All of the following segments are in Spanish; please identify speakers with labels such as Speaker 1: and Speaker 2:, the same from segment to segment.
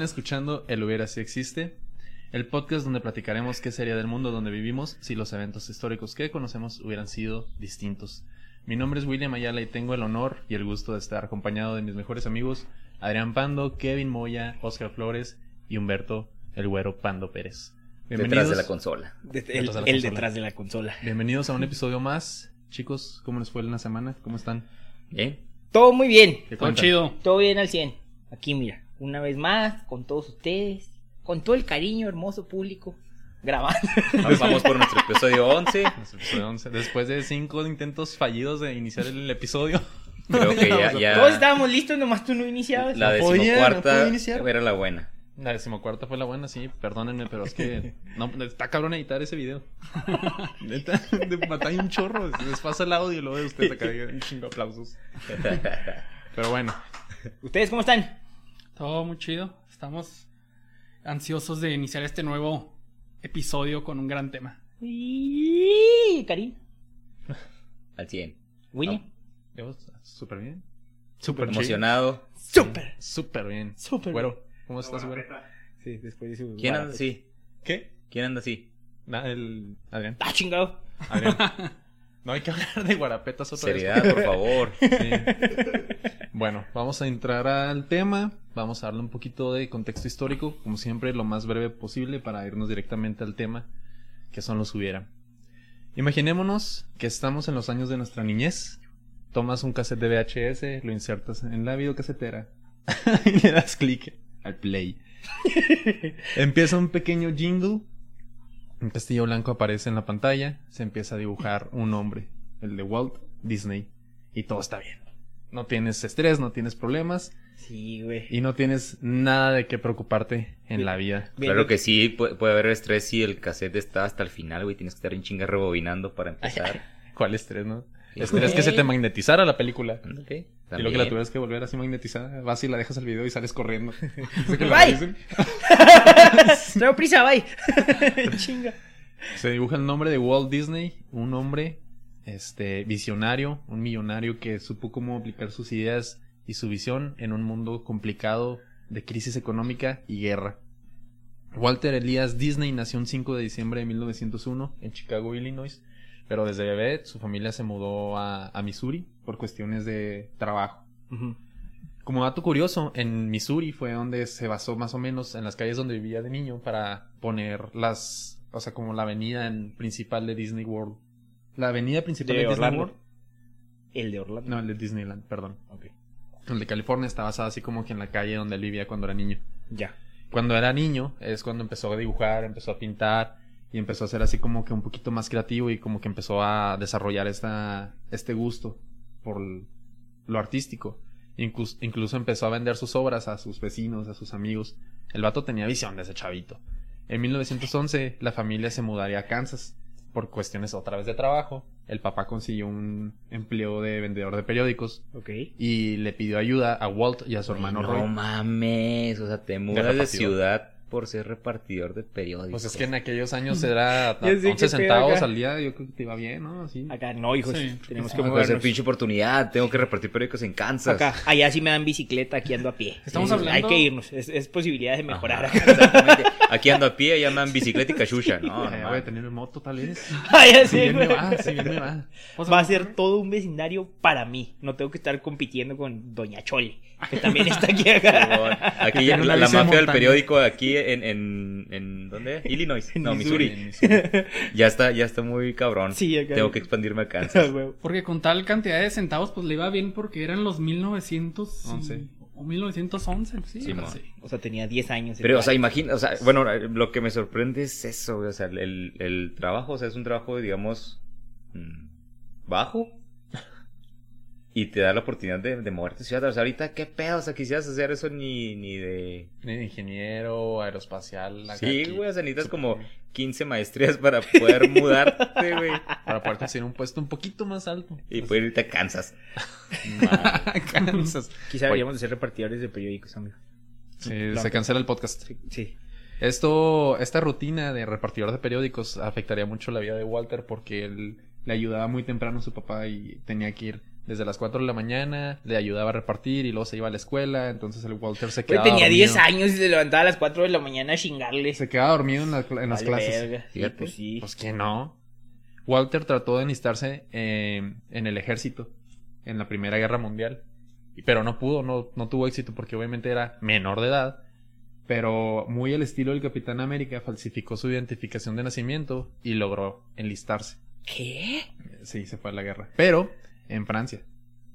Speaker 1: Están escuchando El Hubiera Si Existe, el podcast donde platicaremos qué sería del mundo donde vivimos si los eventos históricos que conocemos hubieran sido distintos. Mi nombre es William Ayala y tengo el honor y el gusto de estar acompañado de mis mejores amigos Adrián Pando, Kevin Moya, Oscar Flores y Humberto El Güero Pando Pérez.
Speaker 2: Detrás de la consola.
Speaker 3: De- el
Speaker 1: Detrás de la
Speaker 3: el
Speaker 1: consola.
Speaker 3: detrás de la consola.
Speaker 1: Bienvenidos a un episodio más. Chicos, ¿cómo les fue en la semana? ¿Cómo están?
Speaker 2: Bien.
Speaker 3: Todo muy bien.
Speaker 1: ¿Qué
Speaker 4: Todo chido.
Speaker 3: Todo bien al 100. Aquí, mira. Una vez más, con todos ustedes. Con todo el cariño, hermoso público. Grabando.
Speaker 2: Vamos, vamos por nuestro episodio 11.
Speaker 1: Nuestro episodio 11. Después de cinco intentos fallidos de iniciar el episodio.
Speaker 2: Creo que ya,
Speaker 3: Todos estábamos listos, nomás tú no iniciabas.
Speaker 2: la
Speaker 1: No no
Speaker 2: decimocuarta
Speaker 1: iniciar.
Speaker 2: era la buena.
Speaker 1: La decimocuarta fue la buena, sí, perdónenme, pero es que no, está cabrón editar ese video. Neta, de batalla un chorro. Les pasa el audio y luego de ustedes acá un chingo de aplausos. Pero bueno,
Speaker 3: ¿Ustedes cómo están?
Speaker 4: Todo muy chido. Estamos ansiosos de iniciar este nuevo episodio con un gran tema.
Speaker 3: Y... Karim.
Speaker 2: Al 100.
Speaker 3: William.
Speaker 1: yo súper bien. Súper.
Speaker 2: Emocionado.
Speaker 3: Súper.
Speaker 1: Súper bien.
Speaker 3: Súper.
Speaker 1: Güero, ¿cómo estás, güero?
Speaker 3: Sí, después de su.
Speaker 2: ¿Quién anda así?
Speaker 1: ¿Qué?
Speaker 2: ¿Quién anda así?
Speaker 1: Nah, el... Adrián.
Speaker 3: Ah, chingado.
Speaker 1: Adrián. No hay que hablar de guarapetas otra vez.
Speaker 2: Seriedad, por favor.
Speaker 1: Sí. Bueno, vamos a entrar al tema. Vamos a darle un poquito de contexto histórico, como siempre, lo más breve posible para irnos directamente al tema, que son los hubiera. Imaginémonos que estamos en los años de nuestra niñez. Tomas un cassette de VHS, lo insertas en la videocasetera y le das clic al play. Empieza un pequeño jingle. Un castillo blanco aparece en la pantalla. Se empieza a dibujar un hombre, el de Walt Disney. Y todo está bien. No tienes estrés, no tienes problemas
Speaker 3: Sí, güey.
Speaker 1: y no tienes nada de qué preocuparte en la vida.
Speaker 2: Claro que sí, puede, puede haber estrés si el cassette está hasta el final, güey. Tienes que estar en chinga rebobinando para empezar.
Speaker 1: ¿Cuál estrés, no?
Speaker 2: Sí,
Speaker 1: Estrés que se te magnetizara la película. Y lo que la tuvieras que volver así magnetizada, vas y la dejas al video y sales corriendo.
Speaker 3: Bye. Traigo prisa, bye. Chinga.
Speaker 1: Se dibuja el nombre de Walt Disney, un hombre este visionario, un millonario que supo cómo aplicar sus ideas y su visión en un mundo complicado de crisis económica y guerra. Walter Elias Disney nació un 5 de diciembre de 1901 en Chicago, Illinois, pero desde bebé su familia se mudó a, a Missouri por cuestiones de trabajo. Como dato curioso, en Missouri fue donde se basó más o menos en las calles donde vivía de niño para poner las, o sea, como la avenida en- principal de Disney World. La avenida principal de,
Speaker 3: De
Speaker 1: Disney
Speaker 3: Orlando.
Speaker 1: World.
Speaker 3: El de Orlando.
Speaker 1: No, el de Disneyland, perdón.
Speaker 3: Ok.
Speaker 1: El de California está basado así como que en la calle donde él vivía cuando era niño.
Speaker 3: Ya.
Speaker 1: Cuando era niño es cuando empezó a dibujar, empezó a pintar y empezó a ser así como que un poquito más creativo y como que empezó a desarrollar esta, este gusto por lo artístico. Inclus- incluso empezó a vender sus obras a sus vecinos, a sus amigos. El vato tenía visión de ese chavito. En 1911 la familia se mudaría a Kansas por cuestiones otra vez de trabajo. El papá consiguió un empleo de vendedor de periódicos
Speaker 3: Ok.
Speaker 1: y le pidió ayuda a Walt y a su hermano
Speaker 2: no
Speaker 1: Roy.
Speaker 2: mames, o sea, te mudas de, ciudad por ser repartidor de periódicos.
Speaker 1: Pues es que en aquellos años era
Speaker 3: Ya sé
Speaker 1: 11
Speaker 3: qué pedo
Speaker 1: centavos al día, yo creo que te iba bien, ¿no? Así.
Speaker 3: Acá no, hijos.
Speaker 4: Sí.
Speaker 3: Tenemos que
Speaker 2: ser
Speaker 3: movernos.
Speaker 2: pinche oportunidad, tengo que repartir periódicos en Kansas.
Speaker 3: Acá, allá sí me dan bicicleta, aquí ando a pie.
Speaker 4: Estamos
Speaker 3: Sí,
Speaker 4: hablando-
Speaker 3: Hay que irnos, es, es posibilidad de mejorar.
Speaker 2: Ajá, exactamente. Aquí ando a pie, llaman bicicleta y cachucha, no, no
Speaker 1: voy a tener moto tal vez.
Speaker 3: Ay,
Speaker 1: Si
Speaker 3: así,
Speaker 1: bien me va, si bien me va.
Speaker 3: Va a ser todo un vecindario para mí. No tengo que estar compitiendo con Doña Chole, que también está aquí acá.
Speaker 2: Aquí la, la mafia del periódico aquí en, en, en ¿dónde? Illinois, no, Missouri. Ya está, ya está muy cabrón.
Speaker 3: Sí, acá.
Speaker 2: Tengo que expandirme a
Speaker 3: Ah,
Speaker 2: Kansas.
Speaker 4: Porque con tal cantidad de centavos, pues le iba bien porque eran los 1900 y-
Speaker 1: Once.
Speaker 4: o 1911. Sí,
Speaker 2: Sí,
Speaker 4: así.
Speaker 3: O sea, tenía 10 años.
Speaker 2: Pero, o sea, imagina, o sea, bueno, lo que me sorprende es eso, o sea, el, el trabajo, o sea, es un trabajo, digamos, mm, bajo. Y te da la oportunidad de, de moverte ciudad. O sea, ahorita, ¿qué pedo? O sea, quisieras hacer eso ni, ni de...
Speaker 1: Ni de ingeniero, aeroespacial.
Speaker 2: Sí, güey, o sea, necesitas como
Speaker 1: bien.
Speaker 2: 15 maestrías para poder mudarte, güey.
Speaker 1: Para poder conseguir un puesto un poquito más alto.
Speaker 2: Y poder irte a Kansas.
Speaker 1: Kansas.
Speaker 3: Quizá deberíamos de ser repartidores de periódicos, amigo.
Speaker 1: Sí,
Speaker 3: No.
Speaker 1: se cancela el podcast.
Speaker 3: Sí. sí.
Speaker 1: Esto, esta rutina de repartidor de periódicos afectaría mucho la vida de Walter porque él le ayudaba muy temprano a su papá y tenía que ir desde las 4 de la mañana, le ayudaba a repartir y luego se iba a la escuela, entonces el Walter se quedaba
Speaker 3: tenía
Speaker 1: dormido.
Speaker 3: 10 años y se levantaba a las 4 de la mañana a chingarle.
Speaker 1: Se quedaba dormido en, la cla- en las
Speaker 3: Vale,
Speaker 1: clases.
Speaker 3: verga.
Speaker 2: Fíjate.
Speaker 3: pues sí.
Speaker 1: Pues que no. Walter trató de enlistarse eh, en el ejército en la Primera Guerra Mundial, pero no pudo, no, no tuvo éxito porque obviamente era menor de edad, pero muy al estilo del Capitán América falsificó su identificación de nacimiento y logró enlistarse.
Speaker 3: ¿Qué?
Speaker 1: Sí, se fue a la guerra, pero en Francia.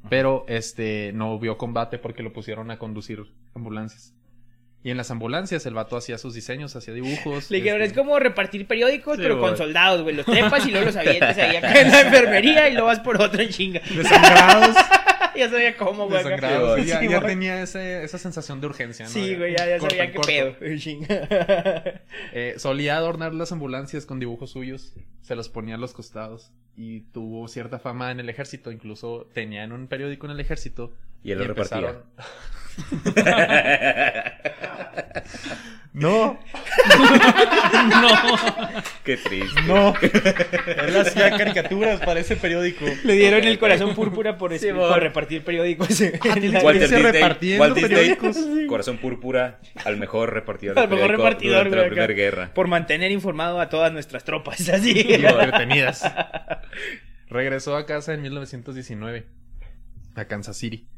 Speaker 1: Pero este no vio combate porque lo pusieron a conducir ambulancias. Y en las ambulancias el vato hacía sus diseños, hacía dibujos.
Speaker 3: Le dijeron,
Speaker 1: este,
Speaker 3: es como repartir periódicos,
Speaker 1: Sí,
Speaker 3: pero con soldados, güey. Los trepas y luego los avientas ahí acá en la enfermería y luego vas por otra en chinga.
Speaker 1: desangrados.
Speaker 3: ya sabía cómo, güey.
Speaker 2: Sí,
Speaker 1: ya,
Speaker 3: sí,
Speaker 1: ya
Speaker 3: güey.
Speaker 1: tenía ese- esa sensación de urgencia, ¿no?
Speaker 3: Sí, güey, ya, ya
Speaker 1: Corta,
Speaker 3: sabía qué pedo.
Speaker 1: Eh, solía adornar las ambulancias con dibujos suyos, se los ponía a los costados y tuvo cierta fama en el ejército, incluso tenía en un periódico en el ejército
Speaker 2: Y él lo repartía.
Speaker 1: No,
Speaker 2: Qué triste.
Speaker 1: no. Él hacía caricaturas para ese periódico.
Speaker 3: Le dieron el corazón púrpura por,
Speaker 2: Sí,
Speaker 3: por repartir periódicos. la-
Speaker 2: Walter Disney,
Speaker 1: repartiendo
Speaker 2: Walt Disney,
Speaker 1: periódicos.
Speaker 2: Corazón púrpura, al mejor repartidor de
Speaker 3: Al mejor repartidor, güey,
Speaker 2: la Primera. Guerra.
Speaker 3: Por mantener informado a todas nuestras tropas. Así.
Speaker 1: y entretenidas. Regresó a casa en 1919, a Kansas City.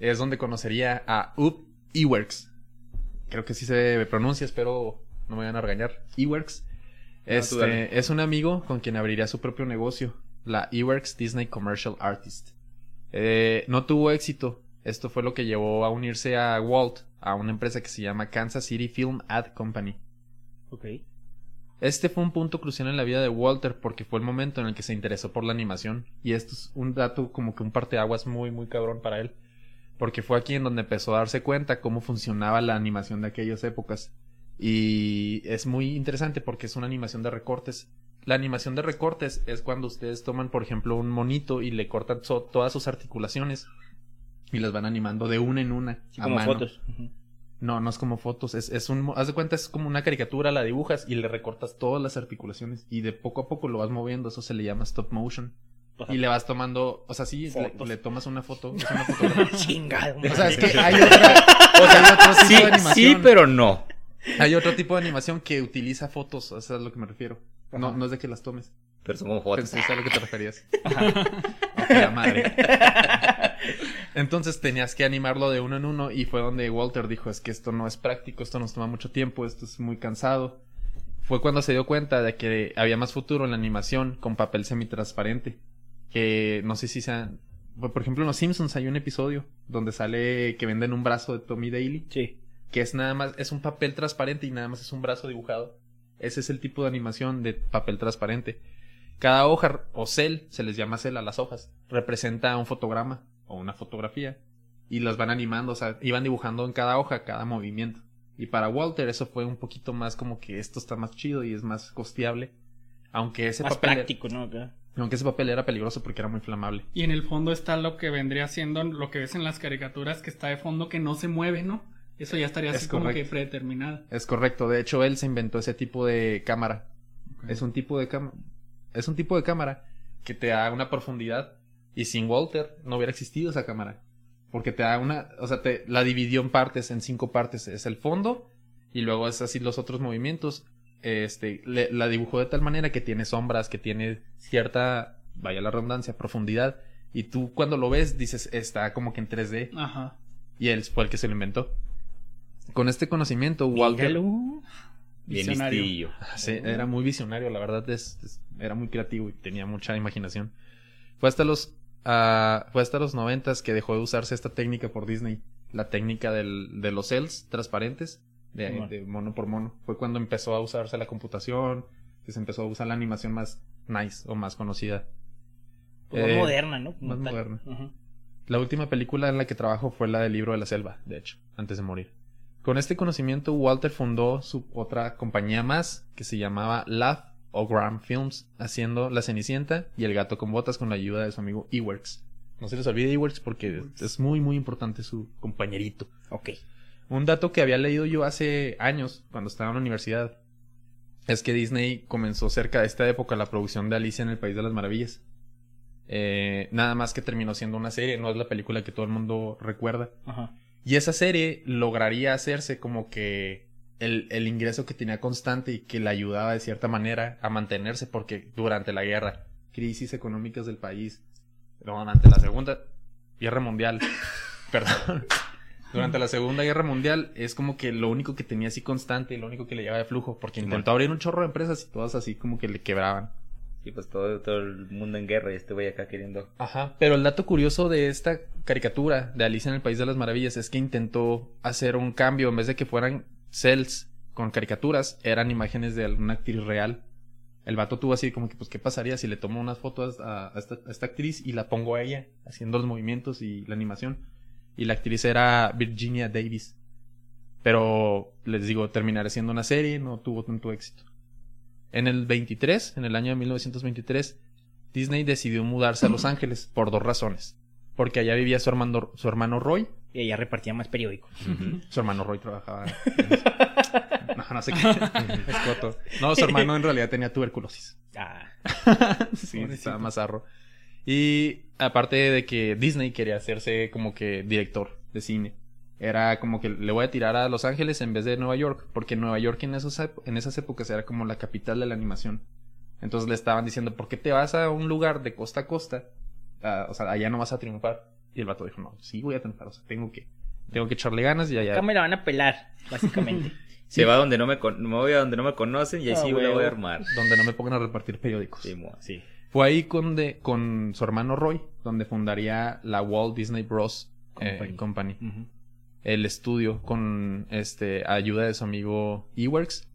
Speaker 1: Es donde conocería a Up Ewerks. Creo que sí se pronuncia, espero no me vayan a regañar.
Speaker 2: Tú dale.
Speaker 1: Este, es un amigo con quien abriría su propio negocio, la Ewerks Disney Commercial Artist. Eh, no tuvo éxito. Esto fue lo que llevó a unirse a Walt, a una empresa que se llama Kansas City Film Ad Company.
Speaker 3: Ok.
Speaker 1: Este fue un punto crucial en la vida de Walter porque fue el momento en el que se interesó por la animación y esto es un dato como que un parteaguas muy muy cabrón para él porque fue aquí en donde empezó a darse cuenta cómo funcionaba la animación de aquellas épocas y es muy interesante porque es una animación de recortes. La animación de recortes es cuando ustedes toman por ejemplo un monito y le cortan so- todas sus articulaciones y las van animando de una en una
Speaker 3: Sí,
Speaker 1: a
Speaker 3: como
Speaker 1: mano.
Speaker 3: fotos.
Speaker 1: No, no es como fotos, es, es un, haz de cuenta, es como una caricatura, la dibujas y le recortas todas las articulaciones y de poco a poco lo vas moviendo, eso se le llama stop motion.
Speaker 3: Ajá.
Speaker 1: Y le vas tomando, o sea, sí, le, tomas una foto, es una fotografía.
Speaker 3: Chingado.
Speaker 1: O sea, es que hay otra, o sea, hay otro tipo
Speaker 2: Sí,
Speaker 1: de animación.
Speaker 2: sí, pero no.
Speaker 1: Hay otro tipo de animación que utiliza fotos, o sea, es a lo que me refiero. No,
Speaker 3: Ajá.
Speaker 1: no es de que las tomes.
Speaker 2: Pero son como fotos.
Speaker 1: Pensé a lo que te referías. La madre. Entonces tenías que animarlo de uno en uno y fue donde Walter dijo, es que esto no es práctico, esto nos toma mucho tiempo, esto es muy cansado. Fue cuando se dio cuenta de que había más futuro en la animación con papel semitransparente. Que no sé si sean... Por ejemplo, en Los Simpsons hay un episodio donde sale que venden un brazo de Tommy Daly
Speaker 3: Sí.
Speaker 1: que es nada más, es un papel transparente y nada más es un brazo dibujado. Ese es el tipo de animación de papel transparente. Cada hoja o cel, se les llama cel a las hojas, representa un fotograma o una fotografía y los van animando, o sea, iban dibujando en cada hoja cada movimiento. Y para Walter eso fue un poquito más como que esto está más chido y es más costeable. Aunque ese
Speaker 3: Más
Speaker 1: papel
Speaker 3: práctico, ¿no? Acá.
Speaker 1: aunque ese papel era peligroso porque era muy flamable.
Speaker 4: Y en el fondo está lo que vendría siendo lo que ves en las caricaturas, que está de fondo que no se mueve, ¿no? Eso ya estaría
Speaker 1: Es
Speaker 4: así como que predeterminado.
Speaker 1: Es correcto, de hecho él se inventó ese tipo de cámara. Es un tipo de cámara. Es un tipo de cámara que te da una profundidad. Y sin Walter no hubiera existido esa cámara. Porque te da una. O sea, te la dividió en partes, en cinco partes. Es el fondo. Y luego es así los otros movimientos. Este. le- la dibujó de tal manera que tiene sombras, que tiene cierta. Vaya la redundancia, profundidad. Y tú cuando lo ves dices, está como que en 3D.
Speaker 4: Ajá.
Speaker 1: Y él fue el que se lo inventó. Con este conocimiento, Walter.
Speaker 3: Dígalo.
Speaker 2: Bien
Speaker 4: Visionario.
Speaker 2: listillo.
Speaker 1: Sí, era muy visionario, la verdad es, es- era muy creativo y tenía mucha imaginación. Fue hasta los ah, fue hasta los noventas que dejó de usarse esta técnica por Disney, la técnica del, de los cells transparentes de, mono por mono. Fue cuando empezó a usarse la computación, que se empezó a usar la animación más nice o más conocida.
Speaker 3: Pues
Speaker 1: Eh,
Speaker 3: más moderna, ¿no? Como
Speaker 1: más
Speaker 3: tal.
Speaker 1: moderna. La última película en la que trabajó fue la del libro de la selva, de hecho, antes de morir. Con este conocimiento, Walter fundó su otra compañía más, que se llamaba Laugh o Graham Films, haciendo La Cenicienta y El Gato con Botas con la ayuda de su amigo Ewerks. No se les olvide Ewerks porque es muy muy importante su compañerito.
Speaker 3: Ok.
Speaker 1: Un dato que había leído yo hace años, cuando estaba en la universidad, es que Disney comenzó cerca de esta época la producción de Alicia en el País de las Maravillas. Eh, nada más que terminó siendo una serie, no es la película que todo el mundo recuerda.
Speaker 3: Ajá.
Speaker 1: Y esa serie lograría hacerse como que el, el ingreso que tenía constante y que le ayudaba de cierta manera a mantenerse porque durante la guerra, crisis económicas del país, durante la segunda guerra mundial, perdón, durante la segunda guerra mundial es como que lo único que tenía así constante y lo único que le llevaba de flujo porque intentó abrir un chorro de empresas y todas así como que le quebraban.
Speaker 2: Y pues todo, todo el mundo en guerra y este güey acá queriendo.
Speaker 1: Ajá. Pero el dato curioso de esta caricatura de Alicia en el País de las Maravillas es que intentó hacer un cambio. En vez de que fueran cells con caricaturas, eran imágenes de una actriz real. El vato tuvo así como que, pues, ¿qué pasaría si le tomo unas fotos a, a esta, a esta actriz y la pongo a ella haciendo los movimientos y la animación? Y la actriz era Virginia Davis. Pero, les digo, terminaré siendo una serie, no tuvo tanto éxito. En el 23, en el año de 1923, Disney decidió mudarse a Los Ángeles por dos razones. Porque allá vivía su hermano, su hermano Roy.
Speaker 3: Y ella repartía más periódicos.
Speaker 1: Su hermano Roy trabajaba. en- No, no sé qué. No, su hermano en realidad tenía tuberculosis.
Speaker 3: Ah,
Speaker 1: Sí, estaba más arro. Y aparte de que Disney quería hacerse como que director de cine. Era como que le voy a tirar a Los Ángeles en vez de Nueva York. Porque Nueva York en, esos, en esas épocas era como la capital de la animación. Entonces le estaban diciendo, ¿por qué te vas a un lugar de costa a costa? Ah, o sea, allá no vas a triunfar. Y el vato dijo, no, sí voy a triunfar. O sea, tengo que, tengo que echarle ganas y allá.
Speaker 3: acá me la van a pelar, básicamente.
Speaker 2: Se va donde no me, con- me voy a donde no me conocen y ahí
Speaker 3: Ah,
Speaker 2: sí la voy
Speaker 3: huevo.
Speaker 2: a armar.
Speaker 1: Donde no me pongan a repartir periódicos.
Speaker 2: Sí.
Speaker 1: Fue ahí con, de, con su hermano Roy, donde fundaría la Walt Disney Bros. eh,
Speaker 3: Company.
Speaker 1: El estudio con este ayuda de su amigo Eworks.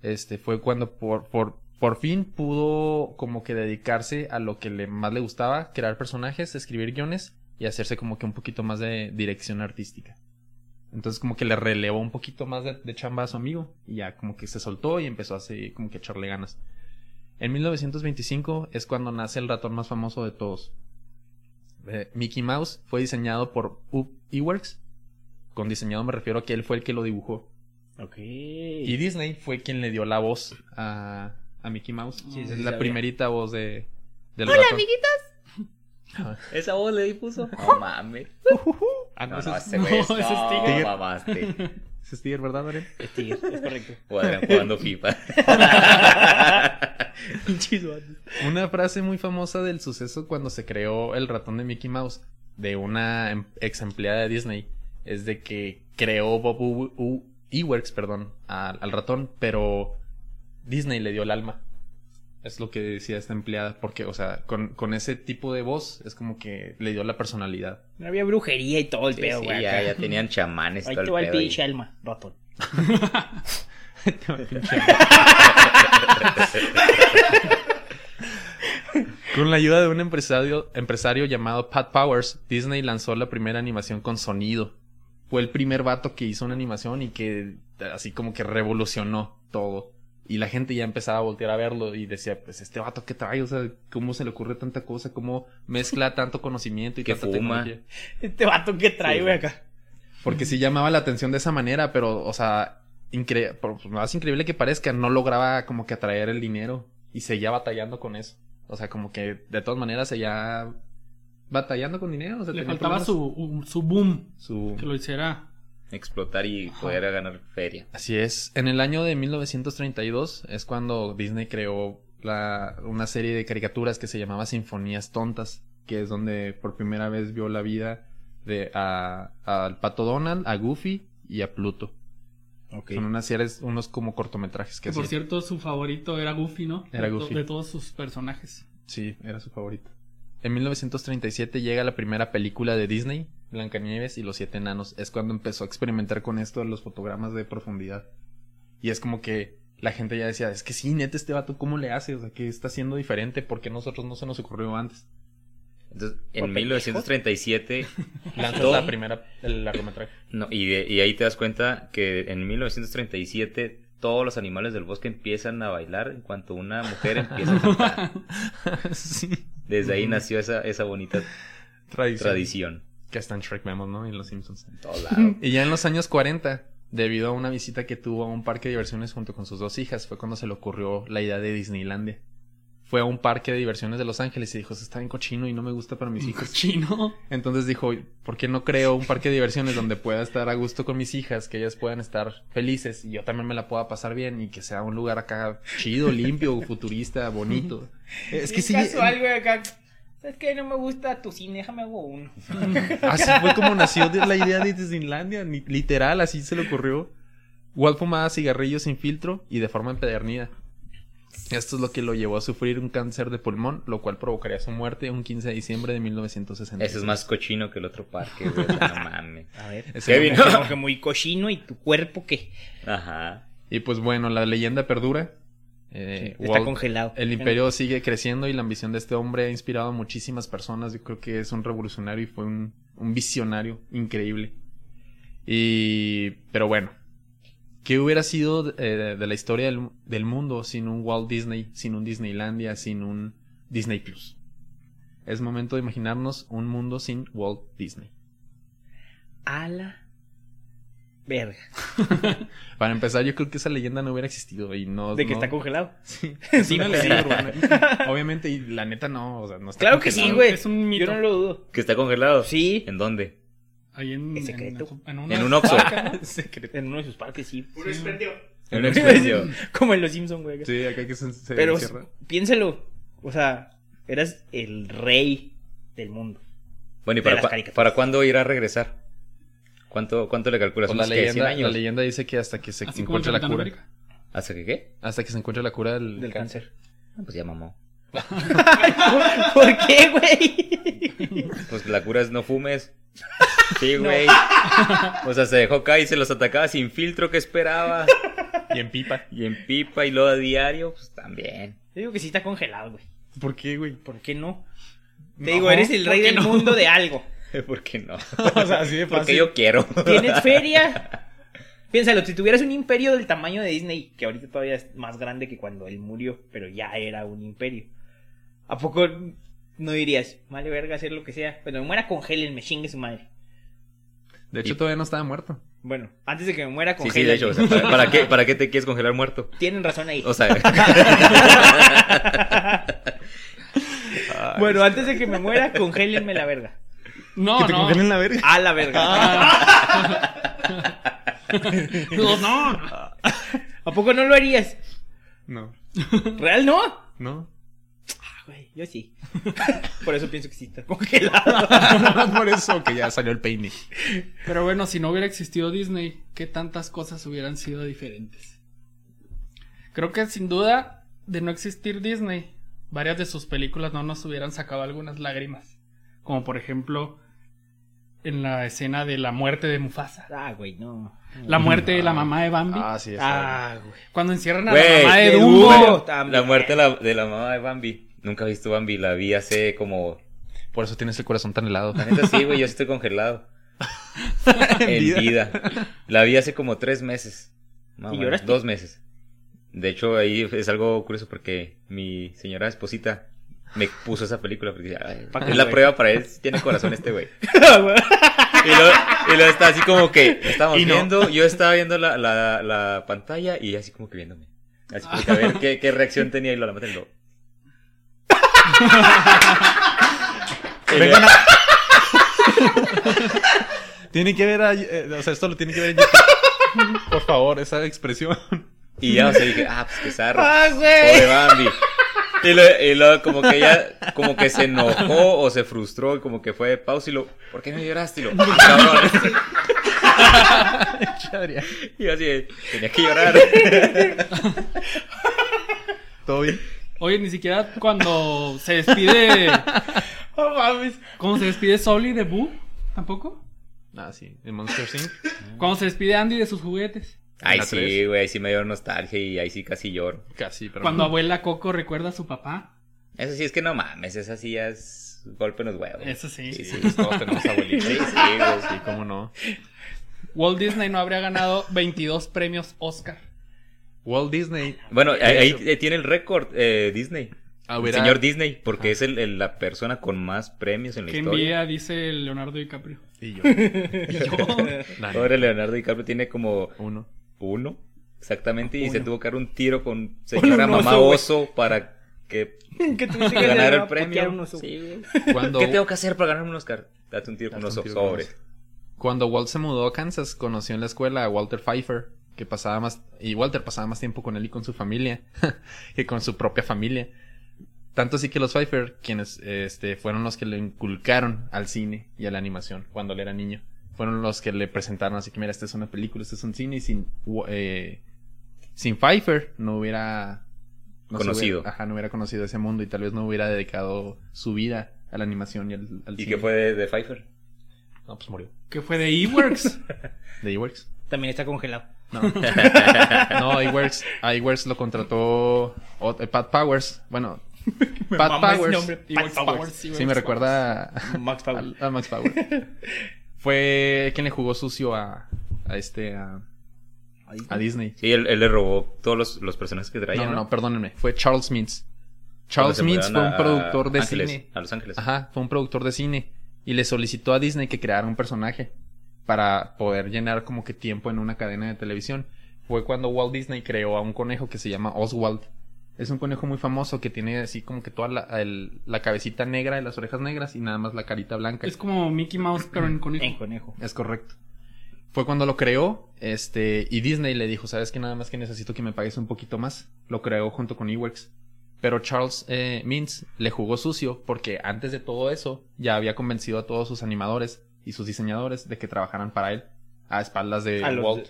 Speaker 1: Este fue cuando por, por, por fin pudo como que dedicarse a lo que le, más le gustaba, crear personajes, escribir guiones y hacerse como que un poquito más de dirección artística. Entonces como que le relevó un poquito más de, de chamba a su amigo y ya como que se soltó y empezó a así como que echarle ganas. En 1925 es cuando nace el ratón más famoso de todos. Eh, Mickey Mouse fue diseñado por Up Eworks. Con diseñado me refiero a que él fue el que lo dibujó.
Speaker 3: Ok.
Speaker 1: Y Disney fue quien le dio la voz a, a Mickey Mouse.
Speaker 3: Sí,
Speaker 1: es
Speaker 3: sí,
Speaker 1: la
Speaker 3: sabía.
Speaker 1: primerita voz de del Hola, amiguitos.
Speaker 2: ¿Esa voz le puso? No mames.
Speaker 1: Ah, no,
Speaker 2: No,
Speaker 1: ese
Speaker 2: no,
Speaker 1: es-
Speaker 2: ese.
Speaker 4: No, ese es
Speaker 2: No, mamaste.
Speaker 1: Es Tiger, ¿verdad?
Speaker 3: Sí, es correcto.
Speaker 2: Cuadran jugando FIFA.
Speaker 1: Una frase muy famosa del suceso cuando se creó el ratón de Mickey Mouse de una em- ex empleada de Disney es de que creó Bob U- U- Eworks, perdón, al, al ratón, pero Disney le dio el alma. Es lo que decía esta empleada, porque, o sea, con, con ese tipo de voz es como que le dio la personalidad.
Speaker 3: No había brujería y todo el
Speaker 2: Sí,
Speaker 3: pedo,
Speaker 2: sí,
Speaker 3: güey.
Speaker 2: ya, tenían chamanes.
Speaker 3: Ahí
Speaker 2: todo
Speaker 3: te va el
Speaker 2: pedo ahí.
Speaker 3: pinche alma, ratón.
Speaker 1: Con la ayuda de un empresario, empresario llamado Pat Powers, Disney lanzó la primera animación con sonido. Fue el primer vato que hizo una animación y que así como que revolucionó todo. Y la gente ya empezaba a voltear a verlo y decía, pues este vato que trae, o sea, ¿cómo se le ocurre tanta cosa? ¿Cómo mezcla tanto conocimiento y
Speaker 2: Que
Speaker 1: tanta
Speaker 2: fuma.
Speaker 1: tecnología?
Speaker 3: Este vato que trae, güey, acá.
Speaker 1: Porque sí llamaba la atención de esa manera, pero, o sea, incre- por más increíble que parezca, no lograba como que atraer el dinero y seguía batallando con eso. O sea, como que de todas maneras seguía batallando con dinero. o sea,
Speaker 4: Le faltaba
Speaker 1: problemas.
Speaker 4: su, su boom.
Speaker 1: su...
Speaker 4: Que lo hiciera.
Speaker 2: Explotar y poder ganar feria.
Speaker 1: Así es. En el año de 1932 es cuando Disney creó la, una serie de caricaturas que se llamaba Sinfonías Tontas, que es donde por primera vez vio la vida de a- al Pato Donald, a Goofy y a Pluto. Son unas series, unos como cortometrajes que
Speaker 4: Que por cierto, su favorito era Goofy, ¿no?
Speaker 1: Era
Speaker 4: De to-
Speaker 1: Goofy.
Speaker 4: De todos sus personajes.
Speaker 1: Sí, era su favorito. En 1937 llega la primera película de Disney, Blancanieves y los siete enanos. Es cuando empezó a experimentar con esto de los fotogramas de profundidad. Y es como que la gente ya decía, es que sí, neta, este vato, ¿cómo le hace? O sea, que está haciendo diferente? porque nosotros no se nos ocurrió antes?
Speaker 2: Entonces, en
Speaker 3: pendejos.
Speaker 2: 1937,
Speaker 1: Lanzas la primera, el largometraje.
Speaker 2: no, y, de- y ahí te das cuenta que en 1937 todos los animales del bosque empiezan a bailar en cuanto una mujer empieza a cantar.
Speaker 1: sí.
Speaker 2: Desde ahí nació esa, esa bonita
Speaker 1: Tradición.
Speaker 2: tradición.
Speaker 1: Que está en Shrek vemos, ¿no? Y en Los Simpsons.
Speaker 2: En todos lados.
Speaker 1: Y ya en los años 40, debido a una visita que tuvo a un parque de diversiones junto con sus dos hijas, fue cuando se le ocurrió la idea de Disneylandia. fue a un parque de diversiones de Los Ángeles y dijo, se está bien cochino y no me gusta para mis hijos.
Speaker 4: Chino.
Speaker 1: Entonces dijo, ¿por qué no creo un parque de diversiones donde pueda estar a gusto con mis hijas, que ellas puedan estar felices y yo también me la pueda pasar bien y que sea un lugar acá chido, limpio, futurista, bonito? Es que sí.
Speaker 3: casual, güey, acá. ¿Sabes qué? No me gusta tu cine, déjame hago uno.
Speaker 1: Así fue como nació de la idea de Disneylandia, literal, así se le ocurrió. Walt fumaba cigarrillos sin filtro y de forma empedernida. Esto es lo que lo llevó a sufrir un cáncer de pulmón, lo cual provocaría su muerte un 15 de diciembre de 1960.
Speaker 2: Ese es más cochino que el otro parque, güey. no mames.
Speaker 3: A ver.
Speaker 2: Kevin.
Speaker 3: Como que muy cochino y tu cuerpo que
Speaker 2: Ajá.
Speaker 1: Y pues bueno, la leyenda perdura. Eh,
Speaker 3: está
Speaker 1: Walt-
Speaker 3: congelado.
Speaker 1: El imperio sigue creciendo y la ambición de este hombre ha inspirado a muchísimas personas. Yo creo que es un revolucionario y fue un, un visionario increíble. Y... Pero bueno. ¿Qué hubiera sido eh, de la historia del, del mundo sin un Walt Disney, sin un Disneylandia, sin un Disney Plus? Es momento de imaginarnos un mundo sin Walt Disney.
Speaker 3: A la verga.
Speaker 1: Para empezar, yo creo que esa leyenda no hubiera existido y no...
Speaker 3: De que
Speaker 1: no-
Speaker 3: está congelado.
Speaker 1: Sí, es
Speaker 3: Sí,
Speaker 1: una
Speaker 3: pues,
Speaker 1: leyenda urbana. Obviamente, y la neta no, o sea, no está
Speaker 3: Claro que sí, güey.
Speaker 4: Es un mito.
Speaker 3: Yo no lo dudo.
Speaker 2: ¿Que está congelado?
Speaker 3: Sí.
Speaker 2: ¿En dónde?
Speaker 4: Ahí en,
Speaker 3: secreto.
Speaker 4: En,
Speaker 2: En un Oxxo.
Speaker 1: Secreto.
Speaker 3: En uno de sus parques, sí.
Speaker 2: En un expendio.
Speaker 3: Como en los Simpsons, güey.
Speaker 1: Sí, acá que se, se
Speaker 3: Pero
Speaker 1: encierra.
Speaker 3: piénsalo. O sea, eras el rey del mundo.
Speaker 2: Bueno, ¿y para, para cuándo irá a regresar? ¿Cuánto, cuánto le calculas?
Speaker 1: Pues la,
Speaker 2: ¿Unos qué, 100
Speaker 1: leyenda,
Speaker 2: años?
Speaker 1: la leyenda dice que hasta que se
Speaker 4: Así
Speaker 1: encuentre
Speaker 4: en
Speaker 1: la cura.
Speaker 4: América.
Speaker 2: ¿Hasta que qué?
Speaker 1: Hasta que se encuentre la cura del,
Speaker 3: Del cáncer.
Speaker 2: Ah, Pues ya mamó.
Speaker 3: ¿Por qué, güey?
Speaker 2: Pues la cura es no fumes. Sí, güey. O sea, se dejó caer y se los atacaba sin filtro que esperaba.
Speaker 1: Y en pipa.
Speaker 2: Y en pipa y luego a diario, pues también.
Speaker 3: Yo digo que sí está congelado, güey.
Speaker 1: ¿Por qué, güey?
Speaker 3: ¿Por qué no? Te
Speaker 1: No,
Speaker 3: digo, eres el
Speaker 1: ¿por
Speaker 3: rey del
Speaker 1: no?
Speaker 3: mundo de algo.
Speaker 2: ¿Por qué no?
Speaker 1: O sea, así de
Speaker 2: Porque
Speaker 1: fácil.
Speaker 2: yo quiero.
Speaker 3: Tienes feria. Piénsalo, si tuvieras un imperio del tamaño de Disney, que ahorita todavía es más grande que cuando él murió, pero ya era un imperio. ¿A poco no dirías, vale verga hacer lo que sea? Cuando me muera, congélenme, chingue su madre.
Speaker 1: De hecho,
Speaker 2: Y-
Speaker 1: todavía no estaba muerto.
Speaker 3: Bueno, antes de que me muera,
Speaker 2: Sí,
Speaker 3: congélenme.
Speaker 2: sí, de hecho, o sea, ¿para, para qué, ¿para qué te quieres congelar muerto?
Speaker 3: Tienen razón ahí.
Speaker 2: O sea,
Speaker 3: bueno, antes de que me muera, congélenme la verga.
Speaker 4: No,
Speaker 1: que te
Speaker 4: no.
Speaker 1: congelen la verga.
Speaker 3: A la verga.
Speaker 4: No, no.
Speaker 3: ¿A poco no lo harías?
Speaker 1: No.
Speaker 3: ¿Real no?
Speaker 1: No.
Speaker 3: Ah, güey, yo sí. Por eso pienso que sí está congelado.
Speaker 1: Por eso que ya salió el peine.
Speaker 4: Pero bueno, si no hubiera existido Disney, ¿qué tantas cosas hubieran sido diferentes? Creo que sin duda, de no existir Disney, varias de sus películas no nos hubieran sacado algunas lágrimas. Como por ejemplo, en la escena de la muerte de Mufasa.
Speaker 3: Ah, güey, no.
Speaker 4: La muerte de la mamá de Bambi.
Speaker 1: Ah, sí, está.
Speaker 3: Ah, güey.
Speaker 4: Cuando encierran a
Speaker 2: Güey,
Speaker 4: la mamá de
Speaker 3: de
Speaker 4: Dumbo.
Speaker 3: Dumbo.
Speaker 2: la muerte de la, de la mamá de Bambi. Nunca he visto Bambi, la vi hace como...
Speaker 1: Por eso tienes el corazón tan helado.
Speaker 2: La neta sí, güey, yo sí estoy congelado.
Speaker 1: En vida.
Speaker 2: vida. La vi hace como tres meses. Más o
Speaker 3: ¿Y lloraste?
Speaker 2: Dos meses. De hecho, ahí es algo curioso porque mi señora esposita me puso esa película porque decía, "Ay,
Speaker 3: Pa' que
Speaker 2: es la prueba para él si tiene corazón este güey. Y luego, y luego está así como que estábamos
Speaker 1: Y no.
Speaker 2: viendo, yo estaba viendo la, la, la pantalla y así como que viéndome. Así como que a ver qué, qué reacción tenía y lo la maté y lo.
Speaker 1: Vengan que ver a, eh, o sea, esto lo tiene que ver en YouTube. Por favor, esa expresión.
Speaker 2: Y ya, o sea, dije, ah, pues qué zarro.
Speaker 3: Ah,
Speaker 2: Pobre. Bambi. Y luego, y luego como que ella, como que se enojó o se frustró y como que fue de pausa y lo, ¿por qué me lloraste? Y lo, cabrón. Y yo así, tenía que llorar.
Speaker 1: ¿Todo bien?
Speaker 4: Oye, ni siquiera cuando se despide.
Speaker 3: No mames.
Speaker 4: ¿Cómo se despide Sully de Boo? ¿Tampoco?
Speaker 1: Ah, sí. En Monster Inc.
Speaker 4: Cuando se despide Andy de sus juguetes.
Speaker 2: Ay, sí, güey, ahí sí me dio nostalgia y ahí sí casi lloro.
Speaker 1: Casi, pero.
Speaker 4: Cuando
Speaker 1: no.
Speaker 4: abuela Coco recuerda a su papá.
Speaker 2: Eso sí es que no mames, esa sí ya es golpe en los huevos.
Speaker 4: Eso sí.
Speaker 2: Sí,
Speaker 1: Sí, pues todos tenemos abuelitos.
Speaker 2: Sí, sí, güey.
Speaker 1: Sí, cómo no.
Speaker 4: Walt Disney no habría ganado 22 premios Oscar.
Speaker 1: Walt Disney.
Speaker 2: Bueno, ahí, ahí, eh, tiene el récord eh, Disney.
Speaker 1: Ah,
Speaker 2: El señor Disney, porque es el, el- la persona con más premios en la
Speaker 4: Que
Speaker 2: historia.
Speaker 4: envía, dice Leonardo DiCaprio.
Speaker 1: Y yo. Y yo.
Speaker 2: Ahora Leonardo DiCaprio tiene como
Speaker 1: Uno.
Speaker 2: Uno, exactamente, y se tuvo que dar un tiro con señora mamá
Speaker 3: oso,
Speaker 2: para que
Speaker 3: que tuviste que
Speaker 2: ganar el premio.
Speaker 3: Potear un oso.
Speaker 2: Sí, güey.
Speaker 1: Cuando,
Speaker 2: ¿Qué tengo que hacer para ganar un Oscar? Date un tiro con un oso.
Speaker 1: tiro
Speaker 2: Sobre.
Speaker 1: cuando Walt se mudó a Kansas, conoció en la escuela a Walter Pfeiffer, que pasaba más, y Walter pasaba más tiempo con él y con su familia, que con su propia familia. Tanto así que los Pfeiffer, quienes este, fueron los que le inculcaron al cine y a la animación cuando él era niño, fueron los que le presentaron así que mira, esta es una película, este es un cine y sin, eh, sin Pfeiffer no hubiera no
Speaker 2: Conocido.
Speaker 1: hubiera- ajá, no hubiera conocido ese mundo y tal vez no hubiera dedicado su vida a la animación y al, al
Speaker 2: ¿Y
Speaker 1: cine.
Speaker 2: qué fue de, de Pfeiffer?
Speaker 1: No, pues murió.
Speaker 4: Que fue de Eworks.
Speaker 1: De Eworks.
Speaker 3: También está congelado.
Speaker 1: No. no, iWorks, iWorks lo contrató eh, Pat Powers. Bueno, Pat Powers.
Speaker 3: nombre. Pat
Speaker 4: Eworks
Speaker 3: Powers.
Speaker 4: Powers,
Speaker 1: Sí, me recuerda a,
Speaker 3: Max Power.
Speaker 1: a- a Max Powers. Fue quien le jugó sucio a, a este, a, a Disney.
Speaker 2: Sí, él, él le robó todos los, los personajes que traía.
Speaker 1: No, no, no, perdónenme. Fue Charles Mintz. Charles Mintz fue un
Speaker 2: a-
Speaker 1: productor de
Speaker 2: Ángeles,
Speaker 1: cine.
Speaker 2: A Los Ángeles.
Speaker 1: Ajá, fue un productor de cine. Y le solicitó a Disney que creara un personaje para poder llenar como que tiempo en una cadena de televisión. Fue cuando Walt Disney creó a un conejo que se llama Oswald. Es un conejo muy famoso que tiene así como que toda la, el- la cabecita negra y las orejas negras y nada más la carita blanca.
Speaker 4: Es como Mickey Mouse, pero en conejo.
Speaker 3: En conejo.
Speaker 1: Es correcto. Fue cuando lo creó, este, y Disney le dijo, sabes que nada más que necesito que me pagues un poquito más. Lo creó junto con Eworks. Pero Charles eh, Mintz le jugó sucio porque antes de todo eso ya había convencido a todos sus animadores y sus diseñadores de que trabajaran para él a espaldas de
Speaker 3: A
Speaker 1: Walt.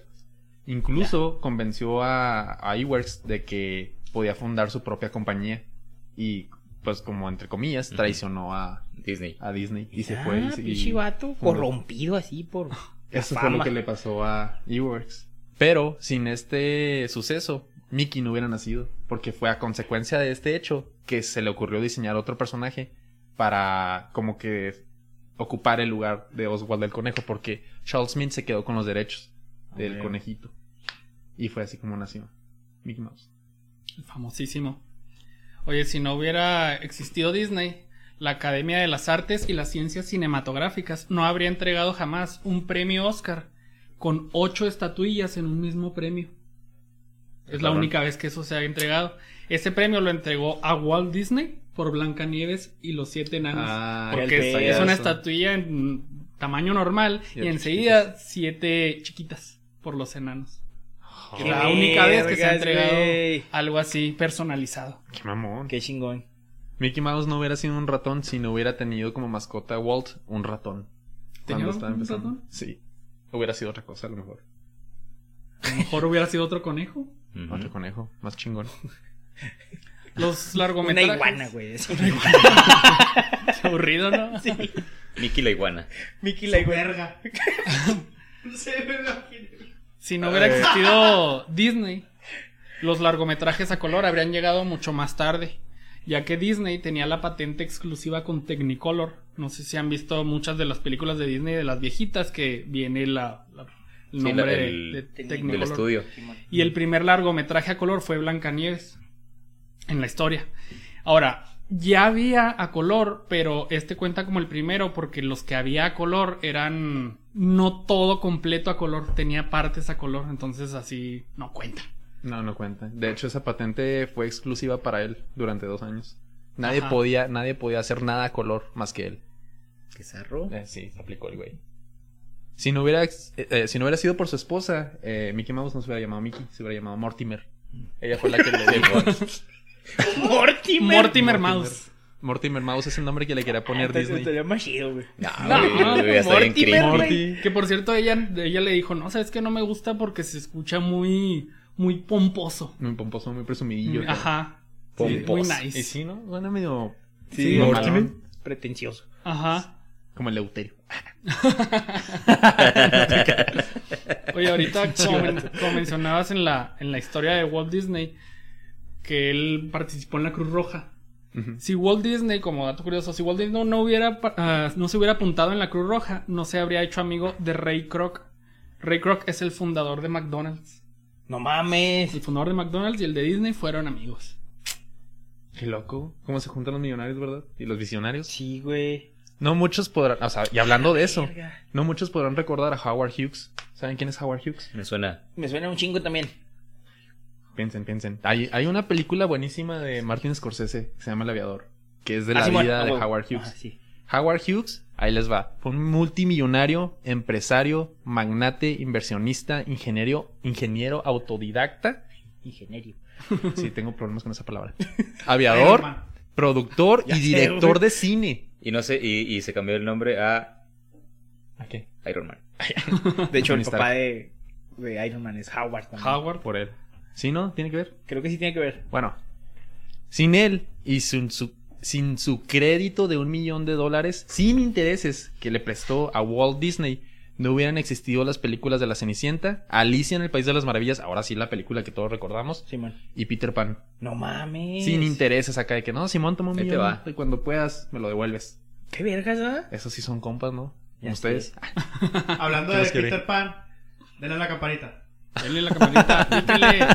Speaker 1: Incluso convenció a, a Eworks de que podía fundar su propia compañía y pues como entre comillas traicionó a,
Speaker 2: Disney.
Speaker 1: a Disney y se
Speaker 3: Ah,
Speaker 1: fue. y
Speaker 3: vato, corrompido así por.
Speaker 1: eso fue lo que le pasó a Eworks. Pero sin este suceso, Mickey no hubiera nacido. Porque fue a consecuencia de este hecho que se le ocurrió diseñar otro personaje para como que ocupar el lugar de Oswald el conejo. Porque Charles Mint se quedó con los derechos del conejito. Y fue así como nació Mickey Mouse.
Speaker 4: El famosísimo. Oye, si no hubiera existido Disney, la Academia de las Artes y las Ciencias Cinematográficas no habría entregado jamás un premio Oscar con ocho estatuillas en un mismo premio. Es la única vez que eso se ha entregado. Ese premio lo entregó a Walt Disney por Blancanieves y los siete enanos.
Speaker 1: Ah,
Speaker 4: porque es, una estatuilla en tamaño normal
Speaker 1: Y
Speaker 4: enseguida siete chiquitas por los enanos. Es la única vez que se ha entregado algo así personalizado.
Speaker 1: qué mamón.
Speaker 3: Qué chingón.
Speaker 1: Mickey Mouse no hubiera sido un ratón si no hubiera tenido como mascota Walt un ratón.
Speaker 4: ¿Tenía
Speaker 1: Cuando
Speaker 4: un
Speaker 1: estaba empezando.
Speaker 4: ratón?
Speaker 1: Sí. Hubiera sido otra cosa a lo mejor.
Speaker 4: A lo mejor hubiera sido otro conejo.
Speaker 1: Otro conejo, más chingón.
Speaker 4: Los
Speaker 3: Una
Speaker 4: largometrajes.
Speaker 3: iguana, güey. así.
Speaker 4: Qué aburrido, ¿no?
Speaker 3: Sí.
Speaker 2: Mickey la iguana.
Speaker 3: Mickey la iguana.
Speaker 4: Si no hubiera existido Disney, los largometrajes a color habrían llegado mucho más tarde, ya que Disney tenía la patente exclusiva con Technicolor. No sé si han visto muchas de las películas de Disney de las viejitas que viene la, la- el
Speaker 2: Sí,
Speaker 4: nombre
Speaker 2: la-
Speaker 4: de-
Speaker 2: el-
Speaker 4: de,
Speaker 3: del
Speaker 2: estudio.
Speaker 4: Y el primer largometraje a color fue Blancanieves en la historia. Ahora, ya había a color, pero este cuenta como el primero porque los que había a color eran no todo completo a color, tenía partes a color, entonces así no cuenta.
Speaker 1: No, no cuenta. De hecho, esa patente fue exclusiva para él durante dos años. Nadie
Speaker 4: Ajá.
Speaker 1: podía, nadie podía hacer nada a color más que él.
Speaker 2: ¿Qué zarro?
Speaker 1: Eh, sí, se aplicó el güey. Si no hubiera, eh, eh, si no hubiera sido por su esposa, eh, Mickey Mouse no se hubiera llamado Mickey, se hubiera llamado Mortimer. Ella fue la que le dijo.
Speaker 3: Mortimer.
Speaker 4: Mortimer Mouse.
Speaker 1: Mortimer Mouse es el nombre que le quería poner
Speaker 3: Entonces,
Speaker 1: Disney.
Speaker 3: Estaría más chido, güey.
Speaker 2: No,
Speaker 4: No,
Speaker 2: güey, bien
Speaker 3: Mortimer.
Speaker 1: Morty.
Speaker 4: Que por cierto ella, ella le dijo, no, sabes que no me gusta porque se escucha muy, muy pomposo.
Speaker 1: Muy pomposo, muy presumidillo.
Speaker 4: Mm, Ajá. Sí, muy
Speaker 1: Y
Speaker 4: nice.
Speaker 1: sí, ¿no? Suena medio
Speaker 3: Sí,
Speaker 1: Mortimer.
Speaker 3: Pretencioso.
Speaker 4: Ajá.
Speaker 1: como el Leuterio.
Speaker 4: Oye, ahorita como, men- como mencionabas en la, en la historia de Walt Disney, que él participó en la Cruz Roja. Si Walt Disney, como dato curioso, si Walt Disney no hubiera ah, no se hubiera apuntado en la Cruz Roja, no se habría hecho amigo de Ray Kroc. Ray Kroc es el fundador de McDonald's.
Speaker 3: No mames.
Speaker 4: El fundador de McDonald's y el de Disney fueron amigos.
Speaker 1: Qué loco. ¿Cómo se juntan los millonarios, verdad? Y los visionarios.
Speaker 3: Sí, güey.
Speaker 1: No muchos podrán, o sea, y hablando de eso, no muchos podrán recordar a Howard Hughes. ¿Saben quién es Howard Hughes?
Speaker 2: Me suena.
Speaker 3: Me suena un chingo también.
Speaker 1: Piensen, piensen. Hay, hay una película buenísima de Martin Scorsese que se llama El Aviador, que es de
Speaker 3: Ah,
Speaker 1: la
Speaker 3: Simón,
Speaker 1: vida de. Howard Hughes.
Speaker 3: Ajá, sí.
Speaker 1: Howard Hughes, ahí les va. Fue un multimillonario, empresario, magnate, inversionista, ingeniero, ingeniero autodidacta.
Speaker 3: Ingenierio.
Speaker 1: Sí, tengo problemas con esa palabra. Aviador, productor y
Speaker 3: sé,
Speaker 1: director de cine.
Speaker 2: Y no sé, y, y se cambió el nombre a
Speaker 1: ¿A qué?
Speaker 2: Iron Man.
Speaker 3: De hecho, el papá de, de Iron Man es Howard también.
Speaker 4: Howard.
Speaker 1: Por él. ¿Sí, no? ¿Tiene que ver?
Speaker 3: Creo que sí tiene que ver.
Speaker 1: Bueno, sin él y sin su, sin su crédito de un millón de dólares, sin intereses que le prestó a Walt Disney, no hubieran existido las películas de La Cenicienta, Alicia en el País de las Maravillas, ahora sí la película que todos recordamos,
Speaker 3: Simón.
Speaker 1: y Peter Pan.
Speaker 3: No mames.
Speaker 1: Sin intereses acá de que no, Simón, toma un
Speaker 2: Ahí te
Speaker 1: millón
Speaker 2: va.
Speaker 1: y cuando puedas me lo devuelves.
Speaker 3: ¿Qué vergas, ah?
Speaker 1: Esos sí son compas, ¿no?
Speaker 3: Ya
Speaker 1: Ustedes.
Speaker 5: Hablando
Speaker 1: ¿Qué
Speaker 5: de? Peter Pan, denle la campanita.
Speaker 4: Denle la campanita, píquele.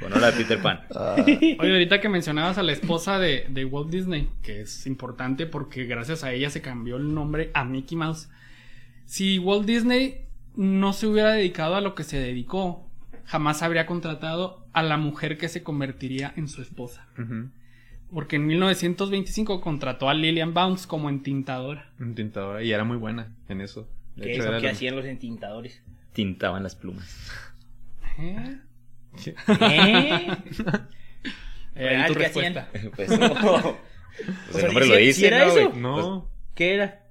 Speaker 2: Bueno, la de Peter Pan.
Speaker 4: Oye, ahorita que mencionabas a la esposa de, de Walt Disney, que es importante porque gracias a ella se cambió el nombre a Mickey Mouse. Si Walt Disney no se hubiera dedicado a lo que se dedicó, jamás habría contratado a la mujer que se convertiría en su esposa. Porque en 1925 contrató a Lillian Bounce como entintadora.
Speaker 1: Un tintador. Y era muy buena en eso. De
Speaker 3: ¿Qué
Speaker 1: hecho,
Speaker 3: es lo
Speaker 1: era
Speaker 3: que
Speaker 1: la-
Speaker 3: hacían los entintadores?
Speaker 2: Tintaban las plumas.
Speaker 4: ¿Eh?
Speaker 3: ¿Eh?
Speaker 4: Eh, tu
Speaker 3: ¿qué hacían?
Speaker 4: respuesta.
Speaker 2: pues no. Pues
Speaker 3: sea,
Speaker 2: el nombre
Speaker 3: ¿sí-
Speaker 2: lo dice,
Speaker 3: era
Speaker 2: ¿no, güey?
Speaker 3: eso?
Speaker 1: No,
Speaker 3: ¿Qué era?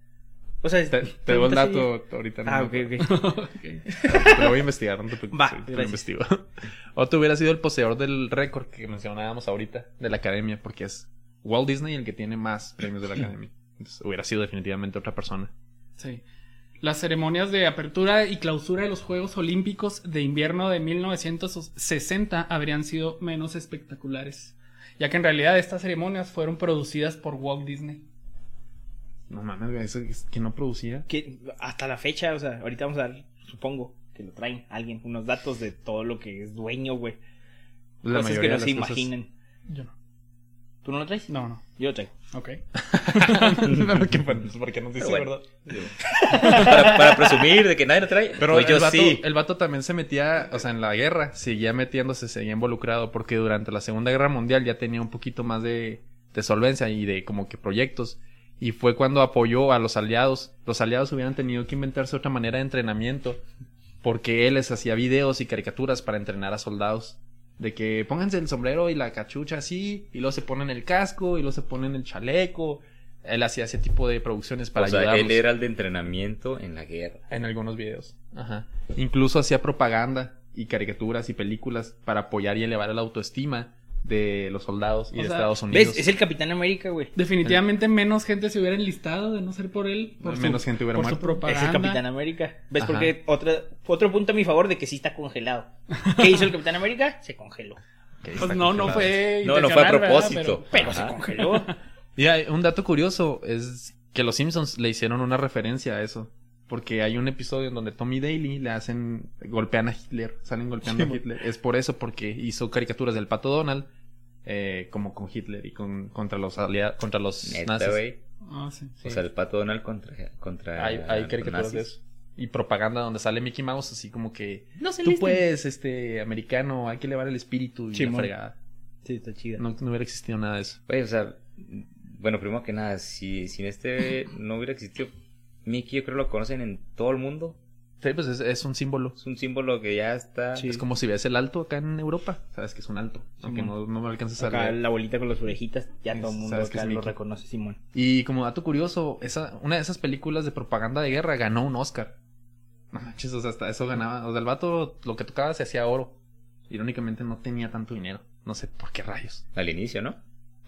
Speaker 3: O sea,
Speaker 1: te, te doy el dato ahorita. no
Speaker 3: Ah, ok, ok.
Speaker 4: Ok.
Speaker 1: Te lo voy a investigar, no te preocupes.
Speaker 3: Va,
Speaker 1: te lo investigo. O tú hubieras sido el poseedor del récord que mencionábamos ahorita de la academia, porque es Walt Disney el que tiene más premios de la academia. Entonces hubiera sido definitivamente otra persona.
Speaker 4: Sí. Las ceremonias de apertura y clausura de los Juegos Olímpicos de invierno de 1960 habrían sido menos espectaculares, ya que en realidad estas ceremonias fueron producidas por Walt Disney.
Speaker 1: No mames, eso es que no producía.
Speaker 3: Que hasta la fecha, o sea, ahorita vamos a dar, supongo, que lo traen alguien, unos datos de todo lo que es dueño, güey.
Speaker 1: La
Speaker 3: Cosas que no
Speaker 1: de
Speaker 3: se
Speaker 1: cosas-
Speaker 3: imaginan.
Speaker 4: Yo no.
Speaker 3: ¿Tú no lo traes?
Speaker 4: No, no.
Speaker 3: Yo lo traigo.
Speaker 4: Ok.
Speaker 1: no, que, porque no dice
Speaker 2: Pero bueno.
Speaker 1: verdad.
Speaker 2: para, para presumir de que nadie lo trae.
Speaker 1: Pero
Speaker 2: pues
Speaker 1: el,
Speaker 2: yo
Speaker 1: vato,
Speaker 2: sí.
Speaker 1: el vato también se metía, o sea, en la guerra, seguía metiéndose, seguía involucrado, porque durante la Segunda Guerra Mundial ya tenía un poquito más de, de solvencia y de como que proyectos. Y fue cuando apoyó a los aliados. Los aliados hubieran tenido que inventarse otra manera de entrenamiento, porque él les hacía videos y caricaturas para entrenar a soldados. De que pónganse el sombrero y la cachucha así, y luego se ponen el casco, y luego se ponen el chaleco. Él hacía ese tipo de producciones para
Speaker 2: o sea,
Speaker 1: ayudarlos
Speaker 2: él era el de entrenamiento en la guerra.
Speaker 1: en algunos videos. Ajá. Incluso hacía propaganda y caricaturas y películas para apoyar y elevar la autoestima de los soldados y
Speaker 4: O
Speaker 1: de
Speaker 4: sea,
Speaker 1: Estados Unidos.
Speaker 3: ¿Ves? Es el Capitán América, güey.
Speaker 4: Definitivamente menos gente se hubiera enlistado de no ser por él. Por su-
Speaker 1: Menos gente hubiera
Speaker 4: por su
Speaker 1: muerto.
Speaker 4: propaganda.
Speaker 3: Es el Capitán América. ¿Ves?
Speaker 1: Ajá.
Speaker 3: Porque otra, otro punto a mi favor de que sí está congelado. ¿Qué hizo el Capitán América? Se congeló.
Speaker 4: Pues no, no fue.
Speaker 2: No, no fue a propósito.
Speaker 3: Pero se congeló.
Speaker 1: Y hay un dato curioso es que los Simpsons le hicieron una referencia a eso. Porque hay un episodio en donde Tommy Daly le hacen, golpean a Hitler, salen golpeando a Hitler. Es por eso, porque hizo caricaturas del pato Donald, eh, como con Hitler y con, contra los aliados, contra los
Speaker 2: Neta,
Speaker 1: nazis.
Speaker 2: güey.
Speaker 4: Ah, sí.
Speaker 2: O sea, el pato Donald contra. contra
Speaker 1: Hay, hay caricaturas de eso. Y propaganda donde sale Mickey Mouse así como que
Speaker 3: No se
Speaker 1: tú
Speaker 3: listen.
Speaker 1: puedes, este, americano, hay que elevar el espíritu y la fregada.
Speaker 3: Sí, está chida.
Speaker 1: No, no hubiera existido nada de eso.
Speaker 2: Güey, o sea, bueno, primero que nada, si sin este no hubiera existido Mickey, yo creo que lo conocen en todo el mundo.
Speaker 1: Sí, pues es, es un símbolo.
Speaker 2: Es un símbolo que ya está.
Speaker 3: Sí.
Speaker 1: Es como si ves el alto acá en Europa. Sabes que es un alto. Aunque no,
Speaker 3: Simón.
Speaker 1: no me alcanzas a
Speaker 3: Acá
Speaker 1: leer.
Speaker 3: la abuelita con las orejitas, ya todo el mundo
Speaker 1: sabes que
Speaker 3: acá
Speaker 1: es
Speaker 3: lo reconoce, Simón.
Speaker 1: Y como dato curioso, esa, una de esas películas de propaganda de guerra ganó un Oscar. No manches, o sea, hasta eso ganaba. O sea, el vato lo que tocaba se hacía oro. Irónicamente no tenía tanto dinero. No sé por qué rayos.
Speaker 2: Al inicio, ¿no?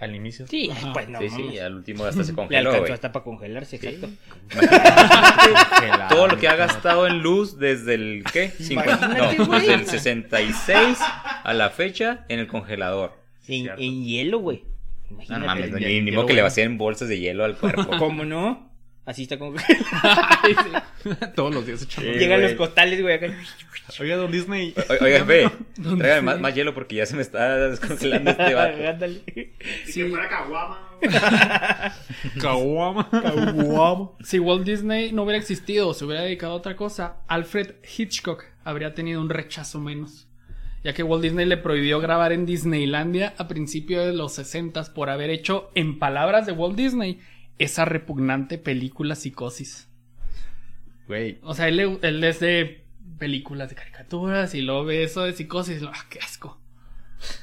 Speaker 1: Al inicio.
Speaker 3: Sí,
Speaker 4: Ajá.
Speaker 3: pues no.
Speaker 2: sí, sí,
Speaker 3: mames.
Speaker 2: al último hasta se
Speaker 3: Le
Speaker 2: congeló,
Speaker 3: alcanzó
Speaker 2: güey.
Speaker 3: hasta para congelarse,
Speaker 2: Sí.
Speaker 3: exacto.
Speaker 2: Todo lo que ha gastado en luz desde el ¿qué? 50,
Speaker 3: Imagínate,
Speaker 2: no,
Speaker 3: güey.
Speaker 2: desde el 66 a la fecha en el congelador.
Speaker 3: En, hielo, güey.
Speaker 2: No
Speaker 3: Imagínate.
Speaker 2: mames, ni, ni modo que le vacíen bolsas de hielo al cuerpo.
Speaker 3: ¿Cómo no? Así está como...
Speaker 1: Todos los días echando.
Speaker 2: Sí.
Speaker 3: Llegan
Speaker 2: güey.
Speaker 3: los costales, güey, acá.
Speaker 1: Oiga, don Disney.
Speaker 2: O- Oigan, ve,
Speaker 4: ¿Dónde
Speaker 2: tráigame más, más hielo porque ya se me está descongelando este vato.
Speaker 3: Ándale.
Speaker 5: Y
Speaker 4: Sí.
Speaker 5: que fuera caguama.
Speaker 1: Caguama.
Speaker 4: Si Walt Disney no hubiera existido o se hubiera dedicado a otra cosa, Alfred Hitchcock habría tenido un rechazo menos. ya que Walt Disney le prohibió grabar en Disneylandia a principios de los 60 por haber hecho, en palabras de Walt Disney, esa repugnante película Psicosis.
Speaker 1: Güey.
Speaker 4: O sea, él, le- él es de películas de caricaturas y luego ve eso de Psicosis y lo, ¡ah, qué asco!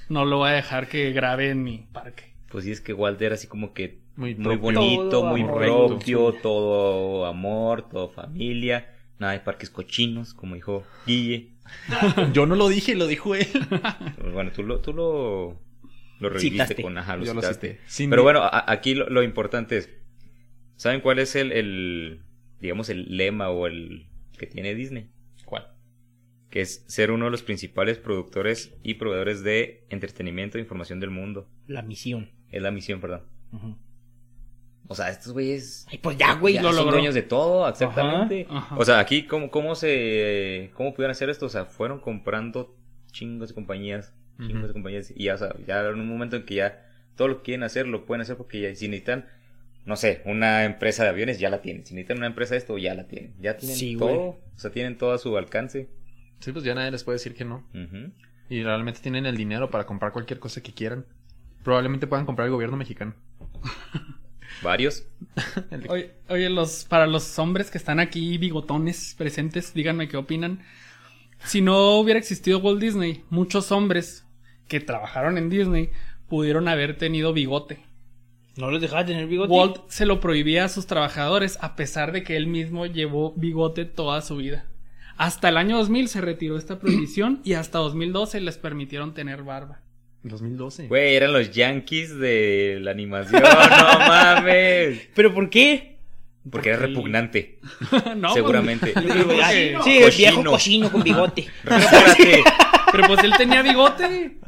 Speaker 4: No lo voy a dejar que grabe en mi parque.
Speaker 2: Pues sí, es que Walter así como que
Speaker 1: Muy
Speaker 2: bonito,
Speaker 3: Todo
Speaker 2: muy
Speaker 3: amor.
Speaker 2: propio, todo amor, todo familia. Nada de parques cochinos, como dijo Guille.
Speaker 1: Yo no lo dije, lo dijo él.
Speaker 2: Bueno, tú lo, tú lo, lo reviviste
Speaker 3: Citaste.
Speaker 2: con ajá, lo
Speaker 1: Yo lo cité.
Speaker 2: Pero bueno, a- aquí lo, lo importante es, ¿saben cuál es el, el, digamos, el lema o el que tiene Disney?
Speaker 1: ¿Cuál?
Speaker 2: Que es ser uno de los principales productores y proveedores de entretenimiento e información del mundo.
Speaker 3: La misión.
Speaker 2: Es la misión, perdón. O sea, estos güeyes
Speaker 3: Ay, pues ya, güey.
Speaker 2: ya
Speaker 4: lo
Speaker 2: son
Speaker 4: logró.
Speaker 2: dueños de todo, exactamente.
Speaker 4: Ajá, ajá.
Speaker 2: O sea, aquí, ¿cómo, cómo se, cómo pudieron hacer esto? O sea, fueron comprando chingos de compañías, chingos de compañías, y ya, o sea, ya en un momento en que ya todo lo que quieren hacer, lo pueden hacer porque ya, si necesitan, no sé, una empresa de aviones, ya la tienen. Si necesitan una empresa de esto, ya la tienen. Ya tienen
Speaker 3: Sí,
Speaker 2: todo,
Speaker 3: güey.
Speaker 2: o sea, tienen todo a su alcance.
Speaker 1: Sí, pues ya nadie les puede decir que no. Y realmente tienen el dinero para comprar cualquier cosa que quieran. Probablemente puedan comprar el gobierno mexicano.
Speaker 2: Varios.
Speaker 4: Oye, oye, los, para los hombres que están aquí bigotones presentes, díganme qué opinan. Si no hubiera existido Walt Disney, muchos hombres que trabajaron en Disney pudieron haber tenido bigote.
Speaker 3: ¿No los dejaba tener bigote?
Speaker 4: Walt se lo prohibía a sus trabajadores a pesar de que él mismo llevó bigote toda su vida. Hasta el año 2000 se retiró esta prohibición y hasta 2012 les permitieron tener barba.
Speaker 1: 2012.
Speaker 2: Güey, eran los Yankees de la animación, no mames.
Speaker 3: ¿Pero por qué?
Speaker 2: Porque era repugnante,
Speaker 4: No,
Speaker 2: seguramente.
Speaker 4: pues, que-
Speaker 3: Sí, el
Speaker 2: Cochino.
Speaker 3: viejo cochino con bigote.
Speaker 2: Pero espérate.
Speaker 4: Pero pues él tenía bigote.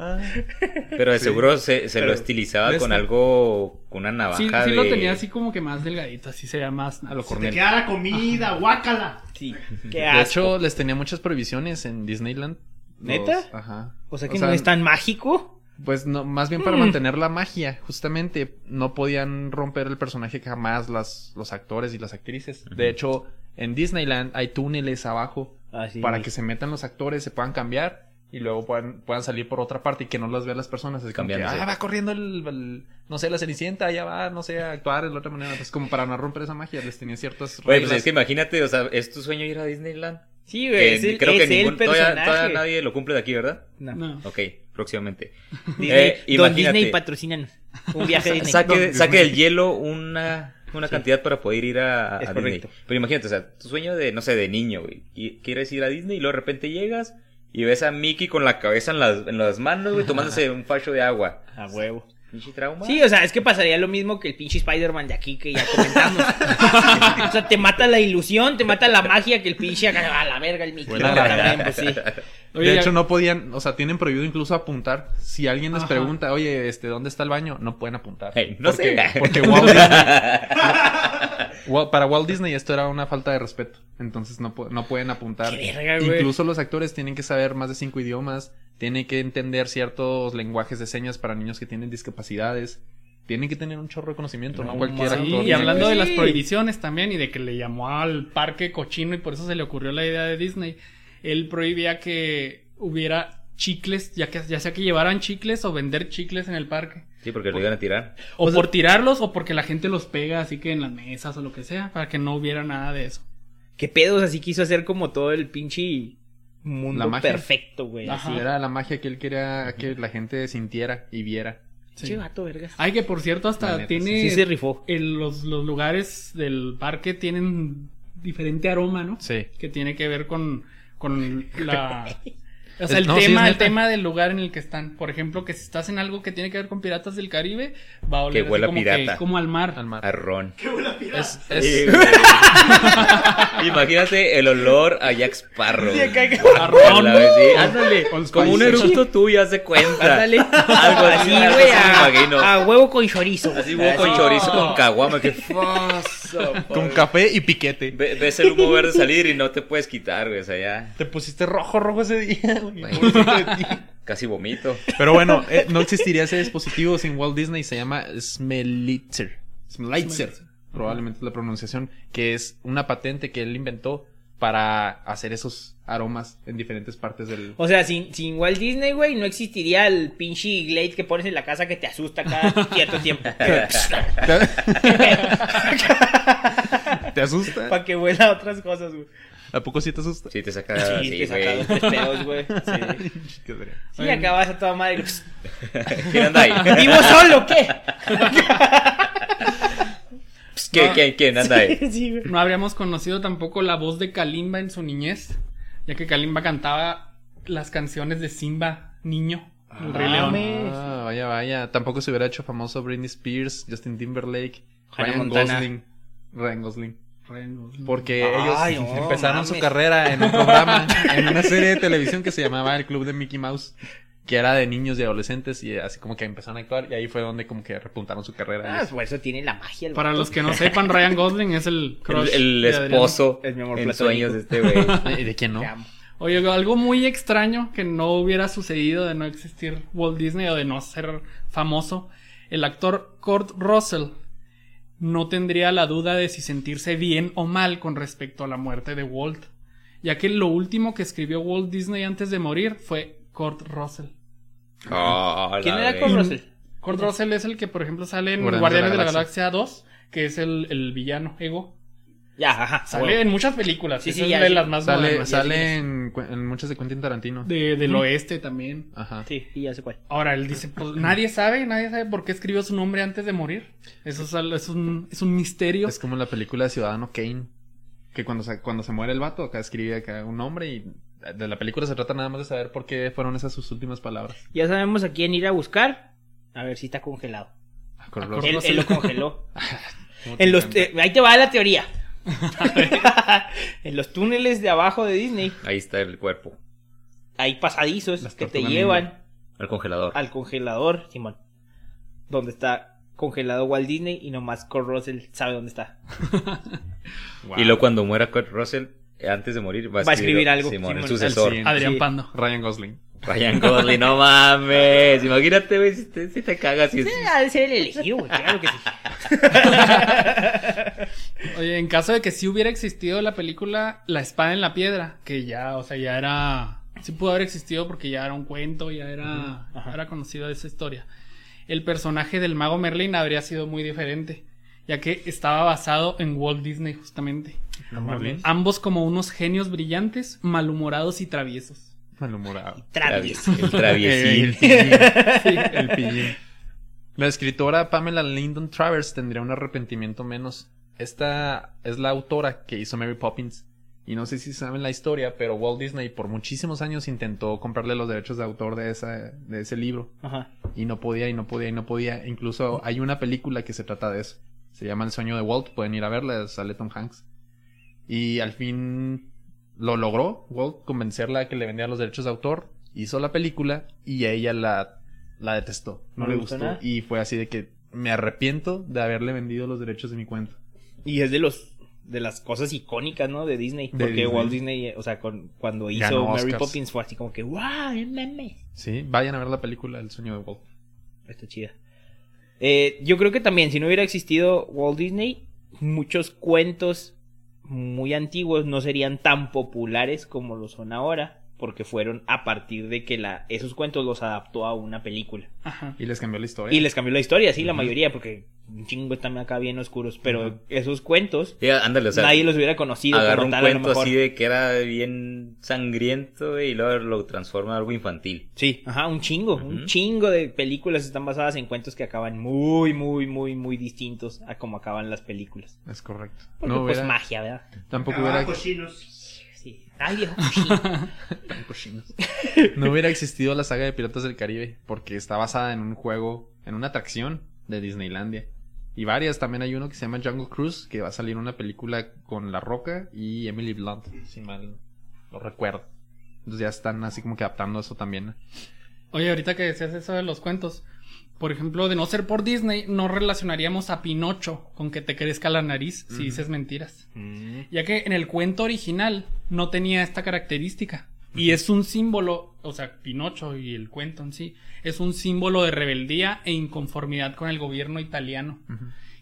Speaker 2: Pero de
Speaker 1: Sí.
Speaker 2: seguro se, se lo estilizaba con algo, con una navaja
Speaker 4: Sí, sí lo tenía así como que más delgadito, así se llama más.
Speaker 1: A lo
Speaker 5: Te
Speaker 1: Cornel.
Speaker 5: queda la comida, guácala.
Speaker 3: Sí. Qué
Speaker 1: De
Speaker 3: asco.
Speaker 1: hecho, les tenía muchas prohibiciones en Disneyland. Los-
Speaker 3: ¿Neta?
Speaker 1: Ajá.
Speaker 3: o sea que no es tan mágico.
Speaker 1: Pues no, más bien para
Speaker 3: Mm.
Speaker 1: mantener la magia, justamente no podían romper el personaje jamás las, los actores y las actrices. De hecho, en Disneyland hay túneles abajo
Speaker 3: Así.
Speaker 1: para que se metan los actores, se puedan cambiar y luego puedan, puedan salir por otra parte y que no las vean las personas. Es como que, ah, va corriendo el, el- no sé, la cenicienta, ya va, no sé, a actuar de la otra manera. Pues como para no romper esa magia, les tenía ciertas
Speaker 2: Güey,
Speaker 1: reglas.
Speaker 2: pues es que imagínate, o sea, ¿es tu sueño ir a Disneyland?
Speaker 3: Sí, güey.
Speaker 2: Que
Speaker 3: Es el,
Speaker 2: creo que
Speaker 3: es
Speaker 2: ningún, todavía,
Speaker 3: personaje.
Speaker 2: todavía nadie lo cumple de aquí, ¿verdad?
Speaker 3: No.
Speaker 4: No.
Speaker 2: Ok, próximamente.
Speaker 3: Disney,
Speaker 2: Eh,
Speaker 3: Don. Disney patrocínanos. Un viaje a Disney.
Speaker 2: Saque, saque
Speaker 1: Disney.
Speaker 2: del hielo una, una cantidad para poder ir a, a Disney. Pero imagínate, o sea, tu sueño de, no sé, de niño, güey. y Quieres ir a Disney y luego de repente llegas y ves a Mickey con la cabeza en las, en las manos, güey, tomándose un facho de agua.
Speaker 3: A huevo.
Speaker 2: Pinche trauma.
Speaker 3: Sí, o sea, es que pasaría lo mismo que el pinche Spider-Man de aquí que ya comentamos. o sea, te mata la ilusión, te mata la magia que el pinche acá, a la verga el. También, pues, sí.
Speaker 4: Oye,
Speaker 1: de
Speaker 4: ya-
Speaker 1: hecho, no podían, o sea, tienen prohibido incluso apuntar. Si alguien les
Speaker 4: Ajá.
Speaker 1: pregunta, oye, este, ¿dónde está el baño? No pueden apuntar.
Speaker 2: No
Speaker 1: porque,
Speaker 2: sé.
Speaker 1: Porque Walt Disney, para Walt Disney esto era una falta de respeto. Entonces no, no pueden apuntar.
Speaker 3: Qué verga, güey.
Speaker 1: Incluso los actores tienen que saber más de cinco idiomas. Tienen que entender ciertos lenguajes de señas para niños que tienen discapacidades. Tienen que tener un chorro de conocimiento, ¿no?
Speaker 3: No
Speaker 1: Cualquier.
Speaker 4: Sí,
Speaker 1: actor.
Speaker 4: y hablando de las prohibiciones también y de que le llamó al parque cochino y por eso se le ocurrió la idea de Disney, él prohibía que hubiera chicles, ya que ya sea que llevaran chicles o vender chicles en el parque.
Speaker 2: Sí, porque lo iban a tirar.
Speaker 4: O, por tirarlos o porque la gente los pega así que en las mesas o lo que sea, para que no hubiera nada de eso.
Speaker 3: ¿Qué pedos? Así quiso hacer como todo el pinche mundo
Speaker 1: La magia.
Speaker 3: perfecto, güey. Así.
Speaker 1: Era la magia que él quería que la gente sintiera y viera.
Speaker 3: Che, vato, vergas.
Speaker 4: Ay, que por cierto, hasta
Speaker 1: neta,
Speaker 4: tiene.
Speaker 3: Sí se rifó.
Speaker 4: en los, los lugares del parque tienen diferente aroma, ¿no?
Speaker 1: Sí.
Speaker 4: Que tiene que ver con, con la. O sea, el
Speaker 1: no,
Speaker 4: tema, el tema del lugar en el que están. Por ejemplo, que si estás en algo que tiene que ver con piratas del Caribe, va a oler
Speaker 2: Que huela
Speaker 4: así como,
Speaker 2: pirata.
Speaker 4: que- como al mar.
Speaker 1: Al mar.
Speaker 2: A ron. Sí,
Speaker 1: es-
Speaker 2: güey. Imagínate el olor a Jack Sparrow.
Speaker 3: Sí, acá-.
Speaker 2: Ándale. Como un eructo tuyo, haz de cuenta.
Speaker 3: Ándale.
Speaker 2: Algo así,
Speaker 3: güey, a,
Speaker 2: imagino.
Speaker 3: a huevo con chorizo.
Speaker 2: Así huevo con chorizo, con caguama. Que faso,
Speaker 1: con café y piquete.
Speaker 2: Ve- Ves el humo verde salir y no te puedes quitar, güey. O sea, ya
Speaker 1: Te pusiste rojo, rojo ese día. güey.
Speaker 2: Casi vomito.
Speaker 1: Pero bueno, eh, no existiría ese dispositivo sin Walt Disney. Se llama Smelitzer. Smelitzer. Probablemente es la pronunciación. Que es una patente que él inventó para hacer esos aromas en diferentes partes del...
Speaker 3: O sea, sin, sin Walt Disney, güey, no existiría el pinche Glade que pones en la casa que te asusta cada cierto tiempo.
Speaker 1: ¿Te asusta?
Speaker 3: Para que vuela a otras cosas, güey.
Speaker 1: ¿A poco sí te asusta?
Speaker 2: Sí, te saca.
Speaker 3: Sí,
Speaker 2: sí,
Speaker 3: te saca
Speaker 2: güey.
Speaker 3: dos, tres pedos, güey. Sí,
Speaker 1: ¿Qué
Speaker 3: sí acá vas a toda madre.
Speaker 2: ¿Quién anda ahí?
Speaker 3: ¿Vivo solo qué?
Speaker 2: ¿Quién,
Speaker 4: No.
Speaker 2: quién, quién anda ahí?
Speaker 3: Sí.
Speaker 4: No habríamos conocido tampoco la voz de Kalimba en su niñez, ya que Kalimba cantaba las canciones de Simba, niño, el Rey León.
Speaker 3: mames.
Speaker 1: Ah, vaya, vaya. Tampoco se hubiera hecho famoso Britney Spears, Justin Timberlake,
Speaker 3: Hannah
Speaker 1: Ryan
Speaker 3: Montana.
Speaker 1: Gosling. Ryan Gosling. Porque
Speaker 3: Ay,
Speaker 1: ellos
Speaker 3: no,
Speaker 1: empezaron su carrera en un programa, en una serie de televisión que se llamaba El Club de Mickey Mouse, que era de niños y adolescentes y así como que empezaron a actuar y ahí fue donde como que repuntaron su carrera.
Speaker 3: Ah, por eso tiene la magia. el
Speaker 4: Para los que no sepan, Ryan Gosling es el crush
Speaker 2: el esposo
Speaker 3: Es mi amor
Speaker 2: en sueños de este güey.
Speaker 1: ¿Y de quién no?
Speaker 4: Oye, algo muy extraño que no hubiera sucedido de no existir Walt Disney o de no ser famoso. El actor Kurt Russell no tendría la duda de si sentirse bien o mal con respecto a la muerte de Walt, ya que lo último que escribió Walt Disney antes de morir fue Kurt Russell.
Speaker 2: Oh,
Speaker 3: ¿Quién era con Russell?
Speaker 4: Kurt Russell es el que, por ejemplo, sale en
Speaker 1: Guardianes de
Speaker 4: de
Speaker 1: la
Speaker 4: la Galaxia 2, que es el, el villano Ego.
Speaker 3: Ya, ajá.
Speaker 4: Sale en muchas películas.
Speaker 3: Sí,
Speaker 4: esa
Speaker 3: sí,
Speaker 4: es
Speaker 3: ya,
Speaker 4: de
Speaker 3: sí.
Speaker 4: las más
Speaker 1: Sale,
Speaker 4: modernas.
Speaker 1: sale en, en muchas de Quentin Tarantino.
Speaker 4: De- del oeste también.
Speaker 1: Ajá.
Speaker 3: Sí, sí, ya sé cuál.
Speaker 4: Ahora él dice, pues nadie sabe, nadie sabe por qué escribió su nombre antes de morir. Eso es, un, es un misterio.
Speaker 1: Es como la película de Ciudadano Kane. Que cuando se, cuando se muere el vato, acá escribe acá un nombre y de la película se trata nada más de saber por qué fueron esas sus últimas palabras.
Speaker 3: Ya sabemos a quién ir a buscar. A ver si está congelado. Él, él lo congeló.
Speaker 1: ¿Cómo te
Speaker 3: en los, eh, ahí te va la teoría. en los túneles de abajo de Disney
Speaker 2: Ahí está el cuerpo.
Speaker 3: hay pasadizos
Speaker 1: Las
Speaker 3: que te llevan
Speaker 2: El congelador.
Speaker 3: al congelador, Simón. Donde está congelado Walt Disney y nomás Kurt Russell sabe dónde está.
Speaker 1: Wow.
Speaker 2: Y luego cuando muera Kurt Russell, eh, antes de morir, va a
Speaker 3: Va a
Speaker 2: escribir,
Speaker 3: escribir algo,
Speaker 2: Simón, el sucesor.
Speaker 1: al.
Speaker 4: Adrián
Speaker 3: Sí.
Speaker 4: Pando.
Speaker 1: Ryan Gosling.
Speaker 2: Ryan Gosling, no mames. Imagínate, güey, si te, si te cagas. y es-
Speaker 3: ha de ser el elegido, güey, claro que sí.
Speaker 4: Oye, en caso de que sí hubiera existido la película La espada en la piedra, que ya, o sea, ya era... Sí pudo haber existido porque ya era un cuento, ya era,
Speaker 3: Ajá.
Speaker 4: era conocido esa historia. El personaje del mago Merlin habría sido muy diferente, ya que estaba basado en Walt Disney justamente. Ambos como unos genios brillantes, malhumorados y traviesos.
Speaker 1: Malhumorado.
Speaker 3: Travieso.
Speaker 2: El traviesín.
Speaker 1: El pillín. Sí, el pillín. La escritora Pamela Lyndon Travers tendría un arrepentimiento menos. Esta es la autora que hizo Mary Poppins. Y no sé si saben la historia, pero Walt Disney por muchísimos años intentó comprarle los derechos de autor de, esa, de ese libro.
Speaker 3: Ajá.
Speaker 1: Y no podía, y no podía, y no podía. Incluso hay una película que se trata de eso. Se llama El sueño de Walt. Pueden ir a verla, sale Tom Hanks. Y al fin lo logró, Walt, convencerla a que le vendiera los derechos de autor. Hizo la película y ella la, la detestó. No,
Speaker 3: ¿No
Speaker 1: le
Speaker 3: gustó nada?
Speaker 1: Y fue así de que me arrepiento de haberle vendido los derechos de mi cuenta.
Speaker 3: Y es de los de las cosas icónicas, ¿no? De Disney.
Speaker 1: De
Speaker 3: porque
Speaker 1: Disney.
Speaker 3: Walt Disney, o sea, con, cuando hizo
Speaker 1: Ganó
Speaker 3: Mary
Speaker 1: Oscars.
Speaker 3: Poppins fue así como que, ¡wow! ¡El meme!
Speaker 1: Sí, vayan a ver la película El sueño de Walt.
Speaker 3: Está chida. Eh, yo creo que también, si no hubiera existido Walt Disney, muchos cuentos muy antiguos no serían tan populares como lo son ahora. Porque fueron a partir de que la, esos cuentos los adaptó a una película.
Speaker 4: Ajá.
Speaker 1: Y les cambió la historia.
Speaker 3: Y les cambió la historia, sí, la mayoría, porque un chingo están acá bien oscuros. Pero esos cuentos,
Speaker 2: Sí, ándale, o sea,
Speaker 3: nadie los hubiera conocido
Speaker 2: agarra
Speaker 3: como
Speaker 2: un
Speaker 3: tal, a lo
Speaker 2: cuento
Speaker 3: mejor.
Speaker 2: así de que era bien sangriento y luego lo transforma en algo infantil.
Speaker 3: Sí, ajá, un chingo, un chingo de películas están basadas en cuentos que acaban muy, muy, muy, muy distintos a como acaban las películas.
Speaker 1: Es correcto.
Speaker 3: Porque
Speaker 1: no
Speaker 3: pues
Speaker 1: hubiera,
Speaker 3: magia, ¿verdad?
Speaker 1: tampoco hubiera,
Speaker 5: Abajo, chinos.
Speaker 3: Sí. Ay, viejo cochino.
Speaker 1: Tan cochinos. No hubiera existido la saga de Piratas del Caribe porque está basada en un juego, en una atracción de Disneylandia. Y varias, también hay uno que se llama Jungle Cruise, que va a salir una película con La Roca y Emily Blunt, si mal lo recuerdo. Entonces ya están así como que adaptando eso también.
Speaker 4: Oye, ahorita que decías eso de los cuentos, por ejemplo, de no ser por Disney, no relacionaríamos a Pinocho con que te crezca la nariz si dices mentiras. Ya que en el cuento original no tenía esta característica. Y es un símbolo, o sea, Pinocho y el cuento en sí, es un símbolo de rebeldía e inconformidad con el gobierno italiano.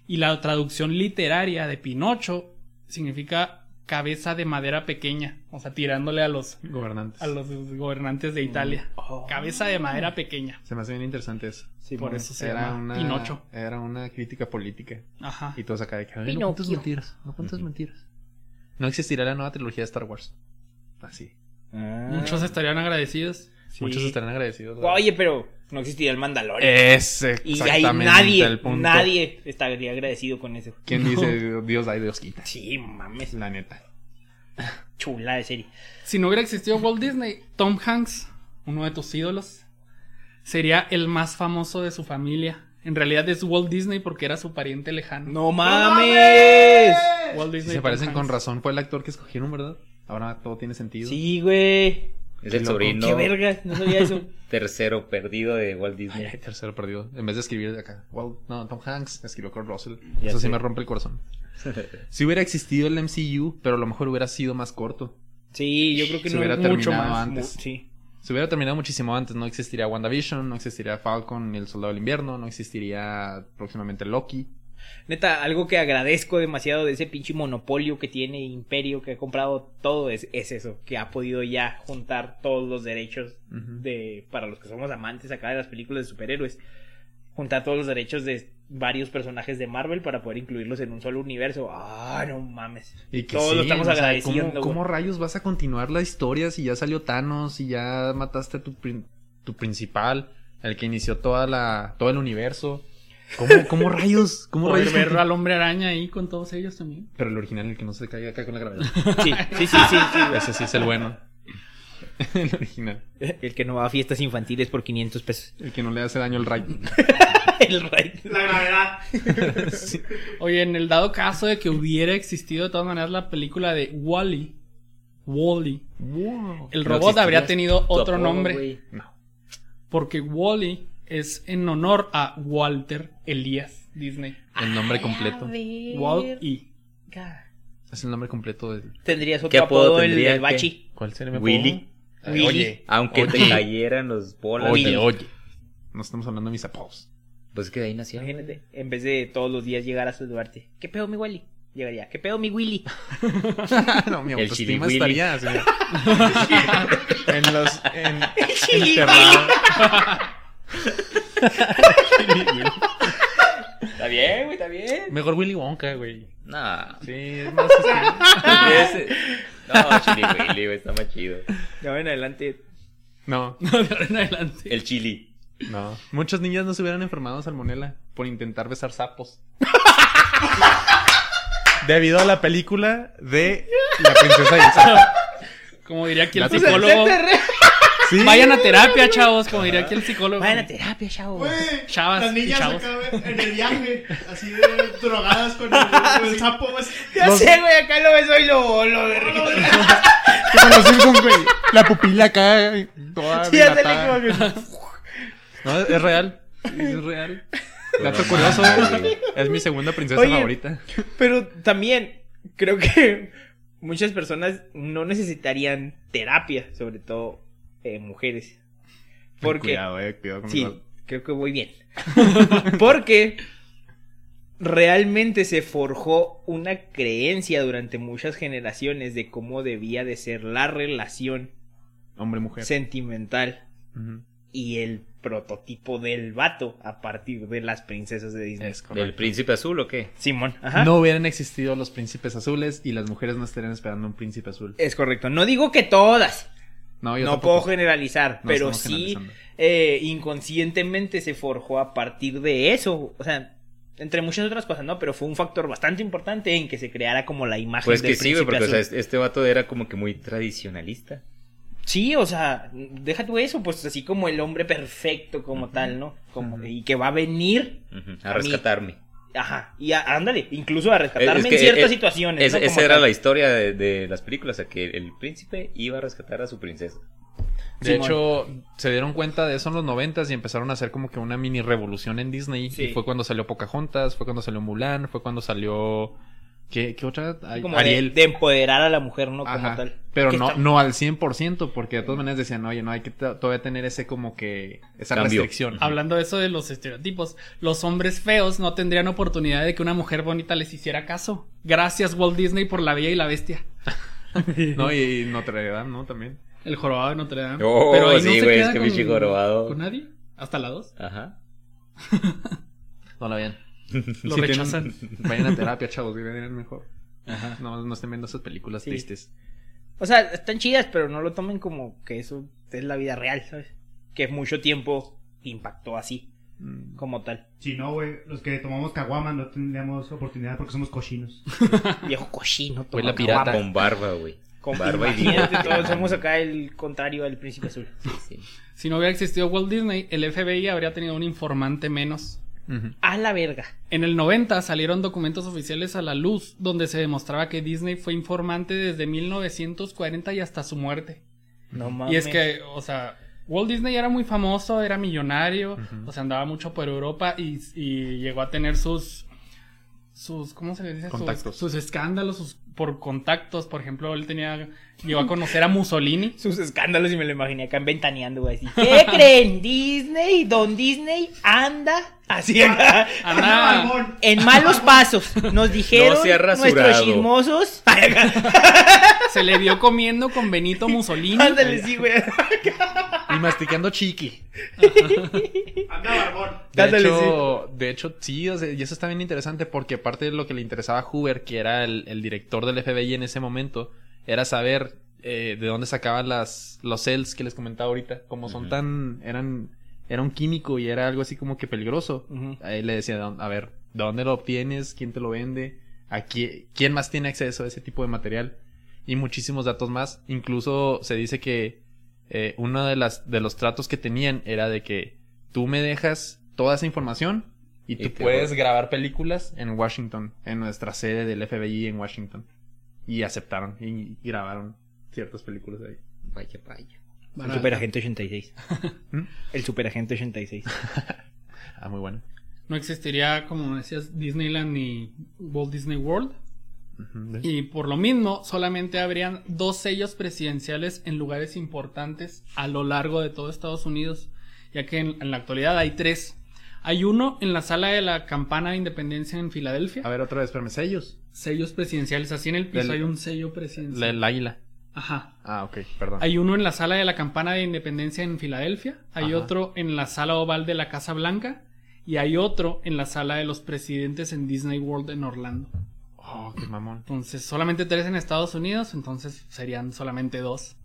Speaker 4: Y la traducción literaria de Pinocho significa cabeza de madera pequeña. O sea, tirándole a los,
Speaker 1: Gobernantes.
Speaker 4: a los gobernantes de Italia.
Speaker 3: Oh.
Speaker 4: Cabeza de madera pequeña.
Speaker 1: Se me hace bien interesante eso.
Speaker 4: Por eso se
Speaker 1: era
Speaker 4: llama
Speaker 1: una,
Speaker 4: Pinocho.
Speaker 1: Era una crítica política.
Speaker 4: Ajá.
Speaker 1: Y todos acá de que, "Ay, no cuentes mentiras, no cuentes mentiras. No existirá la nueva trilogía de Star Wars. Así.
Speaker 3: Ah.
Speaker 4: Muchos estarían agradecidos.
Speaker 3: Sí.
Speaker 1: Muchos estarán agradecidos. ¿verdad?
Speaker 3: Oye, pero no existiría el Mandalorian.
Speaker 1: Es
Speaker 3: y ahí
Speaker 1: exactamente
Speaker 3: nadie,
Speaker 1: el punto.
Speaker 3: nadie estaría agradecido con eso.
Speaker 1: ¿Quién dice Dios da y Dios quita?
Speaker 3: Sí, mames,
Speaker 1: La neta.
Speaker 3: chula de serie.
Speaker 4: Si no hubiera existido Walt Disney, Tom Hanks, uno de tus ídolos, sería el más famoso de su familia. En realidad es Walt Disney porque era su pariente lejano.
Speaker 3: ¡No mames!
Speaker 4: Walt
Speaker 1: Si
Speaker 4: Disney.
Speaker 1: se
Speaker 4: Tom
Speaker 1: parecen con
Speaker 4: Hanks.
Speaker 1: razón, fue el actor que escogieron, ¿verdad? Ahora todo tiene sentido.
Speaker 3: Sí, güey.
Speaker 2: Es el sobrino
Speaker 3: Qué verga, no sabía eso.
Speaker 2: tercero perdido de Walt Disney.
Speaker 1: Ay, tercero perdido. En vez de escribir de acá. Well, no, Tom Hanks escribió Kurt Russell.
Speaker 3: Ya
Speaker 1: Eso sí me rompe el corazón. Si hubiera existido el MCU, pero a lo mejor hubiera sido más corto.
Speaker 3: Sí, yo creo que
Speaker 1: Se
Speaker 3: no
Speaker 1: hubiera
Speaker 3: mucho
Speaker 1: terminado
Speaker 3: más.
Speaker 1: antes.
Speaker 3: mu- Sí.
Speaker 1: Se hubiera terminado muchísimo antes. No existiría WandaVision, no existiría Falcon y el Soldado del Invierno, no existiría próximamente Loki.
Speaker 3: Neta, algo que agradezco demasiado de ese pinche monopolio que tiene Imperio, que ha comprado todo, es, es eso, que ha podido ya juntar todos los derechos de, para los que somos amantes acá de las películas de superhéroes, juntar todos los derechos de varios personajes de Marvel para poder incluirlos en un solo universo. Ah, no mames.
Speaker 1: Y que
Speaker 3: Todos
Speaker 1: sí,
Speaker 3: lo estamos
Speaker 1: o sea,
Speaker 3: agradeciendo.
Speaker 1: ¿cómo, cómo rayos vas a continuar la historia si ya salió Thanos y ya mataste a tu, tu principal, el que inició toda la, todo el universo? ¿Cómo, cómo rayos? ¿Cómo
Speaker 4: Poder
Speaker 1: rayos?
Speaker 4: ver al hombre araña ahí con todos ellos también.
Speaker 1: Pero el original, el que no se caiga acá con la gravedad.
Speaker 3: Sí, sí, sí, sí.
Speaker 1: Ese sí es el bueno. el original.
Speaker 3: El que no va a fiestas infantiles por 500 pesos.
Speaker 1: El que no le hace daño al rayo.
Speaker 3: El rey.
Speaker 5: La gravedad.
Speaker 1: Sí.
Speaker 4: Oye, en el dado caso de que hubiera existido de todas maneras la película de Wally, Wally,
Speaker 1: Wow.
Speaker 4: el robot habría tenido otro nombre.
Speaker 1: No.
Speaker 4: Porque Wally es en honor a Walter Elías Disney.
Speaker 1: El nombre completo.
Speaker 4: Walt E.
Speaker 1: Es el nombre completo del.
Speaker 3: Tendrías otro
Speaker 2: ¿Qué apodo
Speaker 3: apodo, el
Speaker 2: tendría?
Speaker 3: del bachi.
Speaker 1: ¿Cuál sería mi
Speaker 2: Willy.
Speaker 1: apodo?
Speaker 3: Willy.
Speaker 1: Oye.
Speaker 2: Aunque te
Speaker 1: Oye.
Speaker 2: cayeran los bolas.
Speaker 1: Oye, oye. No estamos hablando de mis apodos.
Speaker 2: Pues que de ahí nació.
Speaker 3: Imagínate, en vez de todos los días llegar a saludarte. ¿Qué pedo mi Willy? Llegaría. ¿Qué pedo mi Willy?
Speaker 1: no, mi
Speaker 2: El
Speaker 1: autoestima
Speaker 2: Willy.
Speaker 1: estaría así. en los. En,
Speaker 3: Chili
Speaker 1: enterrado.
Speaker 3: Está bien, güey, está bien.
Speaker 1: Mejor Willy Wonka, güey.
Speaker 2: Nah.
Speaker 1: Sí, es más. este-
Speaker 2: Ese- No, Chili Willy, güey, está más chido.
Speaker 3: De ahora en adelante.
Speaker 1: No,
Speaker 4: De ahora en adelante.
Speaker 2: El chili.
Speaker 1: no. Muchas niñas no se hubieran enfermado de salmonela por intentar besar sapos. Debido a la película de La princesa y el sapo.
Speaker 4: Como diría aquí el psicólogo.
Speaker 1: Sí.
Speaker 4: Vayan a terapia, chavos. Como diría aquí el psicólogo.
Speaker 3: Vayan a terapia, chavo.
Speaker 5: Güey,
Speaker 4: Chavas
Speaker 5: las niñas
Speaker 4: chavos.
Speaker 5: acá en el viaje, así de drogadas con el, con el sapo. así.
Speaker 3: Ya
Speaker 1: Los-
Speaker 3: sé, güey, acá lo beso y lo, lo
Speaker 1: Como los Simpsons, güey. La pupila acá. Toda
Speaker 3: Sí, ándale, como que-
Speaker 1: No, es real. Es real. Dato curioso. Es mi segunda princesa
Speaker 3: Oye.
Speaker 1: favorita.
Speaker 3: Pero también creo que muchas personas no necesitarían terapia, sobre todo eh, mujeres. Porque
Speaker 1: Cuidado, eh. Cuidado con
Speaker 3: sí, creo que voy bien. Porque realmente se forjó una creencia durante muchas generaciones de cómo debía de ser la relación
Speaker 1: Hombre-mujer.
Speaker 3: sentimental y el prototipo del vato a partir de las princesas de Disney.
Speaker 1: Es
Speaker 2: ¿Del príncipe azul o qué?
Speaker 3: Simón, ajá.
Speaker 1: No hubieran existido los príncipes azules y las mujeres no estarían esperando un príncipe azul.
Speaker 3: Es correcto. No digo que todas.
Speaker 1: No, yo
Speaker 3: no
Speaker 1: tampoco.
Speaker 3: puedo generalizar,
Speaker 1: No
Speaker 3: pero sí eh, inconscientemente se forjó a partir de eso. O sea, entre muchas otras cosas, ¿no? Pero fue un factor bastante importante en que se creara como la imagen
Speaker 2: Pues
Speaker 3: del
Speaker 2: que sí, porque o sea, este- vato era como que muy tradicionalista.
Speaker 3: Sí, o sea, deja tú eso, pues así como el hombre perfecto como tal, ¿no? Como. Y que va a venir, A
Speaker 2: A
Speaker 3: mí-
Speaker 2: rescatarme.
Speaker 3: Ajá, y a- ándale, incluso a rescatarme
Speaker 2: Es que,
Speaker 3: en ciertas situaciones.
Speaker 2: Es-
Speaker 3: ¿no?
Speaker 2: esa era
Speaker 3: tal.
Speaker 2: la historia de, de las películas, o sea, que el príncipe iba a rescatar a su princesa.
Speaker 1: De
Speaker 3: Simón.
Speaker 1: hecho, se dieron cuenta de eso en los noventas y empezaron a hacer como que una mini revolución en Disney.
Speaker 3: Sí.
Speaker 1: Y fue cuando salió Pocahontas, fue cuando salió Mulan, fue cuando salió... ¿Qué, qué otra? Ay,
Speaker 3: Como de-
Speaker 1: Ariel.
Speaker 3: De, empoderar a la mujer, ¿no? Como
Speaker 1: Ajá.
Speaker 3: tal.
Speaker 1: Pero no,
Speaker 3: está-
Speaker 1: no al 100%, porque de todas maneras decían, oye, no hay que todavía tener ese como que... Esa
Speaker 2: Cambio.
Speaker 1: restricción.
Speaker 4: Hablando de eso de los estereotipos, los hombres feos no tendrían oportunidad de que una mujer bonita les hiciera caso. Gracias Walt Disney por la Bella y la Bestia.
Speaker 1: No, y Notre Dame, ¿no? También.
Speaker 4: El jorobado de Notre Dame.
Speaker 2: Oh,
Speaker 4: Pero ahí
Speaker 2: sí,
Speaker 4: no se
Speaker 2: güey,
Speaker 4: queda
Speaker 2: es que
Speaker 4: con,
Speaker 2: jorobado.
Speaker 4: ¿Con nadie? ¿Hasta la 2?
Speaker 2: Ajá.
Speaker 1: No la vean.
Speaker 4: Lo
Speaker 1: Si
Speaker 4: rechazan.
Speaker 1: tienen- vayan a terapia, chavos, viven mejor.
Speaker 3: Ajá.
Speaker 1: No, no estén viendo esas películas
Speaker 3: Sí.
Speaker 1: tristes.
Speaker 3: O sea, están chidas, pero no lo tomen como que eso es la vida real, ¿sabes? Que mucho tiempo impactó así,
Speaker 1: Mm.
Speaker 3: como tal.
Speaker 5: Si no, güey, los que tomamos caguama no tendríamos oportunidad porque somos cochinos.
Speaker 3: Viejo cochino.
Speaker 1: Fue la pirata.
Speaker 3: caguama.
Speaker 2: Con barba, güey.
Speaker 3: Con
Speaker 2: barba y
Speaker 3: todos somos acá el contrario al príncipe azul.
Speaker 2: Sí, sí.
Speaker 4: Si no hubiera existido Walt Disney, el FBI habría tenido un informante menos.
Speaker 3: A la verga.
Speaker 4: En el 90 salieron documentos oficiales a la luz donde se demostraba que Disney fue informante desde 1940 y hasta su muerte.
Speaker 3: No mames.
Speaker 4: Y es que, o sea, Walt Disney era muy famoso, era millonario, o sea, andaba mucho por Europa y, y llegó a tener sus, sus, ¿cómo se le dice? Sus-
Speaker 1: Contactos.
Speaker 4: Sus, escándalos, sus, por contactos. Por ejemplo, él tenía, llegó a conocer a Mussolini.
Speaker 3: Sus escándalos y me lo imaginé acá ventaneando, güey. así, ¿Qué creen? Disney, Don Disney anda así.
Speaker 4: Anda,
Speaker 5: Barbón.
Speaker 3: En malos pasos. Nos dijeron
Speaker 2: No se ha
Speaker 3: nuestros chismosos.
Speaker 4: se le vio comiendo con Benito Mussolini.
Speaker 3: Ándale, sí, güey.
Speaker 1: Y masticando chiqui.
Speaker 5: Anda, barbón.
Speaker 1: De
Speaker 3: Ándale,
Speaker 1: hecho, de hecho, sí, o sea, y eso está bien interesante porque parte de lo que le interesaba a Hoover, que era el, el director del FBI en ese momento, era saber eh, de dónde sacaban las, los cells que les comentaba ahorita. Como son tan, eran, era un químico y era algo así como que peligroso.
Speaker 3: Ujú.
Speaker 1: A él le decía, a ver, ¿de dónde lo obtienes? ¿Quién te lo vende? ¿A quién, quién más tiene acceso a ese tipo de material? Y muchísimos datos más. Incluso se dice que eh, uno de, las, de los tratos que tenían era de que tú me dejas toda esa información y tú
Speaker 2: Y
Speaker 1: puedes
Speaker 2: voy.
Speaker 1: grabar películas en Washington, en nuestra sede del FBI en Washington. Y aceptaron y, grabaron ciertas películas ahí.
Speaker 2: Vaya, vaya.
Speaker 3: El. Superagente 86.
Speaker 1: ¿Mm?
Speaker 3: El Superagente 86.
Speaker 1: Ah, muy bueno.
Speaker 4: No existiría, como decías, Disneyland ni Walt Disney World. Y por lo mismo, solamente habrían dos sellos presidenciales en lugares importantes a lo largo de todo Estados Unidos, ya que en, en la actualidad hay tres. Hay uno en la sala de la campana de independencia en Filadelfia.
Speaker 1: A ver, otra vez, espérame, sellos.
Speaker 4: Sellos presidenciales, así en el piso
Speaker 1: Del-
Speaker 4: hay un sello presidencial.
Speaker 1: el águila.
Speaker 4: Ajá.
Speaker 1: Ah, ok, perdón.
Speaker 4: Hay uno en la sala de la campana de independencia en Filadelfia. Hay
Speaker 1: Ajá.
Speaker 4: otro en la sala oval de la Casa Blanca. Y hay otro en la sala de los presidentes en Disney World en Orlando.
Speaker 1: Oh, qué mamón.
Speaker 4: Entonces, solamente tres en Estados Unidos, entonces serían solamente dos.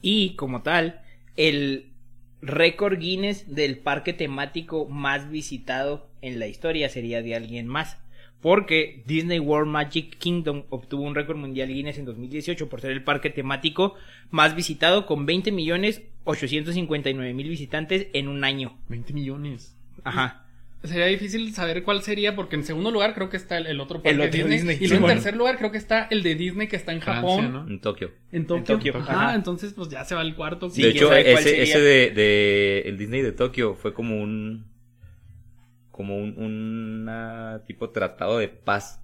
Speaker 3: Y como tal, el récord Guinness del parque temático más visitado en la historia sería de alguien más. Porque Disney World Magic Kingdom obtuvo un récord mundial Guinness en 2018 por ser el parque temático más visitado con 20 millones 859 mil visitantes en un año.
Speaker 1: 20 millones.
Speaker 3: Ajá.
Speaker 4: Sería difícil saber cuál sería, porque en segundo lugar creo que está el, el otro parque
Speaker 3: El otro
Speaker 4: Disney.
Speaker 3: Disney,
Speaker 4: Y luego
Speaker 3: sí,
Speaker 4: en
Speaker 3: bueno.
Speaker 4: tercer lugar creo que está el de Disney que está en
Speaker 1: Francia,
Speaker 4: Japón.
Speaker 1: ¿no?
Speaker 2: En Tokio.
Speaker 4: En Tokio.
Speaker 3: Tokio,
Speaker 4: Ajá,
Speaker 3: ajá.
Speaker 4: entonces pues ya se va el cuarto.
Speaker 3: Sí,
Speaker 2: de hecho, ese,
Speaker 3: sería.
Speaker 2: ese de, de el Disney de Tokio fue como un como un una tipo tratado de paz,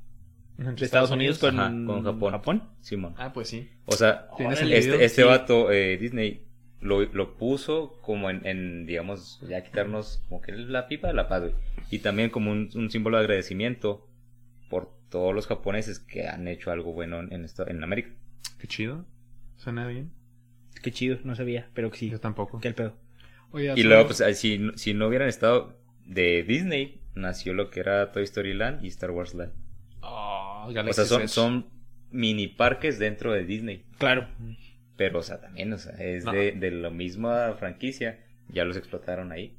Speaker 3: De Estados Unidos con,
Speaker 2: Ajá, con Japón.
Speaker 3: Japón.
Speaker 2: Simón.
Speaker 1: Ah, pues sí.
Speaker 2: O sea, este, este
Speaker 1: sí.
Speaker 2: vato eh, Disney lo, lo puso como en, en, digamos, ya quitarnos como que la pipa de la paz, güey. Y también como un, un símbolo de agradecimiento por todos los japoneses que han hecho algo bueno en, esta- en América.
Speaker 1: Qué chido. Suena bien.
Speaker 3: Qué chido, no sabía, pero que sí.
Speaker 1: Yo tampoco.
Speaker 3: Qué el pedo.
Speaker 4: Oye,
Speaker 2: Y luego, pues, si, si no hubieran estado de Disney, nació lo que era Toy Story Land y Star Wars Land.
Speaker 1: Oh,
Speaker 2: O sea, son, son mini parques dentro de Disney.
Speaker 3: Claro.
Speaker 2: Pero, o sea, también, o sea, es
Speaker 1: No.
Speaker 2: de, de la misma franquicia. Ya los explotaron ahí.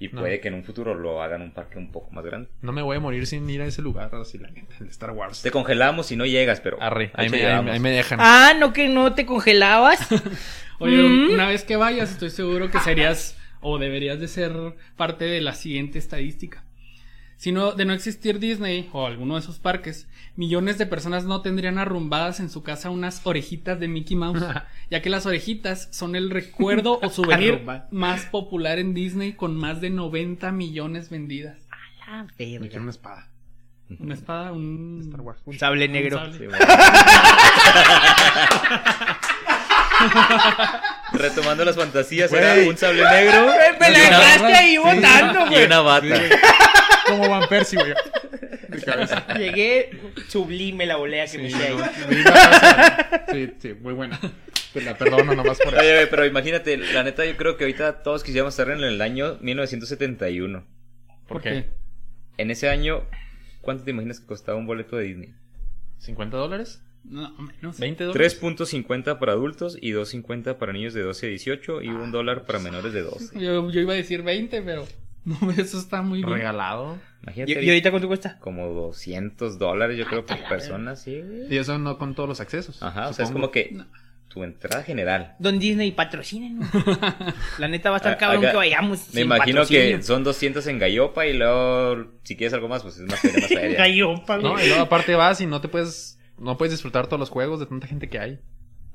Speaker 2: Y
Speaker 1: No.
Speaker 2: puede que en un futuro lo hagan un parque un poco más grande.
Speaker 1: No me voy a morir sin ir a ese lugar, así la neta, el Star Wars.
Speaker 2: Te congelamos si no llegas, pero.
Speaker 1: Arre, ahí me, ahí me dejan.
Speaker 3: Ah, no que no te congelabas.
Speaker 4: Oye,
Speaker 3: Mm.
Speaker 4: una vez que vayas, estoy seguro que serías o deberías de ser parte de la siguiente estadística. Si no, de no existir Disney o alguno de sus parques, millones de personas no tendrían arrumbadas en su casa unas orejitas de Mickey Mouse, ya que las orejitas son el recuerdo o souvenir más popular en Disney con más de 90 millones vendidas.
Speaker 3: La
Speaker 1: Me quiero
Speaker 3: verga.
Speaker 1: una espada.
Speaker 4: Una espada, un
Speaker 1: Star Wars.
Speaker 3: Un sable
Speaker 4: un
Speaker 3: negro.
Speaker 4: sable.
Speaker 2: Sí, bueno. Retomando las fantasías,
Speaker 1: Güey.
Speaker 2: era un sable negro
Speaker 3: Me la dejaste ahí votando,
Speaker 2: y
Speaker 3: güey.
Speaker 2: una bata.
Speaker 1: Como Van Persie, güey.
Speaker 3: Llegué Sublime la volea que me
Speaker 1: Sí,
Speaker 3: ahí.
Speaker 1: me iba a pasar. sí, sí, muy buena. Te la perdono nomás por eso.
Speaker 2: Oye, pero imagínate, la neta, yo creo que ahorita todos quisiéramos estar en el año 1971.
Speaker 1: ¿Por qué?
Speaker 2: En ese año, ¿cuánto te imaginas que costaba un boleto de Disney?
Speaker 1: ¿50 dólares?
Speaker 4: No, menos.
Speaker 1: ¿20 dólares?
Speaker 2: 3.50 para adultos y 2.50 para niños de 12 a 18 y un dólar para menores de 12.
Speaker 4: Yo, yo iba a decir 20, pero no, eso está muy bien.
Speaker 1: Regalado.
Speaker 2: Imagínate,
Speaker 3: ¿Y, y ahorita cuánto cuesta?
Speaker 2: como 200 dólares, yo creo, por persona, sí. güey.
Speaker 1: Y eso no con todos los accesos.
Speaker 2: Ajá, o sea, es como que tu entrada general.
Speaker 3: Don Disney, patrocinen. La neta va a estar
Speaker 2: Ah,
Speaker 3: cabrón
Speaker 2: acá-
Speaker 3: que vayamos.
Speaker 2: Me
Speaker 3: sin
Speaker 2: imagino que son 200 en Gallopa y luego, si quieres algo más, pues es más más aérea.
Speaker 3: Gallopa.
Speaker 1: No, y luego aparte vas y no te puedes... No puedes disfrutar todos los juegos de tanta gente que hay.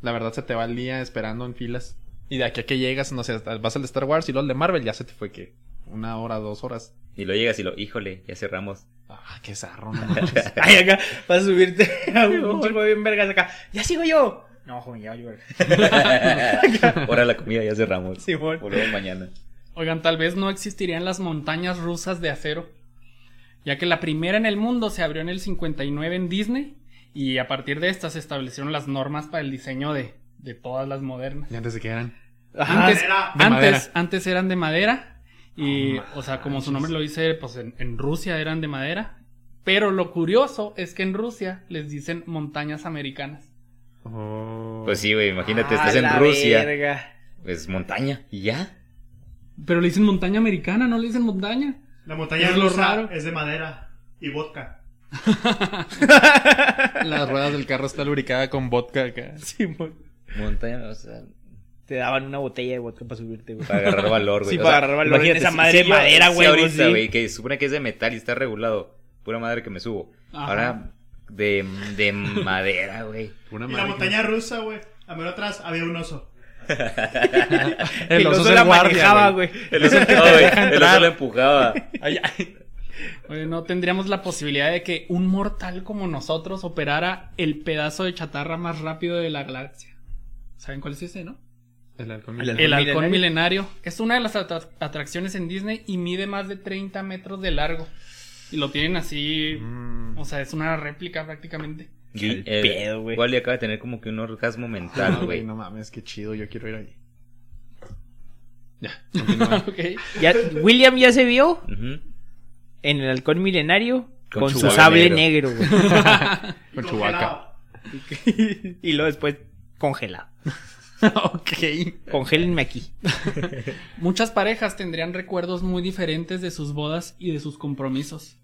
Speaker 1: La verdad se te va el día esperando en filas. Y de aquí a que llegas, no sé, vas al de Star Wars y luego al de Marvel, ya se te fue que una hora, dos horas.
Speaker 2: Y lo llegas y lo, híjole, ya cerramos.
Speaker 1: Ah, qué zarro, no.
Speaker 3: Ay, acá vas a subirte a un chico bien vergas acá. ¡Ya sigo yo! No, joven, ya valió verga.
Speaker 2: Hora de la comida, ya cerramos.
Speaker 3: Simón.
Speaker 2: Volvemos mañana.
Speaker 4: Oigan, tal vez no existirían las montañas rusas de acero, ya que la primera en el mundo se abrió en el 59 en Disney y a partir de esta se establecieron las normas para el diseño de, de todas las modernas.
Speaker 1: Y antes de que eran.
Speaker 3: Ajá.
Speaker 4: Antes,
Speaker 5: madera.
Speaker 1: De
Speaker 4: antes,
Speaker 1: madera.
Speaker 4: antes eran de madera y,
Speaker 1: No
Speaker 4: o sea, como su nombre lo dice, pues en, en Rusia eran de madera. Pero lo curioso es que en Rusia les dicen montañas americanas.
Speaker 1: Oh.
Speaker 2: Pues sí, güey, imagínate, estás en Rusia.
Speaker 3: verga.
Speaker 2: Pues montaña, y ya.
Speaker 4: Pero le dicen montaña americana, no le dicen montaña.
Speaker 5: La montaña
Speaker 4: Es lo raro.
Speaker 5: es de madera y vodka.
Speaker 1: Las ruedas del carro está lubricada con vodka acá.
Speaker 3: Simón.
Speaker 2: Montaña, o sea,
Speaker 3: Te daban una botella de vodka para subirte, güey.
Speaker 2: para agarrar valor, güey.
Speaker 3: Sí,
Speaker 2: O
Speaker 3: para
Speaker 2: sea,
Speaker 3: agarrar valor en
Speaker 2: imagínate,
Speaker 3: esa
Speaker 2: si-
Speaker 3: madre de madera, güey,
Speaker 2: ahorita,
Speaker 3: sí.
Speaker 2: güey, que se supone que es de metal y está regulado. Pura madre que me subo.
Speaker 4: Ajá.
Speaker 2: Ahora, de, de madera, güey.
Speaker 1: Una
Speaker 5: Y la
Speaker 1: madre.
Speaker 5: montaña rusa, güey. A menos atrás había un oso.
Speaker 1: El oso es el
Speaker 3: la
Speaker 1: guardia,
Speaker 3: manejaba,
Speaker 1: güey.
Speaker 3: güey.
Speaker 2: El oso, no, güey, el oso lo empujaba.
Speaker 1: Ay, ay.
Speaker 4: Oye, no tendríamos la posibilidad de que un mortal como nosotros operara el pedazo de chatarra más rápido de la galaxia. ¿Saben cuál es ese, no?
Speaker 1: El halcón
Speaker 3: El
Speaker 4: El
Speaker 3: halcón milenario.
Speaker 4: milenario. Es una de las atra- atracciones en Disney y mide más de 30 metros de largo. Y lo tienen así.
Speaker 1: Mm.
Speaker 4: O sea, es una réplica prácticamente.
Speaker 3: Pedo, güey.
Speaker 2: Wally acaba de tener como que un orgasmo mental,
Speaker 1: güey, no mames, qué chido, yo quiero ir ahí. Ya, continúa.
Speaker 4: ok.
Speaker 3: Ya, William ya se vio
Speaker 2: Ujú.
Speaker 3: En el halcón milenario
Speaker 2: Con
Speaker 3: con,
Speaker 2: su
Speaker 3: su
Speaker 2: sable
Speaker 3: negro.
Speaker 1: Con
Speaker 5: congelado.
Speaker 3: y luego después congelado.
Speaker 1: ok.
Speaker 3: Congélenme aquí.
Speaker 4: Muchas parejas tendrían recuerdos muy diferentes de sus bodas y de sus compromisos.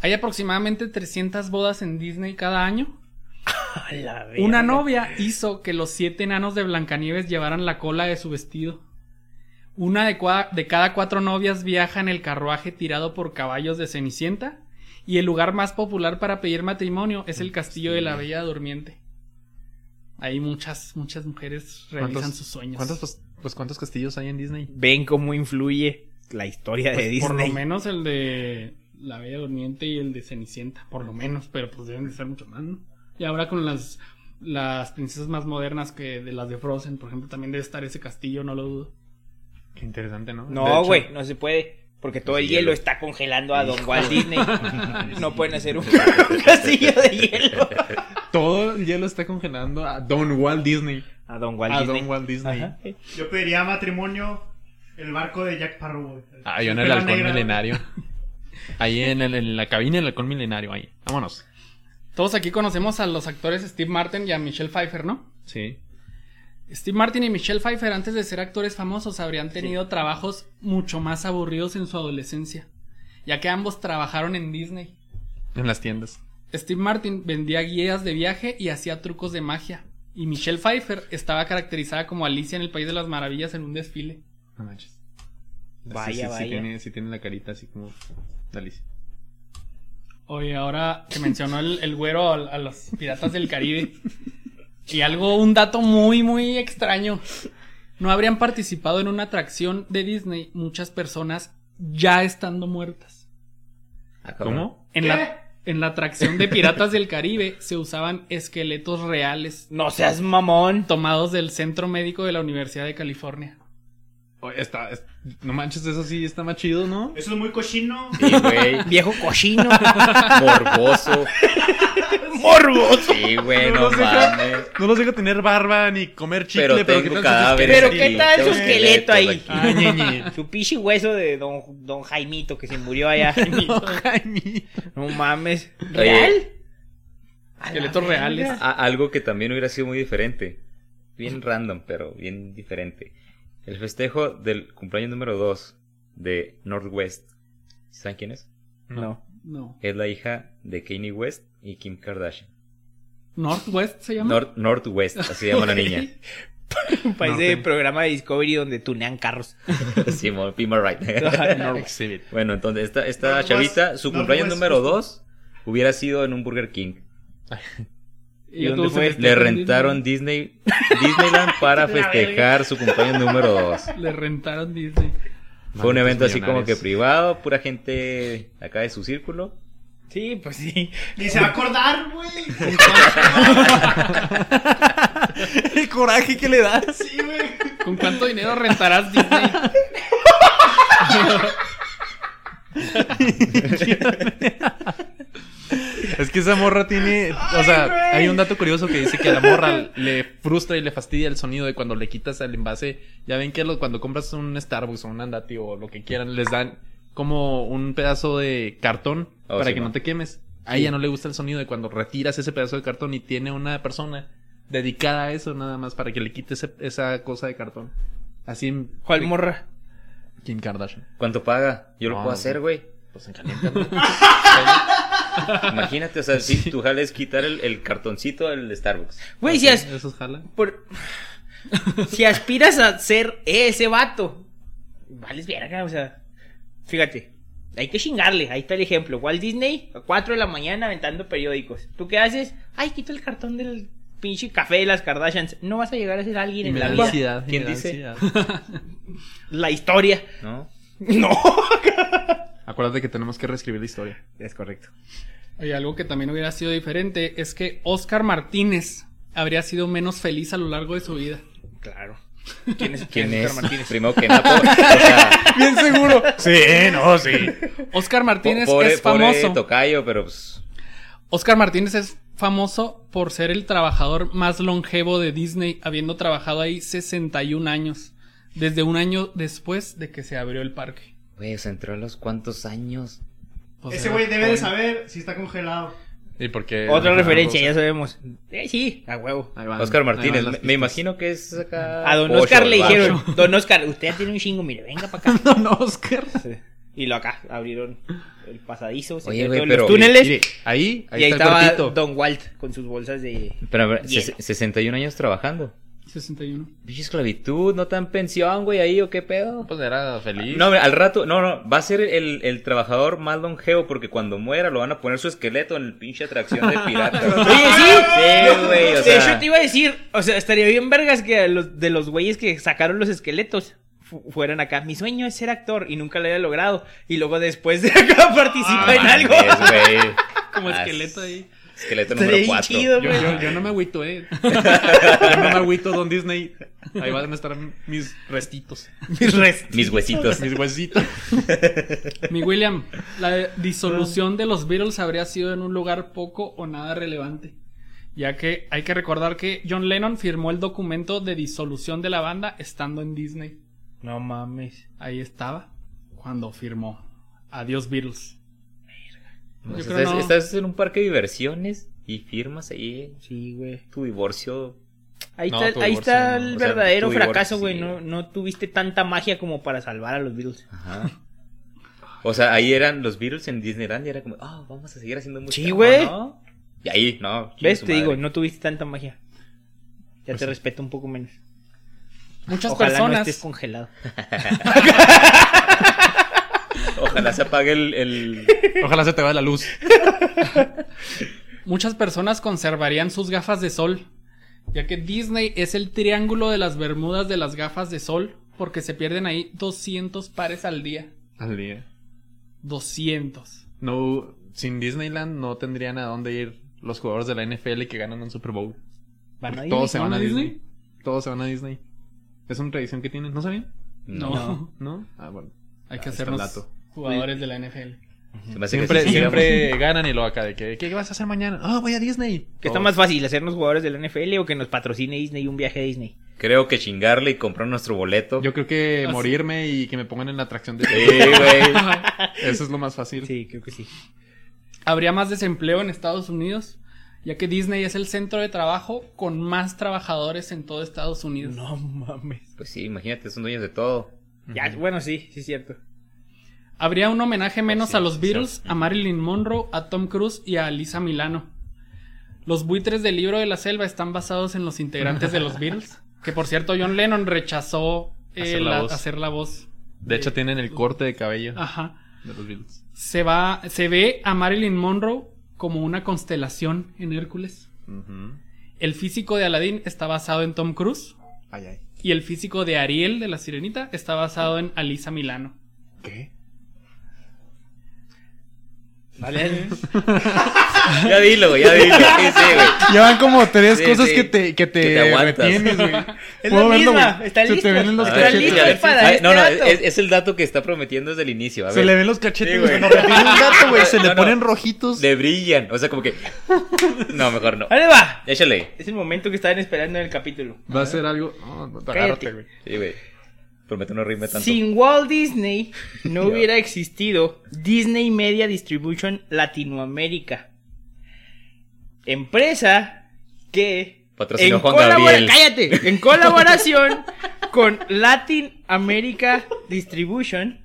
Speaker 4: Hay aproximadamente 300 bodas en Disney cada año.
Speaker 3: A la verga.
Speaker 4: Una novia hizo que los siete enanos de Blancanieves llevaran la cola de su vestido. Una de, de cada cuatro novias viaja en el carruaje tirado por caballos de Cenicienta. Y el lugar más popular para pedir matrimonio es el castillo de la Bella Durmiente. Ahí muchas, muchas mujeres realizan
Speaker 1: ¿Cuántos-
Speaker 4: sus sueños.
Speaker 1: ¿Cuántos, pues, pues, cuántos castillos hay en Disney?
Speaker 3: Ven cómo influye la historia de
Speaker 4: Pues, por
Speaker 3: Disney.
Speaker 4: lo menos el de la Bella Durmiente y el de Cenicienta, por lo menos, pero pues deben de ser mucho más, ¿no? Y ahora con las las princesas más modernas que de las de Frozen, por ejemplo, también debe estar ese castillo, no lo dudo.
Speaker 1: Qué interesante, ¿no?
Speaker 3: No, güey, no se puede. Porque todo el
Speaker 2: Hielo.
Speaker 3: hielo está congelando a Don Walt Disney. No pueden hacer un, un castillo de hielo.
Speaker 1: Todo el hielo está congelando a Don Walt Disney.
Speaker 3: A Don Walt
Speaker 1: A
Speaker 3: Disney.
Speaker 1: Don Walt Disney.
Speaker 3: Ajá.
Speaker 5: Yo pediría matrimonio el barco de Jack Sparrow, güey.
Speaker 1: Ah, yo en el halcón milenario. Ahí en, el- en la cabina del halcón milenario, ahí. Vámonos.
Speaker 4: Todos aquí conocemos a los actores Steve Martin y a Michelle Pfeiffer, ¿no?
Speaker 1: Sí.
Speaker 4: Steve Martin y Michelle Pfeiffer, antes de ser actores famosos, habrían tenido trabajos mucho más aburridos en su adolescencia, ya que ambos trabajaron en Disney.
Speaker 1: En las tiendas.
Speaker 4: Steve Martin vendía guías de viaje y hacía trucos de magia. Y Michelle Pfeiffer estaba caracterizada como Alicia en el País de las Maravillas en un desfile.
Speaker 1: No manches.
Speaker 3: Vaya,
Speaker 1: sí, sí,
Speaker 3: vaya.
Speaker 1: Sí tiene, sí tiene la carita así como Alicia.
Speaker 4: Oye, ahora que mencionó el, el güero a, a los piratas del Caribe. Y algo, un dato muy, muy extraño. No habrían participado en una atracción de Disney muchas personas ya estando muertas.
Speaker 2: Ah.
Speaker 1: ¿Cómo?
Speaker 4: En la, en la atracción de Piratas del Caribe se usaban esqueletos reales
Speaker 3: No seas mamón.
Speaker 4: tomados del Centro Médico de la Universidad de California.
Speaker 1: Oye, está, es- no manches, eso sí está más chido, ¿no?
Speaker 5: Eso es muy cochino.
Speaker 2: Sí, güey.
Speaker 3: Viejo cochino.
Speaker 2: Morboso.
Speaker 3: Morbo.
Speaker 2: Sí, güey,
Speaker 1: No
Speaker 2: no
Speaker 1: los deja-
Speaker 2: mames.
Speaker 1: No los dejo tener barba ni comer chicle,
Speaker 2: Pero
Speaker 1: pero,
Speaker 2: tengo
Speaker 1: ¿qué tal
Speaker 2: cadáveres
Speaker 3: Pero
Speaker 1: esqueletos?
Speaker 3: qué tal su esqueleto ahí.
Speaker 1: ñeñe.
Speaker 3: Su pichi hueso de don, don Jaimito que se murió allá.
Speaker 1: No, Jaime.
Speaker 3: No mames. ¿Real?
Speaker 4: Esqueletos reales.
Speaker 2: A- algo que también hubiera sido muy diferente. Bien random, pero bien diferente. El festejo del cumpleaños número 2 de Northwest. ¿Saben quién es?
Speaker 3: No.
Speaker 4: No.
Speaker 2: Es la hija de Kanye West y Kim Kardashian.
Speaker 4: Northwest se llama.
Speaker 2: North, Northwest, así se llama la niña.
Speaker 3: Parece
Speaker 1: Norte.
Speaker 3: programa de Discovery donde tunean carros.
Speaker 2: Sí, my right.
Speaker 1: Exhibit.
Speaker 2: bueno, entonces esta, esta
Speaker 5: Northwest-
Speaker 2: chavita, su cumpleaños número
Speaker 5: Festival.
Speaker 2: 2 hubiera sido en un Burger King.
Speaker 3: ¿Y dónde fue?
Speaker 2: Le
Speaker 4: en
Speaker 2: rentaron Disney, Disneyland para festejar su cumpleaños número 2.
Speaker 4: Disney. Le rentaron Disney.
Speaker 2: Fue un evento así como que privado, pura gente acá de su círculo.
Speaker 3: Sí, pues sí.
Speaker 5: Ni se va a acordar, güey.
Speaker 3: El coraje que le das.
Speaker 5: Sí, güey.
Speaker 4: ¿Con cuánto dinero rentarás Disney?
Speaker 1: Es que esa morra tiene. O sea, hay un dato curioso que dice que a la morra le frustra y le fastidia el sonido de cuando le quitas el envase. Ya ven que lo- cuando compras un Starbucks o un Andati o lo que quieran, les dan como un pedazo de cartón
Speaker 2: Oh,
Speaker 1: para
Speaker 2: sí,
Speaker 1: que no te quemes. A ella no le gusta el sonido de cuando retiras ese pedazo de cartón y tiene una persona dedicada a eso nada más para que le quites ese- esa cosa de cartón. Así.
Speaker 3: ¿Cuál morra?
Speaker 1: Kim Kardashian.
Speaker 2: ¿Cuánto paga? Yo lo
Speaker 1: No,
Speaker 2: puedo hacer, güey.
Speaker 1: Pues en caliente.
Speaker 2: Imagínate, o sea, si tu jale es quitar el, el cartoncito del Starbucks.
Speaker 3: Güey, si, as-
Speaker 1: Eso jala.
Speaker 3: por- si aspiras a ser ese vato, vales verga, o sea, fíjate, hay que chingarle, ahí está el ejemplo. Walt Disney, a 4 de la mañana aventando periódicos. ¿Tú qué haces? Ay, quita el cartón del pinche café de las Kardashians. No vas a llegar a ser alguien
Speaker 1: Y
Speaker 3: en la
Speaker 1: da
Speaker 3: vida.
Speaker 2: ¿Quién dice?
Speaker 3: La historia.
Speaker 2: ¿No?
Speaker 3: No.
Speaker 1: Acuérdate que tenemos que reescribir la historia.
Speaker 3: Es correcto.
Speaker 4: Oye, algo que también hubiera sido diferente es que Oscar Martínez habría sido menos feliz a lo largo de su vida.
Speaker 3: Claro. ¿Quién es,
Speaker 2: ¿Quién
Speaker 3: Oscar
Speaker 2: es?
Speaker 3: Martínez?
Speaker 2: Primero que nada, o sea,
Speaker 1: Bien seguro. Sí, no, sí.
Speaker 4: Oscar Martínez
Speaker 2: po- pobre,
Speaker 4: es famoso.
Speaker 2: pobre tocayo, pero pues...
Speaker 4: Oscar Martínez es famoso por ser el trabajador más longevo de Disney, habiendo trabajado ahí 61 años, desde un año después de que se abrió el parque.
Speaker 2: Güey, o sea, entró a los cuantos años.
Speaker 4: O
Speaker 5: Ese güey debe de saber si está congelado.
Speaker 1: ¿Y por qué?
Speaker 3: Otra referencia, ya sabemos. Eh, sí, a huevo.
Speaker 1: Van,
Speaker 2: Oscar Martínez, me, imagino que es acá...
Speaker 3: A don Oscar le dijeron, don Oscar, usted tiene un chingo, mire, venga para acá.
Speaker 1: Don Oscar.
Speaker 3: Y lo acá, abrieron el pasadizo, se
Speaker 2: Oye,
Speaker 3: en
Speaker 2: pero-
Speaker 3: los túneles.
Speaker 1: Mire, ahí, ahí,
Speaker 3: y ahí
Speaker 1: está
Speaker 3: estaba. Don Walt con sus bolsas de...
Speaker 2: Pero, a ver,
Speaker 3: Hielo.
Speaker 2: ses- 61 años trabajando.
Speaker 4: 61.
Speaker 2: Pinche esclavitud, no tan pensión, güey, ahí o qué pedo.
Speaker 1: Pues era feliz.
Speaker 2: No, al rato, no, no, va a ser el, el trabajador más longevo porque cuando muera lo van a poner su esqueleto en el pinche atracción de pirata.
Speaker 3: Oye, sí.
Speaker 2: Sí, güey, o
Speaker 3: de
Speaker 2: sea.
Speaker 3: hecho, te iba a decir, o sea, estaría bien vergas que los, de los güeyes que sacaron los esqueletos fu- fueran acá. Mi sueño es ser actor y nunca lo había logrado. Y luego después de acá participa
Speaker 2: Ah,
Speaker 3: en algo.
Speaker 2: güey.
Speaker 4: Como
Speaker 2: Ah,
Speaker 4: esqueleto ahí.
Speaker 2: Esqueleto número
Speaker 3: bien
Speaker 2: 4.
Speaker 3: chido,
Speaker 1: Yo,
Speaker 3: güey.
Speaker 1: yo, yo no me agüito, eh. yo no me agüito, Don Disney. Ahí van a estar mis restitos.
Speaker 3: Mis restos.
Speaker 2: Mis huesitos.
Speaker 1: Mis huesitos.
Speaker 4: Mi William, la disolución de los Beatles habría sido en un lugar poco o nada relevante, ya que hay que recordar que John Lennon firmó el documento de disolución de la banda estando en Disney.
Speaker 3: No mames.
Speaker 4: Ahí estaba cuando firmó. Adiós Beatles. Yo
Speaker 2: Pues
Speaker 4: creo
Speaker 2: estás,
Speaker 4: no.
Speaker 2: estás en un parque de diversiones y firmas ahí
Speaker 3: Sí, güey.
Speaker 2: tu divorcio.
Speaker 3: Ahí
Speaker 1: No,
Speaker 3: está,
Speaker 1: tu
Speaker 3: ahí
Speaker 1: divorcio,
Speaker 3: está
Speaker 1: no.
Speaker 3: el
Speaker 2: O sea,
Speaker 3: verdadero fracaso, güey.
Speaker 2: sí.
Speaker 3: No, no tuviste tanta magia como para salvar a los Beatles.
Speaker 2: Ajá. O sea, ahí eran los Beatles en Disneyland y era como, ah, vamos a seguir haciendo música.
Speaker 3: Sí, güey.
Speaker 2: ¿no? Y ahí, no.
Speaker 3: ¿Ves? Te digo, no tuviste tanta magia. Ya
Speaker 1: Pues
Speaker 3: te
Speaker 1: sí.
Speaker 3: respeto un poco menos.
Speaker 4: Muchas
Speaker 3: Ojalá no
Speaker 4: personas.
Speaker 3: estés congelado.
Speaker 2: Ojalá se apague el. el...
Speaker 1: Ojalá se te vaya la luz.
Speaker 4: Muchas personas conservarían sus gafas de sol, ya que Disney es el triángulo de las Bermudas de las gafas de sol, porque se pierden ahí 200 pares al día.
Speaker 1: Al día.
Speaker 4: 200.
Speaker 1: No, sin Disneyland no tendrían a dónde ir los jugadores de la NFL que ganan un Super Bowl.
Speaker 3: ¿Van a ir?
Speaker 1: Todos se
Speaker 4: ¿Van a Disney?
Speaker 1: Disney. Todos se van a Disney. Es una tradición que tienen. ¿No sabían?
Speaker 4: No.
Speaker 1: ¿No? Ah, bueno.
Speaker 4: Hay que
Speaker 1: está el
Speaker 4: hacernos jugadores de la NFL.
Speaker 2: Se me hace que
Speaker 1: Siempre,
Speaker 2: sí llegamos.
Speaker 1: siempre ganan y lo acá de que, ¿qué vas a hacer mañana? Ah, voy a Disney.
Speaker 3: ¿Qué está más fácil, hacernos jugadores del NFL o que nos patrocine Disney un viaje a Disney?
Speaker 2: Creo que chingarle y comprar nuestro boleto.
Speaker 1: Yo creo que
Speaker 4: Ah, sí.
Speaker 1: morirme y que me pongan en la atracción de...
Speaker 2: Sí, güey.
Speaker 1: Eso es lo más fácil.
Speaker 3: Sí, creo que sí.
Speaker 4: Habría más desempleo en Estados Unidos, ya que Disney es el centro de trabajo con más trabajadores en todo Estados Unidos.
Speaker 3: No mames.
Speaker 2: Pues sí, imagínate, son dueños de todo.
Speaker 3: Ya, bueno, sí, sí es cierto.
Speaker 4: Habría un homenaje menos a los Beatles, a Marilyn Monroe, a Tom Cruise y a Alisa Milano. Los buitres del libro de la selva están basados en los integrantes de los Beatles. Que por cierto, John Lennon rechazó eh,
Speaker 1: Hacer la
Speaker 4: la-
Speaker 1: voz.
Speaker 4: hacer la voz.
Speaker 1: De hecho, tienen el corte de cabello
Speaker 4: Ajá.
Speaker 1: de los Beatles.
Speaker 4: Se va, se ve a Marilyn Monroe como una constelación en Hércules. El físico de Aladdin está basado en Tom Cruise.
Speaker 1: Ay, ay.
Speaker 4: Y el físico de Ariel de la Sirenita está basado en Alisa Milano.
Speaker 1: ¿Qué?
Speaker 3: Vale.
Speaker 2: Ya dilo, güey, ya dilo. Sí, sí, güey.
Speaker 1: Llevan como tres
Speaker 2: Sí,
Speaker 1: cosas
Speaker 2: sí.
Speaker 1: que te, que te,
Speaker 2: Que te aguantas.
Speaker 1: retienes, güey.
Speaker 3: Es
Speaker 1: Puedo
Speaker 3: la
Speaker 1: verlo,
Speaker 3: misma,
Speaker 1: güey.
Speaker 3: está
Speaker 1: Se
Speaker 3: listo.
Speaker 1: te ven en los
Speaker 3: Está
Speaker 2: ver,
Speaker 1: cachetes.
Speaker 3: listo para
Speaker 2: Ay,
Speaker 3: este
Speaker 2: no, no,
Speaker 3: dato.
Speaker 2: es, es el dato que está prometiendo desde el inicio. A
Speaker 1: Se
Speaker 2: ver.
Speaker 1: le ven los cachetes,
Speaker 2: Sí,
Speaker 1: güey.
Speaker 2: güey.
Speaker 1: Cuando retiene un gato, güey, se le
Speaker 2: No, no.
Speaker 1: ponen rojitos.
Speaker 2: Le brillan. O sea, como que. No, mejor no.
Speaker 3: Ahí va.
Speaker 2: Échale.
Speaker 3: Es el momento que estaban esperando en el capítulo.
Speaker 1: Va a ser algo... No, no, agárrate, güey.
Speaker 2: Sí, güey. Promete no rime tanto.
Speaker 3: Sin Walt Disney no hubiera existido Disney Media Distribution Latinoamérica. Empresa que
Speaker 2: Patrocinó
Speaker 3: en
Speaker 2: Juan Gabriel.
Speaker 3: cállate, en colaboración con Latin America Distribution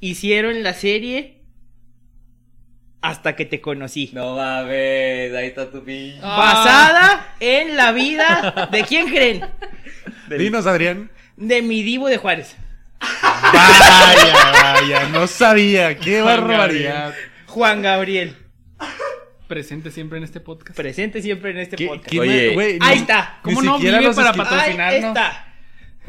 Speaker 3: hicieron la serie Hasta que te conocí.
Speaker 2: No mames, ahí está tu pinche.
Speaker 4: Ah.
Speaker 3: Basada en la vida de quién creen?
Speaker 1: Dinos, Adrián.
Speaker 3: De mi divo de Juárez.
Speaker 1: Vaya, vaya. No sabía. Qué
Speaker 4: Juan
Speaker 1: barbaridad.
Speaker 3: Juan Gabriel.
Speaker 4: Presente siempre en este podcast.
Speaker 3: Presente siempre en este
Speaker 1: ¿Qué-
Speaker 3: podcast.
Speaker 1: qué
Speaker 2: Oye.
Speaker 3: Ahí está.
Speaker 4: ¿Cómo no vive para
Speaker 1: esqui-
Speaker 4: patrocinar?
Speaker 3: Ahí
Speaker 4: patrocinarnos.
Speaker 3: está.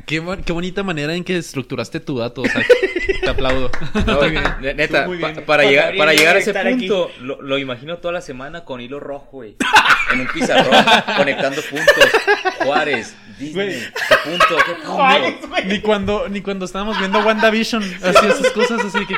Speaker 1: Qué, bon- qué bonita manera en que estructuraste tu dato. O sea, te aplaudo.
Speaker 2: No,
Speaker 1: bien.
Speaker 2: neta,
Speaker 3: Muy
Speaker 2: pa-
Speaker 3: bien.
Speaker 2: para, llegar, para a ese punto, lo, lo imagino toda la semana con hilo rojo, güey. En un pizarrón, conectando puntos. Juárez, Disney, qué punto, qué punto.
Speaker 3: Juárez, güey.
Speaker 1: Ni cuando, ni cuando estábamos viendo WandaVision, así esas cosas, así que.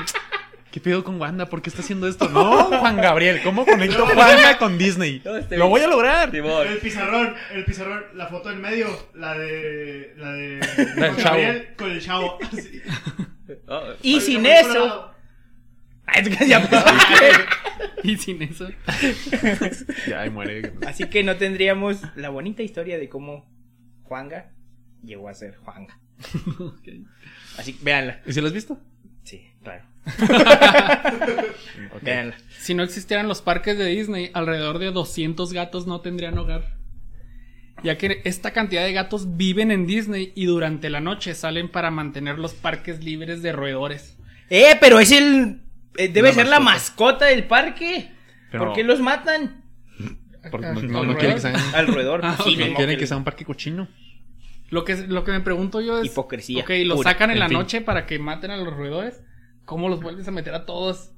Speaker 1: ¿Qué pedo con Wanda? ¿Por qué está haciendo esto? No, Juan Gabriel, ¿cómo conecto Wanda con Disney?
Speaker 2: No, este-
Speaker 1: Lo voy a lograr.
Speaker 5: El pizarrón, el pizarrón, la foto en medio, la de. La de. Juan
Speaker 1: chavo.
Speaker 5: Gabriel Con el chavo. así.
Speaker 2: Oh,
Speaker 3: Y sin eso.
Speaker 5: lado.
Speaker 3: Ay, es que ya empezó.
Speaker 4: Y sin eso.
Speaker 1: Ya, ahí muere.
Speaker 3: Así que no tendríamos la bonita historia de cómo Juanga llegó a ser Juanga. Así que véanla.
Speaker 1: ¿Y si lo has visto?
Speaker 3: Sí, claro.
Speaker 1: Ok.
Speaker 3: Véanla.
Speaker 4: Si no existieran los parques de Disney, alrededor de 200 gatos no tendrían hogar. Ya que esta cantidad de gatos viven en Disney y durante la noche salen para mantener los parques libres de roedores.
Speaker 3: Eh, pero es el. eh, debe
Speaker 1: Una
Speaker 3: ser la
Speaker 1: mascota.
Speaker 3: mascota del parque.
Speaker 1: Pero-
Speaker 3: ¿Por qué los matan?
Speaker 1: Porque
Speaker 4: ¿Al
Speaker 1: no, no, no
Speaker 4: roedor?
Speaker 1: quieren que
Speaker 3: roedor.
Speaker 4: Ah,
Speaker 3: pues sí,
Speaker 4: ok.
Speaker 3: ni
Speaker 1: no quieren
Speaker 3: que-
Speaker 1: sea un parque cochino.
Speaker 4: Lo que, lo que me pregunto yo es...
Speaker 3: Hipocresía
Speaker 4: Ok, los
Speaker 3: pura.
Speaker 4: sacan en,
Speaker 1: En
Speaker 4: la
Speaker 1: fin.
Speaker 4: noche para que maten a los roedores. ¿Cómo los vuelves a meter a todos?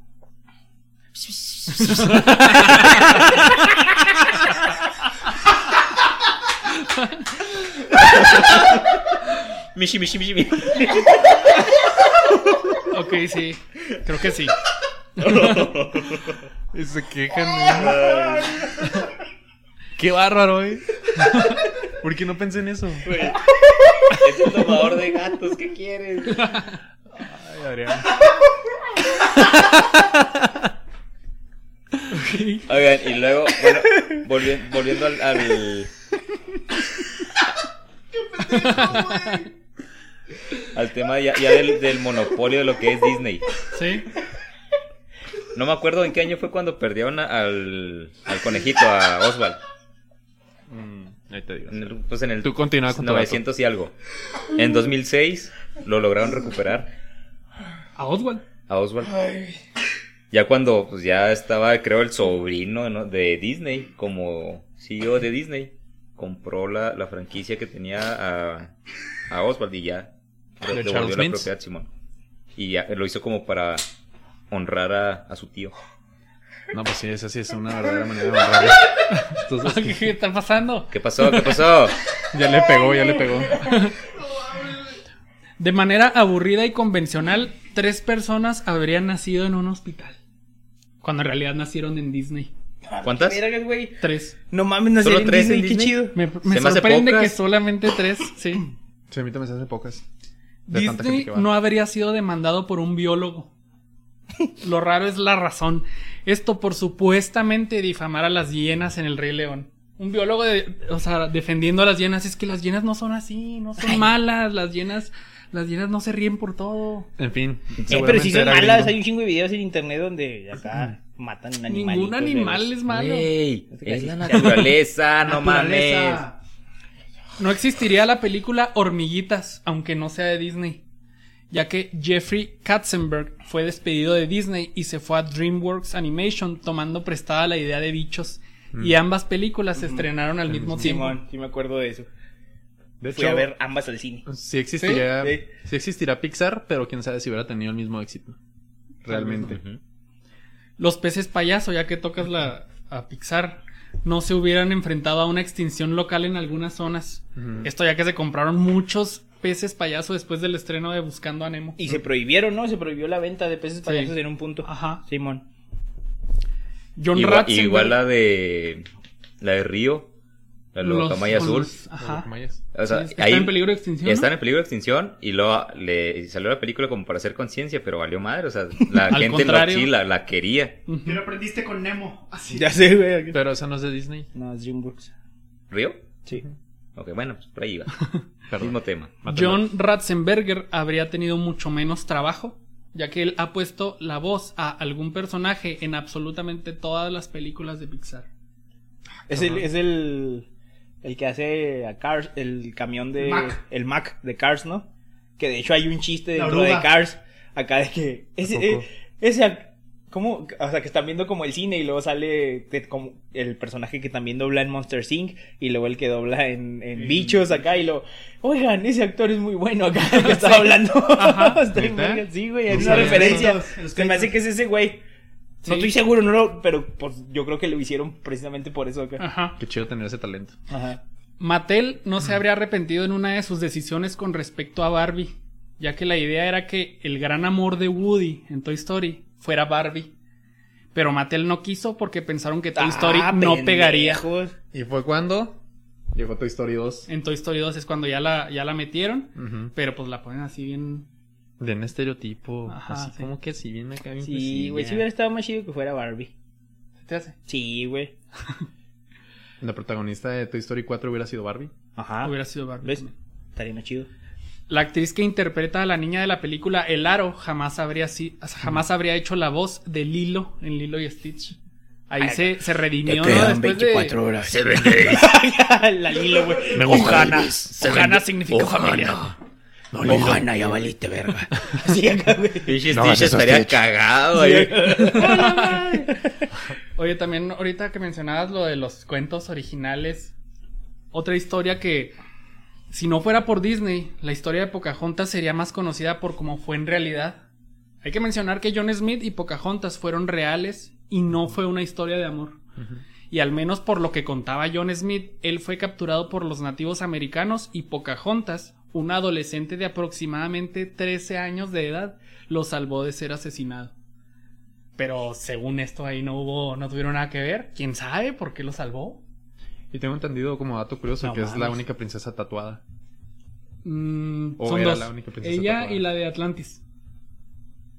Speaker 2: Mishi, mishi, mishi, mishi.
Speaker 4: Ok, sí. Creo que sí.
Speaker 1: Y se quejan. Qué bárbaro, eh. ¿Por qué no pensé en eso?
Speaker 2: Es un tomador de gatos, ¿qué quieres?
Speaker 1: Ay, Adrián.
Speaker 2: Oigan, y luego, bueno, volvi- volviendo al. al... al tema ya, ya del, del monopolio de lo que es Disney.
Speaker 4: Sí.
Speaker 2: No me acuerdo en qué año fue cuando perdieron al, al conejito, a Oswald.
Speaker 1: Mm, ahí te digo.
Speaker 2: En el- pues en el
Speaker 1: Tú continúa con tu
Speaker 2: 900 y algo. En 2006 lo lograron recuperar
Speaker 4: A Oswald.
Speaker 2: a Oswald. Ya cuando pues ya estaba, creo, el sobrino ¿no? de Disney, como CEO de Disney, compró la, la franquicia que tenía a, a Oswald y ya
Speaker 1: ¿De
Speaker 2: le
Speaker 1: Charles
Speaker 2: devolvió la propiedad Simón. Y ya lo hizo como para honrar a, a su tío.
Speaker 1: No, pues sí, esa sí es una verdadera manera de honrarlo. Entonces,
Speaker 4: ¿Qué está pasando?
Speaker 2: ¿Qué pasó? ¿Qué pasó?
Speaker 1: ya le pegó, ya le pegó.
Speaker 4: De manera aburrida y convencional, tres personas habrían nacido en un hospital. Cuando en realidad nacieron en Disney.
Speaker 2: ¿Cuántas?
Speaker 3: Güey.
Speaker 4: Tres.
Speaker 3: No mames, no
Speaker 2: ¿Solo
Speaker 3: sé en
Speaker 2: tres en
Speaker 3: Disney, qué
Speaker 2: Disney?
Speaker 3: chido.
Speaker 4: Me, sorprende que solamente tres, sí.
Speaker 1: Sí, a mí también se hace pocas. De tanta gente
Speaker 4: Disney
Speaker 1: que va.
Speaker 4: no habría sido demandado por un biólogo. Lo raro es la razón. Esto por supuestamente difamar a las hienas en el Rey León. Un biólogo, de- o sea, defendiendo a las hienas, es que las hienas no son así, no son malas, las hienas, las hienas no se ríen por todo.
Speaker 1: En fin.
Speaker 3: Eh, pero si son malas,
Speaker 1: gringo.
Speaker 3: hay un chingo de videos en internet donde acá matan animales.
Speaker 4: Ningún animal es malo.
Speaker 2: Ey, es la naturaleza, no mames.
Speaker 4: No existiría la película Hormiguitas, aunque no sea de Disney, ya que Jeffrey Katzenberg fue despedido de Disney y se fue a DreamWorks Animation tomando prestada la idea de bichos. Y ambas películas se estrenaron al mismo tiempo.
Speaker 3: Simón, sí me acuerdo de eso.
Speaker 1: De
Speaker 3: Fui
Speaker 1: hecho,
Speaker 3: a ver ambas al cine.
Speaker 1: sí existiría,
Speaker 3: Sí,
Speaker 1: sí existirá Pixar, pero quién sabe si hubiera tenido el mismo éxito. Realmente.
Speaker 4: Los peces payaso, ya que tocas la a Pixar, no se hubieran enfrentado a una extinción local en algunas zonas. Esto ya que se compraron muchos peces payaso después del estreno de Buscando a Nemo.
Speaker 3: Y se prohibieron, ¿no? Se prohibió la venta de peces payasos en un punto.
Speaker 4: Ajá.
Speaker 3: Simón.
Speaker 4: John
Speaker 2: Igual, igual la de. La de Río. La de
Speaker 4: los-
Speaker 2: Locamaya Azul.
Speaker 4: los- Ajá.
Speaker 2: O sea,
Speaker 4: Sí, está
Speaker 2: ahí
Speaker 4: en peligro de extinción.
Speaker 2: Está
Speaker 4: ¿no?
Speaker 2: en peligro de extinción y luego le salió la película como para hacer conciencia, pero valió madre. O sea, la gente lo, sí, la, la quería.
Speaker 5: ¿Qué lo aprendiste con Nemo? Así.
Speaker 3: Ya sé, güey.
Speaker 1: Pero esa no es de Disney.
Speaker 3: No, es DreamWorks.
Speaker 2: ¿Río?
Speaker 3: Sí.
Speaker 2: Ok, bueno, pues por ahí va. Mismo tema.
Speaker 4: John Ratzenberger habría tenido mucho menos trabajo, ya que él ha puesto la voz a algún personaje en absolutamente todas las películas de Pixar.
Speaker 3: Es el, es el, el que hace a Cars, el camión de...
Speaker 5: Mac.
Speaker 3: El Mac de Cars, ¿no? Que de hecho hay un chiste dentro de. Cars. Acá de que... Ese, eh, ese, ¿cómo? O sea, que están viendo como el cine y luego sale de- como el personaje que también dobla en Monster Inc. Y luego el que dobla en, en Bichos acá y lo... Oigan, ese actor es muy bueno acá que estaba hablando. Está bien
Speaker 1: ¿Neta?
Speaker 3: verga, sí, güey,
Speaker 1: No
Speaker 3: es una referencia. Se me hace que es ese güey. No
Speaker 4: Sí.
Speaker 3: estoy seguro, no lo, pero pues yo creo que lo hicieron precisamente por eso acá.
Speaker 4: Ajá.
Speaker 1: Qué chido tener ese talento.
Speaker 3: Ajá.
Speaker 4: Mattel no se habría arrepentido en una de sus decisiones con respecto a Barbie, ya que la idea era que el gran amor de Woody en Toy Story fuera Barbie. Pero Mattel no quiso porque pensaron que Toy Story
Speaker 3: Ah,
Speaker 4: no pegaría.
Speaker 1: ¿Y fue cuando? Llegó Toy Story 2.
Speaker 4: En Toy Story 2 es cuando ya la, ya la metieron, pero pues la ponen así bien...
Speaker 1: De un estereotipo.
Speaker 4: Ajá,
Speaker 1: así
Speaker 4: sí.
Speaker 1: como que si bien acá bien
Speaker 3: Sí,
Speaker 1: cosillas.
Speaker 3: güey, si hubiera estado más chido que fuera Barbie.
Speaker 4: ¿Se te hace?
Speaker 3: Sí, güey.
Speaker 1: La protagonista de Toy Story 4 hubiera sido Barbie.
Speaker 3: Ajá.
Speaker 4: Hubiera sido Barbie.
Speaker 3: ¿Ves? Estaría más chido.
Speaker 4: La actriz que interpreta a la niña de la película El Aro jamás habría, si- jamás habría hecho la voz de Lilo en Lilo y Stitch. Ahí se, se redimió, ¿no? Después de...
Speaker 3: horas.
Speaker 2: Se vende.
Speaker 3: La Lilo, güey.
Speaker 2: Se
Speaker 4: Ohana
Speaker 2: vende.
Speaker 4: significa
Speaker 2: Ohana.
Speaker 4: familia.
Speaker 3: Ojana, ya valiste, verga. Así acá, güey.
Speaker 1: No,
Speaker 2: Stitch estaría
Speaker 1: Stitch.
Speaker 2: cagado ahí.
Speaker 4: Oye, también ahorita que mencionabas lo de los cuentos originales, otra historia que, si no fuera por Disney, la historia de Pocahontas sería más conocida por como fue en realidad. Hay que mencionar que John Smith y Pocahontas fueron reales y no fue una historia de amor. Y al menos por lo que contaba John Smith, él fue capturado por los nativos americanos y Pocahontas, un adolescente de aproximadamente 13 años de edad, lo salvó de ser asesinado. Pero según esto ahí no hubo, no tuvieron nada que ver. ¿Quién sabe por qué lo salvó?
Speaker 1: Y tengo entendido como dato curioso
Speaker 3: No
Speaker 1: que es la única princesa tatuada.
Speaker 4: Mm,
Speaker 1: O
Speaker 4: son
Speaker 1: era
Speaker 4: dos.
Speaker 1: la única princesa
Speaker 4: Ella
Speaker 1: tatuada.
Speaker 4: y la de Atlantis.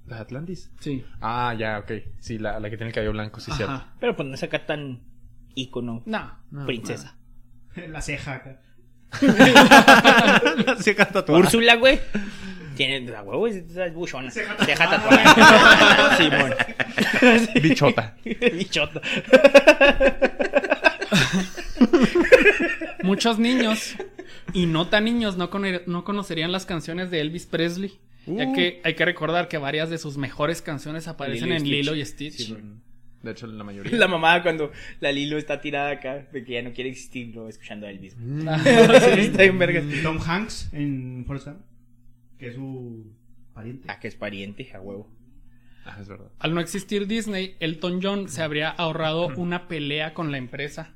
Speaker 1: ¿La de Atlantis?
Speaker 4: Sí.
Speaker 1: Ah, ya, ok. Sí, la, la que tiene el cabello blanco, sí, cierto.
Speaker 4: Ajá.
Speaker 3: Pero pues no es acá tan ícono.
Speaker 4: No.
Speaker 1: No,
Speaker 3: princesa.
Speaker 5: La ceja acá.
Speaker 1: Sí, acá tatuada.
Speaker 3: Úrsula, güey. Tiene, la huevo, es, es buchona.
Speaker 5: Ceja
Speaker 3: tatuada. Simón.
Speaker 1: Bichota.
Speaker 3: Bichota.
Speaker 4: Muchos niños y no tan niños no, no conocerían las canciones de Elvis Presley. Ya
Speaker 1: Uh.
Speaker 4: que hay que recordar que varias de sus mejores canciones aparecen
Speaker 3: Lilo
Speaker 4: en. Lilo y Stitch.
Speaker 1: Sí, de hecho, la mayoría.
Speaker 3: La mamá cuando la Lilo está tirada acá, de que ya no quiere existir, lo escuchando a Elvis.
Speaker 1: Mm.
Speaker 3: está vergas.
Speaker 5: Y Tom Hanks en Forrest que es su pariente.
Speaker 3: Ah, que es pariente, a huevo.
Speaker 1: Ah, es verdad.
Speaker 4: Al no existir Disney, Elton John se habría ahorrado una pelea con la empresa.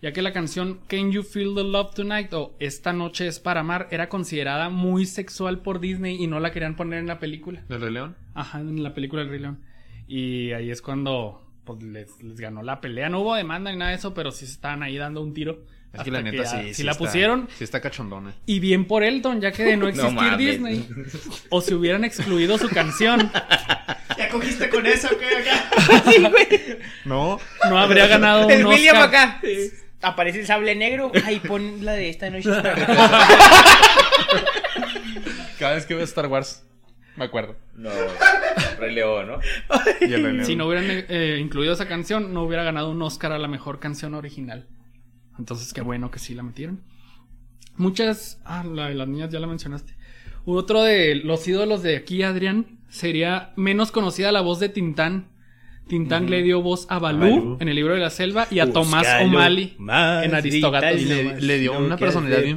Speaker 4: Ya que la canción Can You Feel the Love Tonight o Esta Noche es para amar era considerada muy sexual por Disney y no la querían poner en la película.
Speaker 1: ¿Del Rey León?
Speaker 4: Ajá, en la película El Rey León. Y ahí es cuando pues, les, les ganó la pelea. No hubo demanda ni nada de eso, pero sí se estaban ahí dando un tiro.
Speaker 1: Es que la neta
Speaker 4: ya-
Speaker 1: sí.
Speaker 4: sí la
Speaker 1: está-
Speaker 4: pusieron.
Speaker 1: Sí está cachondona.
Speaker 4: Y bien por Elton, ya que de no existir. Disney, o si hubieran excluido su canción,
Speaker 5: ¿Ya cogiste con eso? ¿Qué acá?
Speaker 3: Sí, güey.
Speaker 1: No.
Speaker 4: no habría ganado un
Speaker 3: El William
Speaker 4: Oscar.
Speaker 3: acá. Aparece el sable negro. Ay, pon la de esta noche.
Speaker 1: Cada vez que veo Star Wars, me acuerdo.
Speaker 2: No, Rey León, ¿no?
Speaker 1: Y el Rey León.
Speaker 4: Si no hubieran eh, incluido esa canción, no hubiera ganado un Oscar a la mejor canción original. Entonces, qué bueno que sí la metieron. Muchas. Ah, la de las niñas ya la mencionaste. Otro de los ídolos de aquí, Adrián, sería menos conocida la voz de Tintán. Tintán le dio voz a Balú,
Speaker 1: Balú.
Speaker 4: en el libro de la selva y a Tomás O'Malley en Aristogatos.
Speaker 1: Y le, dio
Speaker 3: no
Speaker 1: una personalidad bien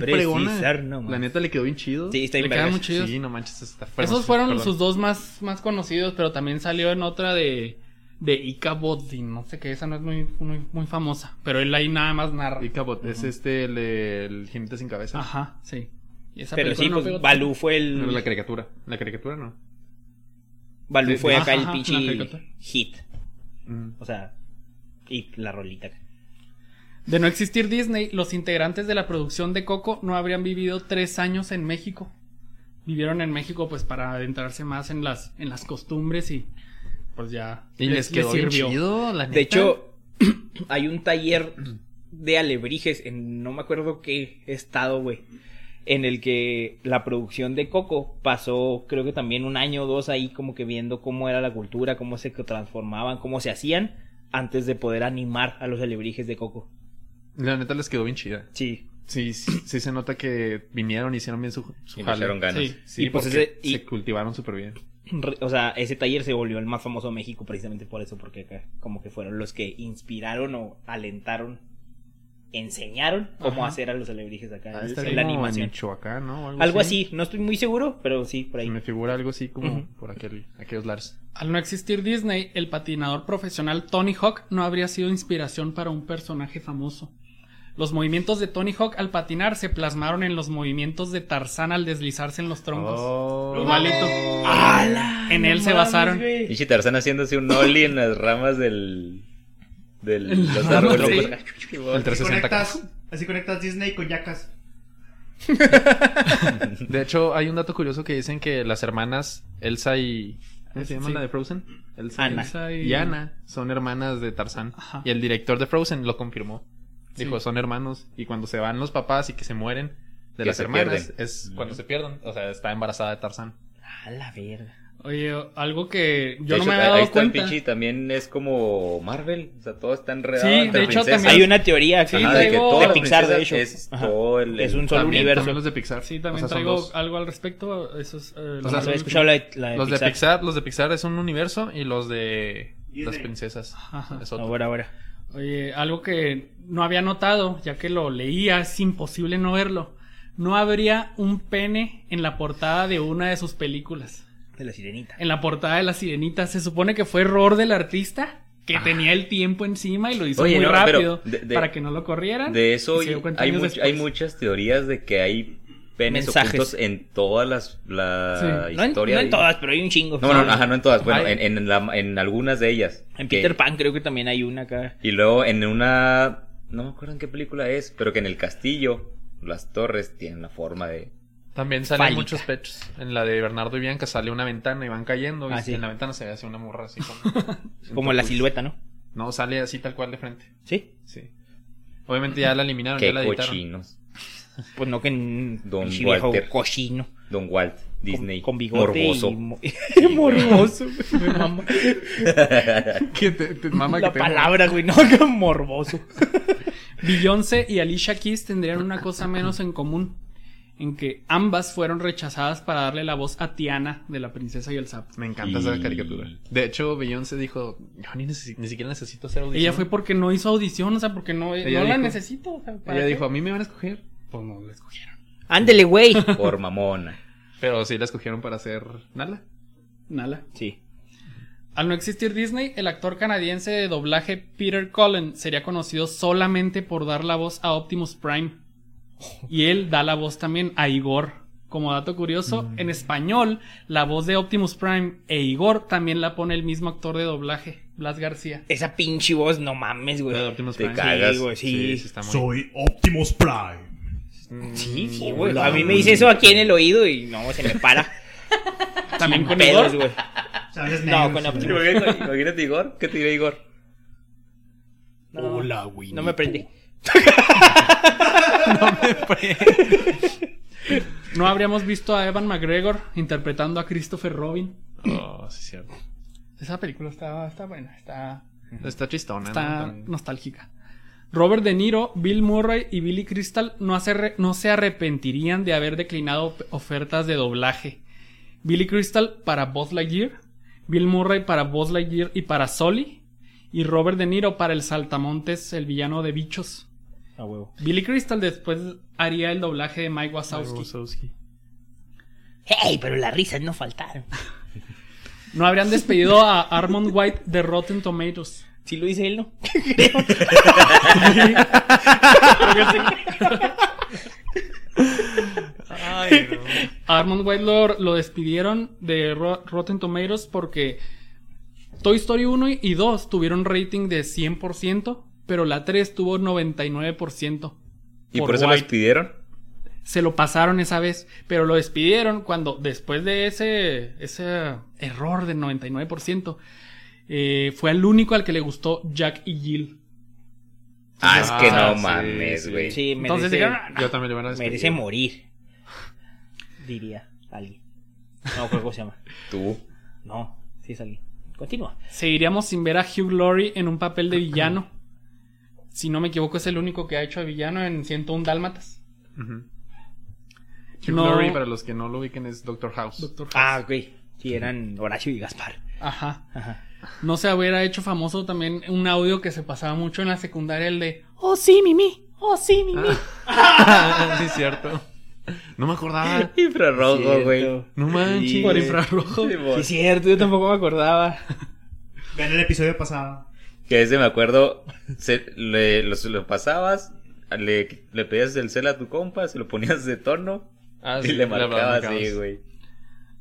Speaker 3: nomás.
Speaker 1: La neta le quedó bien chido.
Speaker 3: Sí, está
Speaker 4: Le quedan muy chidos.
Speaker 1: Sí, no manches. Está
Speaker 4: Esos fueron
Speaker 1: perdón.
Speaker 4: sus dos más, más conocidos, pero también salió en otra de, de Ika no sé qué, esa no es muy, muy, muy famosa, pero él ahí nada más narra.
Speaker 1: Y Cabot, es este, el, de- el jinete sin cabeza.
Speaker 4: Ajá, sí. Y esa
Speaker 3: Pero sí,
Speaker 4: no
Speaker 3: pues Balú fue
Speaker 1: No,
Speaker 3: el.
Speaker 1: la caricatura. La caricatura no.
Speaker 3: Balú
Speaker 1: Sí,
Speaker 3: fue
Speaker 4: ajá,
Speaker 3: acá el pinche hit.
Speaker 1: Mm.
Speaker 3: O sea, y la rolita.
Speaker 4: De no existir Disney, los integrantes de la producción de Coco no habrían vivido tres años en México. Vivieron en México pues para adentrarse más en las, en las costumbres y pues ya
Speaker 1: Y les quedó chido, la neta.
Speaker 3: De hecho, hay un taller de alebrijes en no me acuerdo qué estado, güey. En el que la producción de Coco pasó, creo que también un año o dos ahí, como que viendo cómo era la cultura, cómo se transformaban, cómo se hacían, antes de poder animar a los alebrijes de Coco.
Speaker 1: La neta les quedó bien chida.
Speaker 3: Sí.
Speaker 1: Sí, sí, sí se nota que vinieron y hicieron bien su, su
Speaker 2: Y
Speaker 1: jale.
Speaker 2: ganas.
Speaker 4: Sí.
Speaker 1: Sí,
Speaker 3: Y pues
Speaker 1: porque
Speaker 3: ese- y-
Speaker 1: se cultivaron súper bien.
Speaker 3: O sea, ese taller se volvió el más famoso de México precisamente por eso, porque acá como que fueron los que inspiraron o alentaron, enseñaron cómo
Speaker 4: Ajá.
Speaker 3: hacer a los alebrijes acá
Speaker 1: Ah,
Speaker 3: en la
Speaker 1: como en
Speaker 3: animación.
Speaker 1: Michoacán, ¿no? O
Speaker 3: Algo así, no estoy muy seguro, pero sí, por ahí.
Speaker 1: Me figura algo así como por aquel, aquellos lares.
Speaker 4: Al no existir Disney, el patinador profesional Tony Hawk no habría sido inspiración para un personaje famoso. Los movimientos de Tony Hawk al patinar se plasmaron en los movimientos de Tarzán al deslizarse en los troncos.
Speaker 1: Oh.
Speaker 4: Igualito. En él
Speaker 3: No
Speaker 4: se
Speaker 3: mames,
Speaker 4: basaron.
Speaker 2: Pinche Tarzán haciéndose un ollie en las ramas del. Del
Speaker 4: En
Speaker 2: los árboles.
Speaker 4: ramas,
Speaker 1: El
Speaker 5: Así
Speaker 1: 360.
Speaker 5: conectas, así conectas Disney con Yacas.
Speaker 1: De hecho, hay un dato curioso que dicen que las hermanas Elsa y... ¿Cómo se llama
Speaker 4: Sí.
Speaker 1: la de Frozen? Elsa
Speaker 3: Ana.
Speaker 4: Elsa
Speaker 1: y... y Anna son hermanas de Tarzán.
Speaker 4: Ajá.
Speaker 1: Y el director de Frozen lo confirmó. Dijo,
Speaker 4: Sí.
Speaker 1: son hermanos. Y cuando se van los papás y que se mueren de
Speaker 2: Que
Speaker 1: las hermanas,
Speaker 2: pierden.
Speaker 1: es cuando se pierden. O sea, está embarazada de Tarzán.
Speaker 3: A la verga.
Speaker 4: Oye, algo que yo
Speaker 2: De
Speaker 4: no
Speaker 2: hecho,
Speaker 4: me había
Speaker 2: ahí
Speaker 4: dado cuenta.
Speaker 2: pinche también es como Marvel. O sea, todo está enredado.
Speaker 4: Sí,
Speaker 2: entre
Speaker 4: de hecho, también-
Speaker 3: Hay una teoría
Speaker 4: Sí,
Speaker 2: Ajá, de que
Speaker 4: traigo-
Speaker 2: todas
Speaker 3: de Pixar, de hecho.
Speaker 2: Es todo el.
Speaker 3: Es un solo
Speaker 1: También,
Speaker 3: universo.
Speaker 1: también los de Pixar.
Speaker 4: Sí, también
Speaker 1: O sea,
Speaker 4: traigo
Speaker 1: dos.
Speaker 4: algo al respecto. Esos, eh, los
Speaker 1: sea,
Speaker 3: escuchado la de, la de
Speaker 1: Los de
Speaker 3: Pixar.
Speaker 1: Pixar, los de Pixar es un universo y los de
Speaker 5: Disney.
Speaker 1: las princesas
Speaker 4: Ajá.
Speaker 1: es otro.
Speaker 3: Ahora, ahora.
Speaker 4: Oye, algo que no había notado, ya que lo leía, es imposible no verlo. No habría un pene en la portada de una de sus películas.
Speaker 3: De la sirenita.
Speaker 4: En la portada de La Sirenita. Se supone que fue error del artista que tenía el tiempo encima y lo hizo
Speaker 2: Oye,
Speaker 4: muy
Speaker 2: no,
Speaker 4: rápido
Speaker 2: pero de- de-
Speaker 4: para que no lo corrieran.
Speaker 2: De eso hay, much- muchas teorías de que hay penes
Speaker 3: Mensajes.
Speaker 2: ocultos en todas las la
Speaker 4: Sí.
Speaker 3: No en,
Speaker 2: historia.
Speaker 3: no en
Speaker 2: y-
Speaker 3: todas, pero hay un chingo.
Speaker 2: No, no, ajá, no en todas. Bueno, en, en, la- en algunas de ellas.
Speaker 3: En
Speaker 2: Que-
Speaker 3: Peter Pan creo que también hay una acá.
Speaker 2: Y luego en una. No me acuerdo en qué película es, pero que en el castillo, las torres tienen la forma de.
Speaker 1: También salen
Speaker 3: Fálica.
Speaker 1: muchos pechos. En la de Bernardo y Bianca sale una ventana y van cayendo. y
Speaker 3: Ah, sí.
Speaker 1: en la ventana se ve así una morra así como.
Speaker 3: Como la silueta, ¿no?
Speaker 1: No, sale así tal cual de frente.
Speaker 3: Sí.
Speaker 1: Sí. Obviamente ya la eliminaron,
Speaker 2: Qué
Speaker 1: ya la editaron.
Speaker 2: cochinos.
Speaker 3: Pues no que en
Speaker 2: Don Walter.
Speaker 3: cochino.
Speaker 2: Don Walt Disney.
Speaker 3: Con, con bigote
Speaker 2: morboso.
Speaker 3: y... mo- morboso. me mama.
Speaker 1: Que te, te mama
Speaker 3: La
Speaker 1: que te-
Speaker 3: palabra, güey, no, que morboso.
Speaker 4: Beyoncé y Alicia Keys tendrían una cosa menos en común. En que ambas fueron rechazadas para darle la voz a Tiana de la princesa y el sapo.
Speaker 1: Me encanta esa caricatura. De hecho, Beyoncé dijo, yo ni, siquiera necesito hacer audición.
Speaker 4: Ella fue porque no hizo audición, o sea, porque no,
Speaker 1: Ella
Speaker 4: no la necesito. o sea, ¿para
Speaker 1: Ella
Speaker 4: qué?
Speaker 1: dijo, a mí me van a escoger.
Speaker 4: pues no la escogieron.
Speaker 3: Ándele, güey.
Speaker 2: Por mamona.
Speaker 1: Pero sí la escogieron para hacer Nala.
Speaker 4: Nala.
Speaker 3: Sí.
Speaker 4: Al no existir Disney, el actor canadiense de doblaje Peter Cullen sería conocido solamente por dar la voz a Optimus Prime. Y él da la voz también a Igor. Como dato curioso, en español, la voz de Optimus Prime e Igor también la pone el mismo actor de doblaje, Blas García.
Speaker 3: Esa pinche voz, no mames, güey.
Speaker 1: De Optimus
Speaker 2: Te
Speaker 1: Prime.
Speaker 2: cagas.
Speaker 3: güey, sí.
Speaker 1: está muy-
Speaker 5: Soy Optimus Prime.
Speaker 1: Mm,
Speaker 3: Sí, sí, güey.
Speaker 5: Hola,
Speaker 3: A mí me dice eso aquí en el oído y no, se me para.
Speaker 4: También con
Speaker 3: pedos,
Speaker 4: Igor.
Speaker 3: güey.
Speaker 5: ¿Sabes?
Speaker 3: No, con. Optimus.
Speaker 2: Imagínate, imagínate, Igor. ¿Qué te dirá Igor?
Speaker 3: No,
Speaker 5: Hola, güey.
Speaker 3: no me prende.
Speaker 4: No habríamos visto a Evan McGregor interpretando a Christopher Robin.
Speaker 1: Oh, sí, cierto.
Speaker 4: Esa película está, está buena, está,
Speaker 1: Está chistona, ¿no?
Speaker 4: está nostálgica. Robert De Niro, Bill Murray y Billy Crystal no, hace no se arrepentirían de haber declinado ofertas de doblaje. Billy Crystal para Buzz Lightyear, Bill Murray para Buzz Lightyear y para Sully, y Robert De Niro para el Saltamontes, el villano de bichos.
Speaker 3: A huevo.
Speaker 4: Billy Crystal después haría el doblaje de Mike Wazowski.
Speaker 1: Wazowski.
Speaker 3: Hey, pero las risas no faltaron.
Speaker 4: No habrían despedido a Armond White de Rotten Tomatoes.
Speaker 3: Sí lo dice él, ¿no?
Speaker 1: Ay, no.
Speaker 4: A Armond White lo, lo despidieron de Ro- Rotten Tomatoes porque Toy Story 1 y 2 tuvieron rating de 100%, pero la 3 tuvo 99%.
Speaker 2: ¿Y por, eso lo despidieron?
Speaker 4: Se lo pasaron esa vez, pero lo despidieron cuando después de ese, ese error del 99%, eh, fue el único al que le gustó Jack y Jill.
Speaker 2: Ah, es que
Speaker 1: Ah,
Speaker 2: no
Speaker 1: sí,
Speaker 2: mames, güey.
Speaker 3: Sí,
Speaker 4: Entonces
Speaker 3: merece,
Speaker 4: dijeron, "Ah, no".
Speaker 1: Yo también le van a despedir.
Speaker 3: merece morir. Diría alguien. No, ¿cómo se llama?
Speaker 2: Tú.
Speaker 3: No, sí es alguien. Continúa.
Speaker 4: Seguiríamos sin ver a Hugh Laurie en un papel de villano. Si no me equivoco, es el único que ha hecho de villano en 101 Dálmatas.
Speaker 1: Ujú. Hugh
Speaker 4: No.
Speaker 1: Laurie, para los que no lo ubiquen, es Doctor House.
Speaker 4: Doctor House.
Speaker 3: Ah, güey. Sí, eran Horacio y Gaspar.
Speaker 4: Ajá.
Speaker 3: Ajá.
Speaker 4: No se hubiera hecho famoso también un audio que se pasaba mucho en la secundaria, el de Oh sí, Mimi. Oh sí, Mimi.
Speaker 1: Ah, sí, cierto. No me acordaba.
Speaker 2: Infrarrojo, güey.
Speaker 1: No manches.
Speaker 3: Sí,
Speaker 4: Por
Speaker 3: güey.
Speaker 4: infrarrojo.
Speaker 2: Sí,
Speaker 3: es cierto, yo tampoco me acordaba.
Speaker 5: Vean el episodio pasado.
Speaker 2: Que ese me acuerdo, se, le, lo, lo pasabas, le, le pedías el cel a tu compa, se lo ponías de tono
Speaker 1: Ah,
Speaker 2: y
Speaker 1: sí,
Speaker 2: le marcabas así, güey.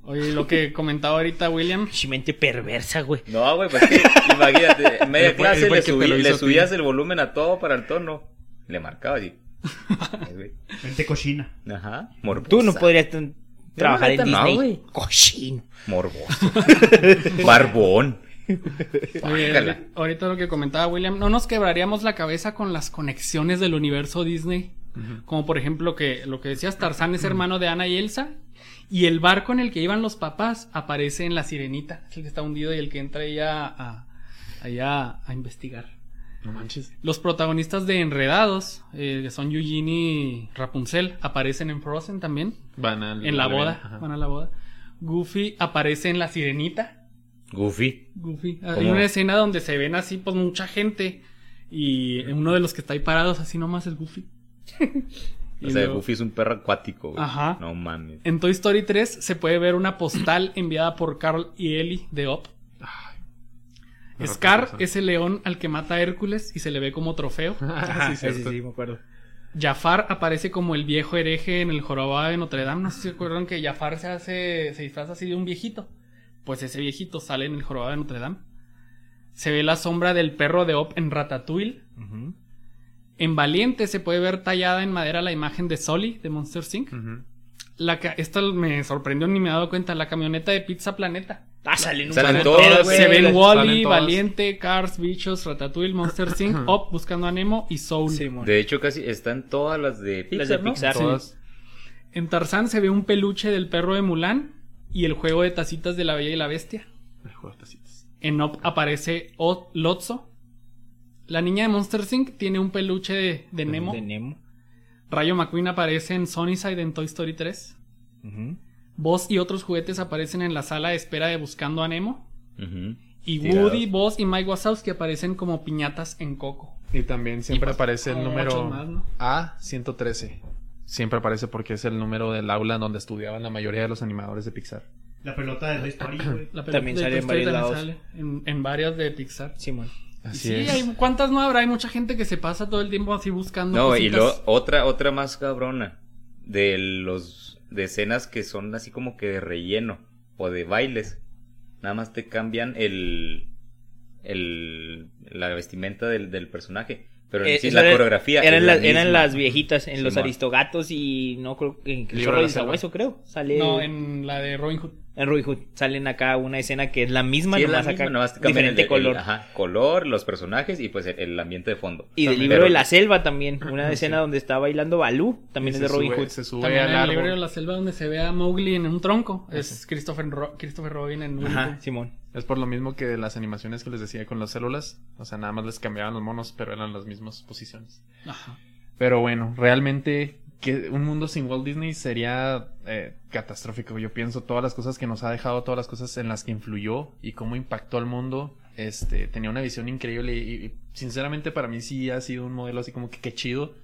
Speaker 4: Oye, lo que comentaba ahorita William.
Speaker 3: Mente perversa, güey.
Speaker 2: No, güey, pues que, imagínate, en media
Speaker 1: fue-
Speaker 2: clase le,
Speaker 1: el
Speaker 2: subí- le subías el volumen a todo para el tono. Le marcabas y...
Speaker 5: Vente cochina.
Speaker 2: Ajá, morbosa.
Speaker 3: Tú no podrías trabajar en
Speaker 2: no,
Speaker 3: Disney.
Speaker 2: güey.
Speaker 3: Cochino.
Speaker 2: Morboso. Barbón.
Speaker 4: Oye, ahorita lo que comentaba William, no nos quebraríamos la cabeza con las conexiones del universo Disney. Como por ejemplo que lo que decías, Tarzán es hermano de Ana y Elsa. Y el barco en el que iban los papás aparece en La Sirenita. Es el que está hundido y el que entra ella a, allá a investigar.
Speaker 1: No manches.
Speaker 4: Los protagonistas de Enredados, eh, que son Eugene y Rapunzel, aparecen en Frozen también.
Speaker 1: Van al-
Speaker 4: En la boda. Van a la boda. Goofy aparece en La Sirenita.
Speaker 2: Goofy.
Speaker 4: Goofy. Hay
Speaker 2: ¿Cómo?
Speaker 4: una escena donde se ven así, pues mucha gente. Y uno de los que está ahí parados, así nomás es Goofy.
Speaker 2: O sea,
Speaker 4: luego-
Speaker 2: Goofy es un perro acuático, güey.
Speaker 4: Ajá.
Speaker 2: No mames.
Speaker 4: En Toy Story 3 se puede ver una postal enviada por Carl y Ellie de Up.
Speaker 1: Ay.
Speaker 4: Scar es el león al que mata a Hércules y se le ve como trofeo.
Speaker 1: Ajá, sí,
Speaker 3: sí,
Speaker 1: cierto.
Speaker 3: sí, me acuerdo.
Speaker 4: Jafar aparece como el viejo hereje en el jorobado de Notre Dame. No sé si se acuerdan que Jafar se hace, se disfraza así de un viejito. Pues ese viejito sale en el jorobado de Notre Dame. Se ve la sombra del perro de Op en Ratatouille. En Valiente se puede ver tallada en madera la imagen de Sully de Monster Inc. La esta me sorprendió ni me he dado cuenta. La camioneta de Pizza Planeta.
Speaker 3: Ah, salen un
Speaker 2: Salen
Speaker 3: par de
Speaker 2: todos,
Speaker 4: se ven Wally,
Speaker 1: todas.
Speaker 4: Valiente, Cars, Bichos, Ratatouille, Monster Inc. Up buscando a Nemo y Soul.
Speaker 2: De hecho, casi están todas las de Pixar,
Speaker 3: Las de
Speaker 2: ¿no?
Speaker 3: Pixar.
Speaker 4: En Tarzán se ve un peluche del perro de Mulan y el juego de tacitas de la Bella y la Bestia.
Speaker 1: El juego de tacitas.
Speaker 4: En Up aparece O- Lotso. La niña de Monster Inc. tiene un peluche de, de Nemo.
Speaker 3: De Nemo.
Speaker 4: Rayo McQueen aparece en Sunnyside en Toy Story 3.
Speaker 3: Ujú.
Speaker 4: Buzz y otros juguetes aparecen en la sala de espera de Buscando a Nemo.
Speaker 2: Ujú.
Speaker 4: Y
Speaker 2: Tirados.
Speaker 4: Woody, Buzz y Mike Wazowski aparecen como piñatas en Coco.
Speaker 1: Y también siempre
Speaker 4: pues,
Speaker 1: aparece el número
Speaker 4: muchos más, ¿no?
Speaker 1: A113. Siempre aparece porque es el número del aula en donde estudiaban la mayoría de los animadores de Pixar.
Speaker 5: La pelota de Toy Story, güey.
Speaker 4: La película
Speaker 3: También
Speaker 4: de
Speaker 3: sale
Speaker 4: Toy
Speaker 3: en
Speaker 4: Story
Speaker 3: varios
Speaker 4: también
Speaker 3: lados.
Speaker 4: sale en, en varias de Pixar.
Speaker 3: Simón.
Speaker 1: Así
Speaker 4: sí,
Speaker 1: es.
Speaker 4: hay, ¿cuántas no habrá? Hay mucha gente que se pasa todo el tiempo así buscando.
Speaker 2: No, y lo, otra, otra más cabrona. De los, de escenas que son así como que de relleno. O de bailes. Nada más te cambian el, el, la vestimenta del, del personaje. Pero en
Speaker 3: Eh,
Speaker 2: sí la
Speaker 3: era-
Speaker 2: coreografía.
Speaker 3: Eran,
Speaker 2: la
Speaker 3: las- eran las viejitas, en los
Speaker 2: Simón.
Speaker 3: Aristogatos y no creo que en
Speaker 1: Libro
Speaker 3: Zorro
Speaker 1: la Selva.
Speaker 3: Sabueso, creo. Sale
Speaker 4: No,
Speaker 3: en...
Speaker 4: en la de Robin Hood.
Speaker 3: Robin Hood. Salen acá una escena que es la misma,
Speaker 2: Sí, la
Speaker 3: nomás
Speaker 2: misma,
Speaker 3: acá
Speaker 2: nada más te cambian
Speaker 3: diferente
Speaker 2: el- el-
Speaker 3: color.
Speaker 2: ajá, color, los personajes y pues el, el ambiente de fondo.
Speaker 3: y del libro
Speaker 2: Pero-
Speaker 3: de la selva también, una
Speaker 1: Sí.
Speaker 3: escena donde está bailando Balú, también
Speaker 1: Y
Speaker 3: es de Robin
Speaker 1: sube-
Speaker 3: Hood.
Speaker 1: Se sube
Speaker 4: También
Speaker 1: al
Speaker 4: en el libro de la selva donde se ve a Mowgli en un tronco. Es Christopher, Ro- Christopher Robin en
Speaker 3: Ajá,
Speaker 4: Pooh.
Speaker 3: Simón.
Speaker 1: Es por lo mismo que las animaciones que les decía con las células. O sea, nada más les cambiaban los monos, pero eran las mismas posiciones.
Speaker 4: Ajá.
Speaker 1: Pero bueno, realmente que un mundo sin Walt Disney sería eh, catastrófico. Yo pienso todas las cosas que nos ha dejado, todas las cosas en las que influyó y cómo impactó al mundo. Este, tenía una visión increíble y, y sinceramente para mí sí ha sido un modelo así como que qué chido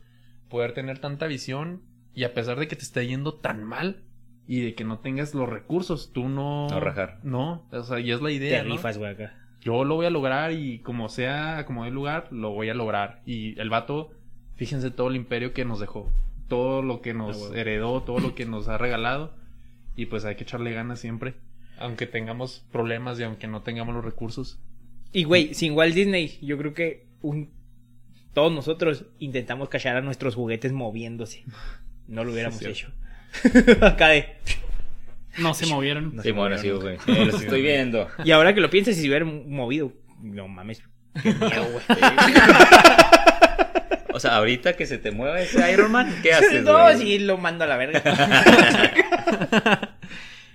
Speaker 1: poder tener tanta visión y a pesar de que te esté yendo tan mal y de que no tengas los recursos, tú no...
Speaker 2: No rajar.
Speaker 1: No, o sea, y es la
Speaker 3: Te
Speaker 1: idea, ¿no?
Speaker 3: rifas, güey, acá.
Speaker 1: yo lo voy a lograr y como sea, como dé lugar, lo voy a lograr. Y el vato, fíjense todo el imperio que nos dejó, todo lo que nos
Speaker 3: Ah,
Speaker 1: heredó, todo lo que nos ha regalado. Y pues hay que echarle ganas siempre, aunque tengamos problemas y aunque no tengamos los recursos.
Speaker 3: Y güey, sin Walt Disney, yo creo que un... todos nosotros intentamos cachar a nuestros juguetes moviéndose. No lo hubiéramos
Speaker 1: Sí,
Speaker 3: hecho. Acá de...
Speaker 4: No se movieron.
Speaker 3: No se
Speaker 2: Sí, bueno,
Speaker 3: movieron
Speaker 2: sí, güey. Eh, los estoy viendo.
Speaker 3: Y ahora que lo piensas, si se hubieran movido, no mames, qué miedo, güey.
Speaker 2: O sea, ahorita que se te mueva ese Iron Man, ¿qué haces,
Speaker 3: no,
Speaker 2: güey?
Speaker 3: sí, lo mando a la verga.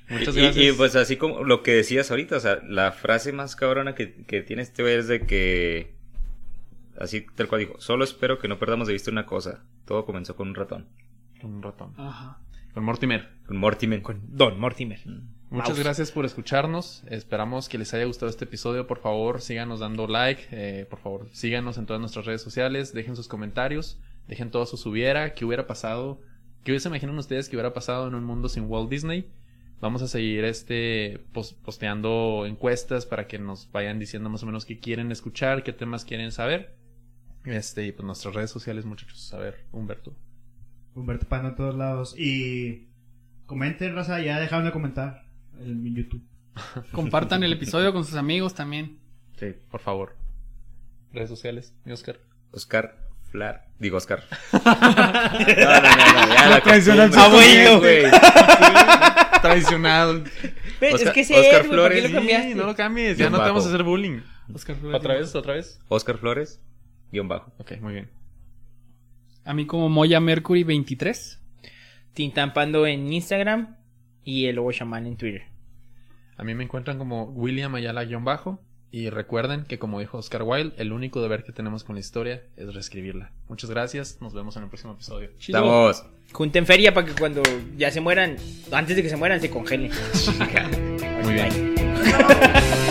Speaker 1: Muchas
Speaker 2: Y-
Speaker 1: gracias.
Speaker 2: Y, pues así como lo que decías ahorita, o sea, la frase más cabrona que, que tiene este güey es de que, así tal cual dijo, solo espero que no perdamos de vista una cosa. Todo comenzó con un ratón,
Speaker 1: Con un ratón.
Speaker 4: Ajá.
Speaker 1: Con Mortimer.
Speaker 2: con Mortimer.
Speaker 3: Con Don Mortimer.
Speaker 1: Muchas
Speaker 3: Mouse.
Speaker 1: gracias por escucharnos. Esperamos que les haya gustado este episodio. Por favor, síganos dando like. eh, por favor, síganos en todas nuestras redes sociales. Dejen sus comentarios. Dejen todo sus hubiera. ¿Qué hubiera pasado? ¿Qué se imaginan ustedes que hubiera pasado en un mundo sin Walt Disney? Vamos a seguir este pos- posteando encuestas para que nos vayan diciendo más o menos qué quieren escuchar, qué temas quieren saber. Este, y pues nuestras redes sociales, muchachos. A ver, Humberto.
Speaker 5: Humberto Pando en todos lados. Y comenten, raza, ya dejaron de comentar en mi YouTube.
Speaker 4: Compartan el episodio con sus amigos también.
Speaker 2: Sí.
Speaker 1: Por favor. Redes sociales, mi Oscar.
Speaker 2: Oscar Flar. Digo Oscar. no, no, no, no, ya la
Speaker 5: tradicional
Speaker 2: costumbre,
Speaker 3: abuelo.
Speaker 2: güey.
Speaker 1: Tradicional.
Speaker 3: Ve,
Speaker 2: Oscar-
Speaker 3: es que es
Speaker 2: Oscar
Speaker 3: él, güey, ¿por qué
Speaker 2: Flores,
Speaker 3: lo
Speaker 2: sí,
Speaker 3: cambiaste?
Speaker 1: no lo cambies, ya no te vamos a
Speaker 2: bajo.
Speaker 1: hacer bullying.
Speaker 4: Oscar Flores.
Speaker 1: ¿Otra vez? ¿Otra vez?
Speaker 2: Oscar Flores, guion bajo.
Speaker 1: Ok, muy bien.
Speaker 4: A mí como Moya Mercury 23.
Speaker 3: Tintampando en Instagram y el lobo chamán en Twitter.
Speaker 1: A mí me encuentran como William Ayala-bajo. Y recuerden que, como dijo Oscar Wilde, el único deber que tenemos con la historia es reescribirla. Muchas gracias, nos vemos en el próximo episodio.
Speaker 2: Estamos.
Speaker 3: Junten feria para que cuando ya se mueran, antes de que se mueran, se congelen.
Speaker 1: Muy bien.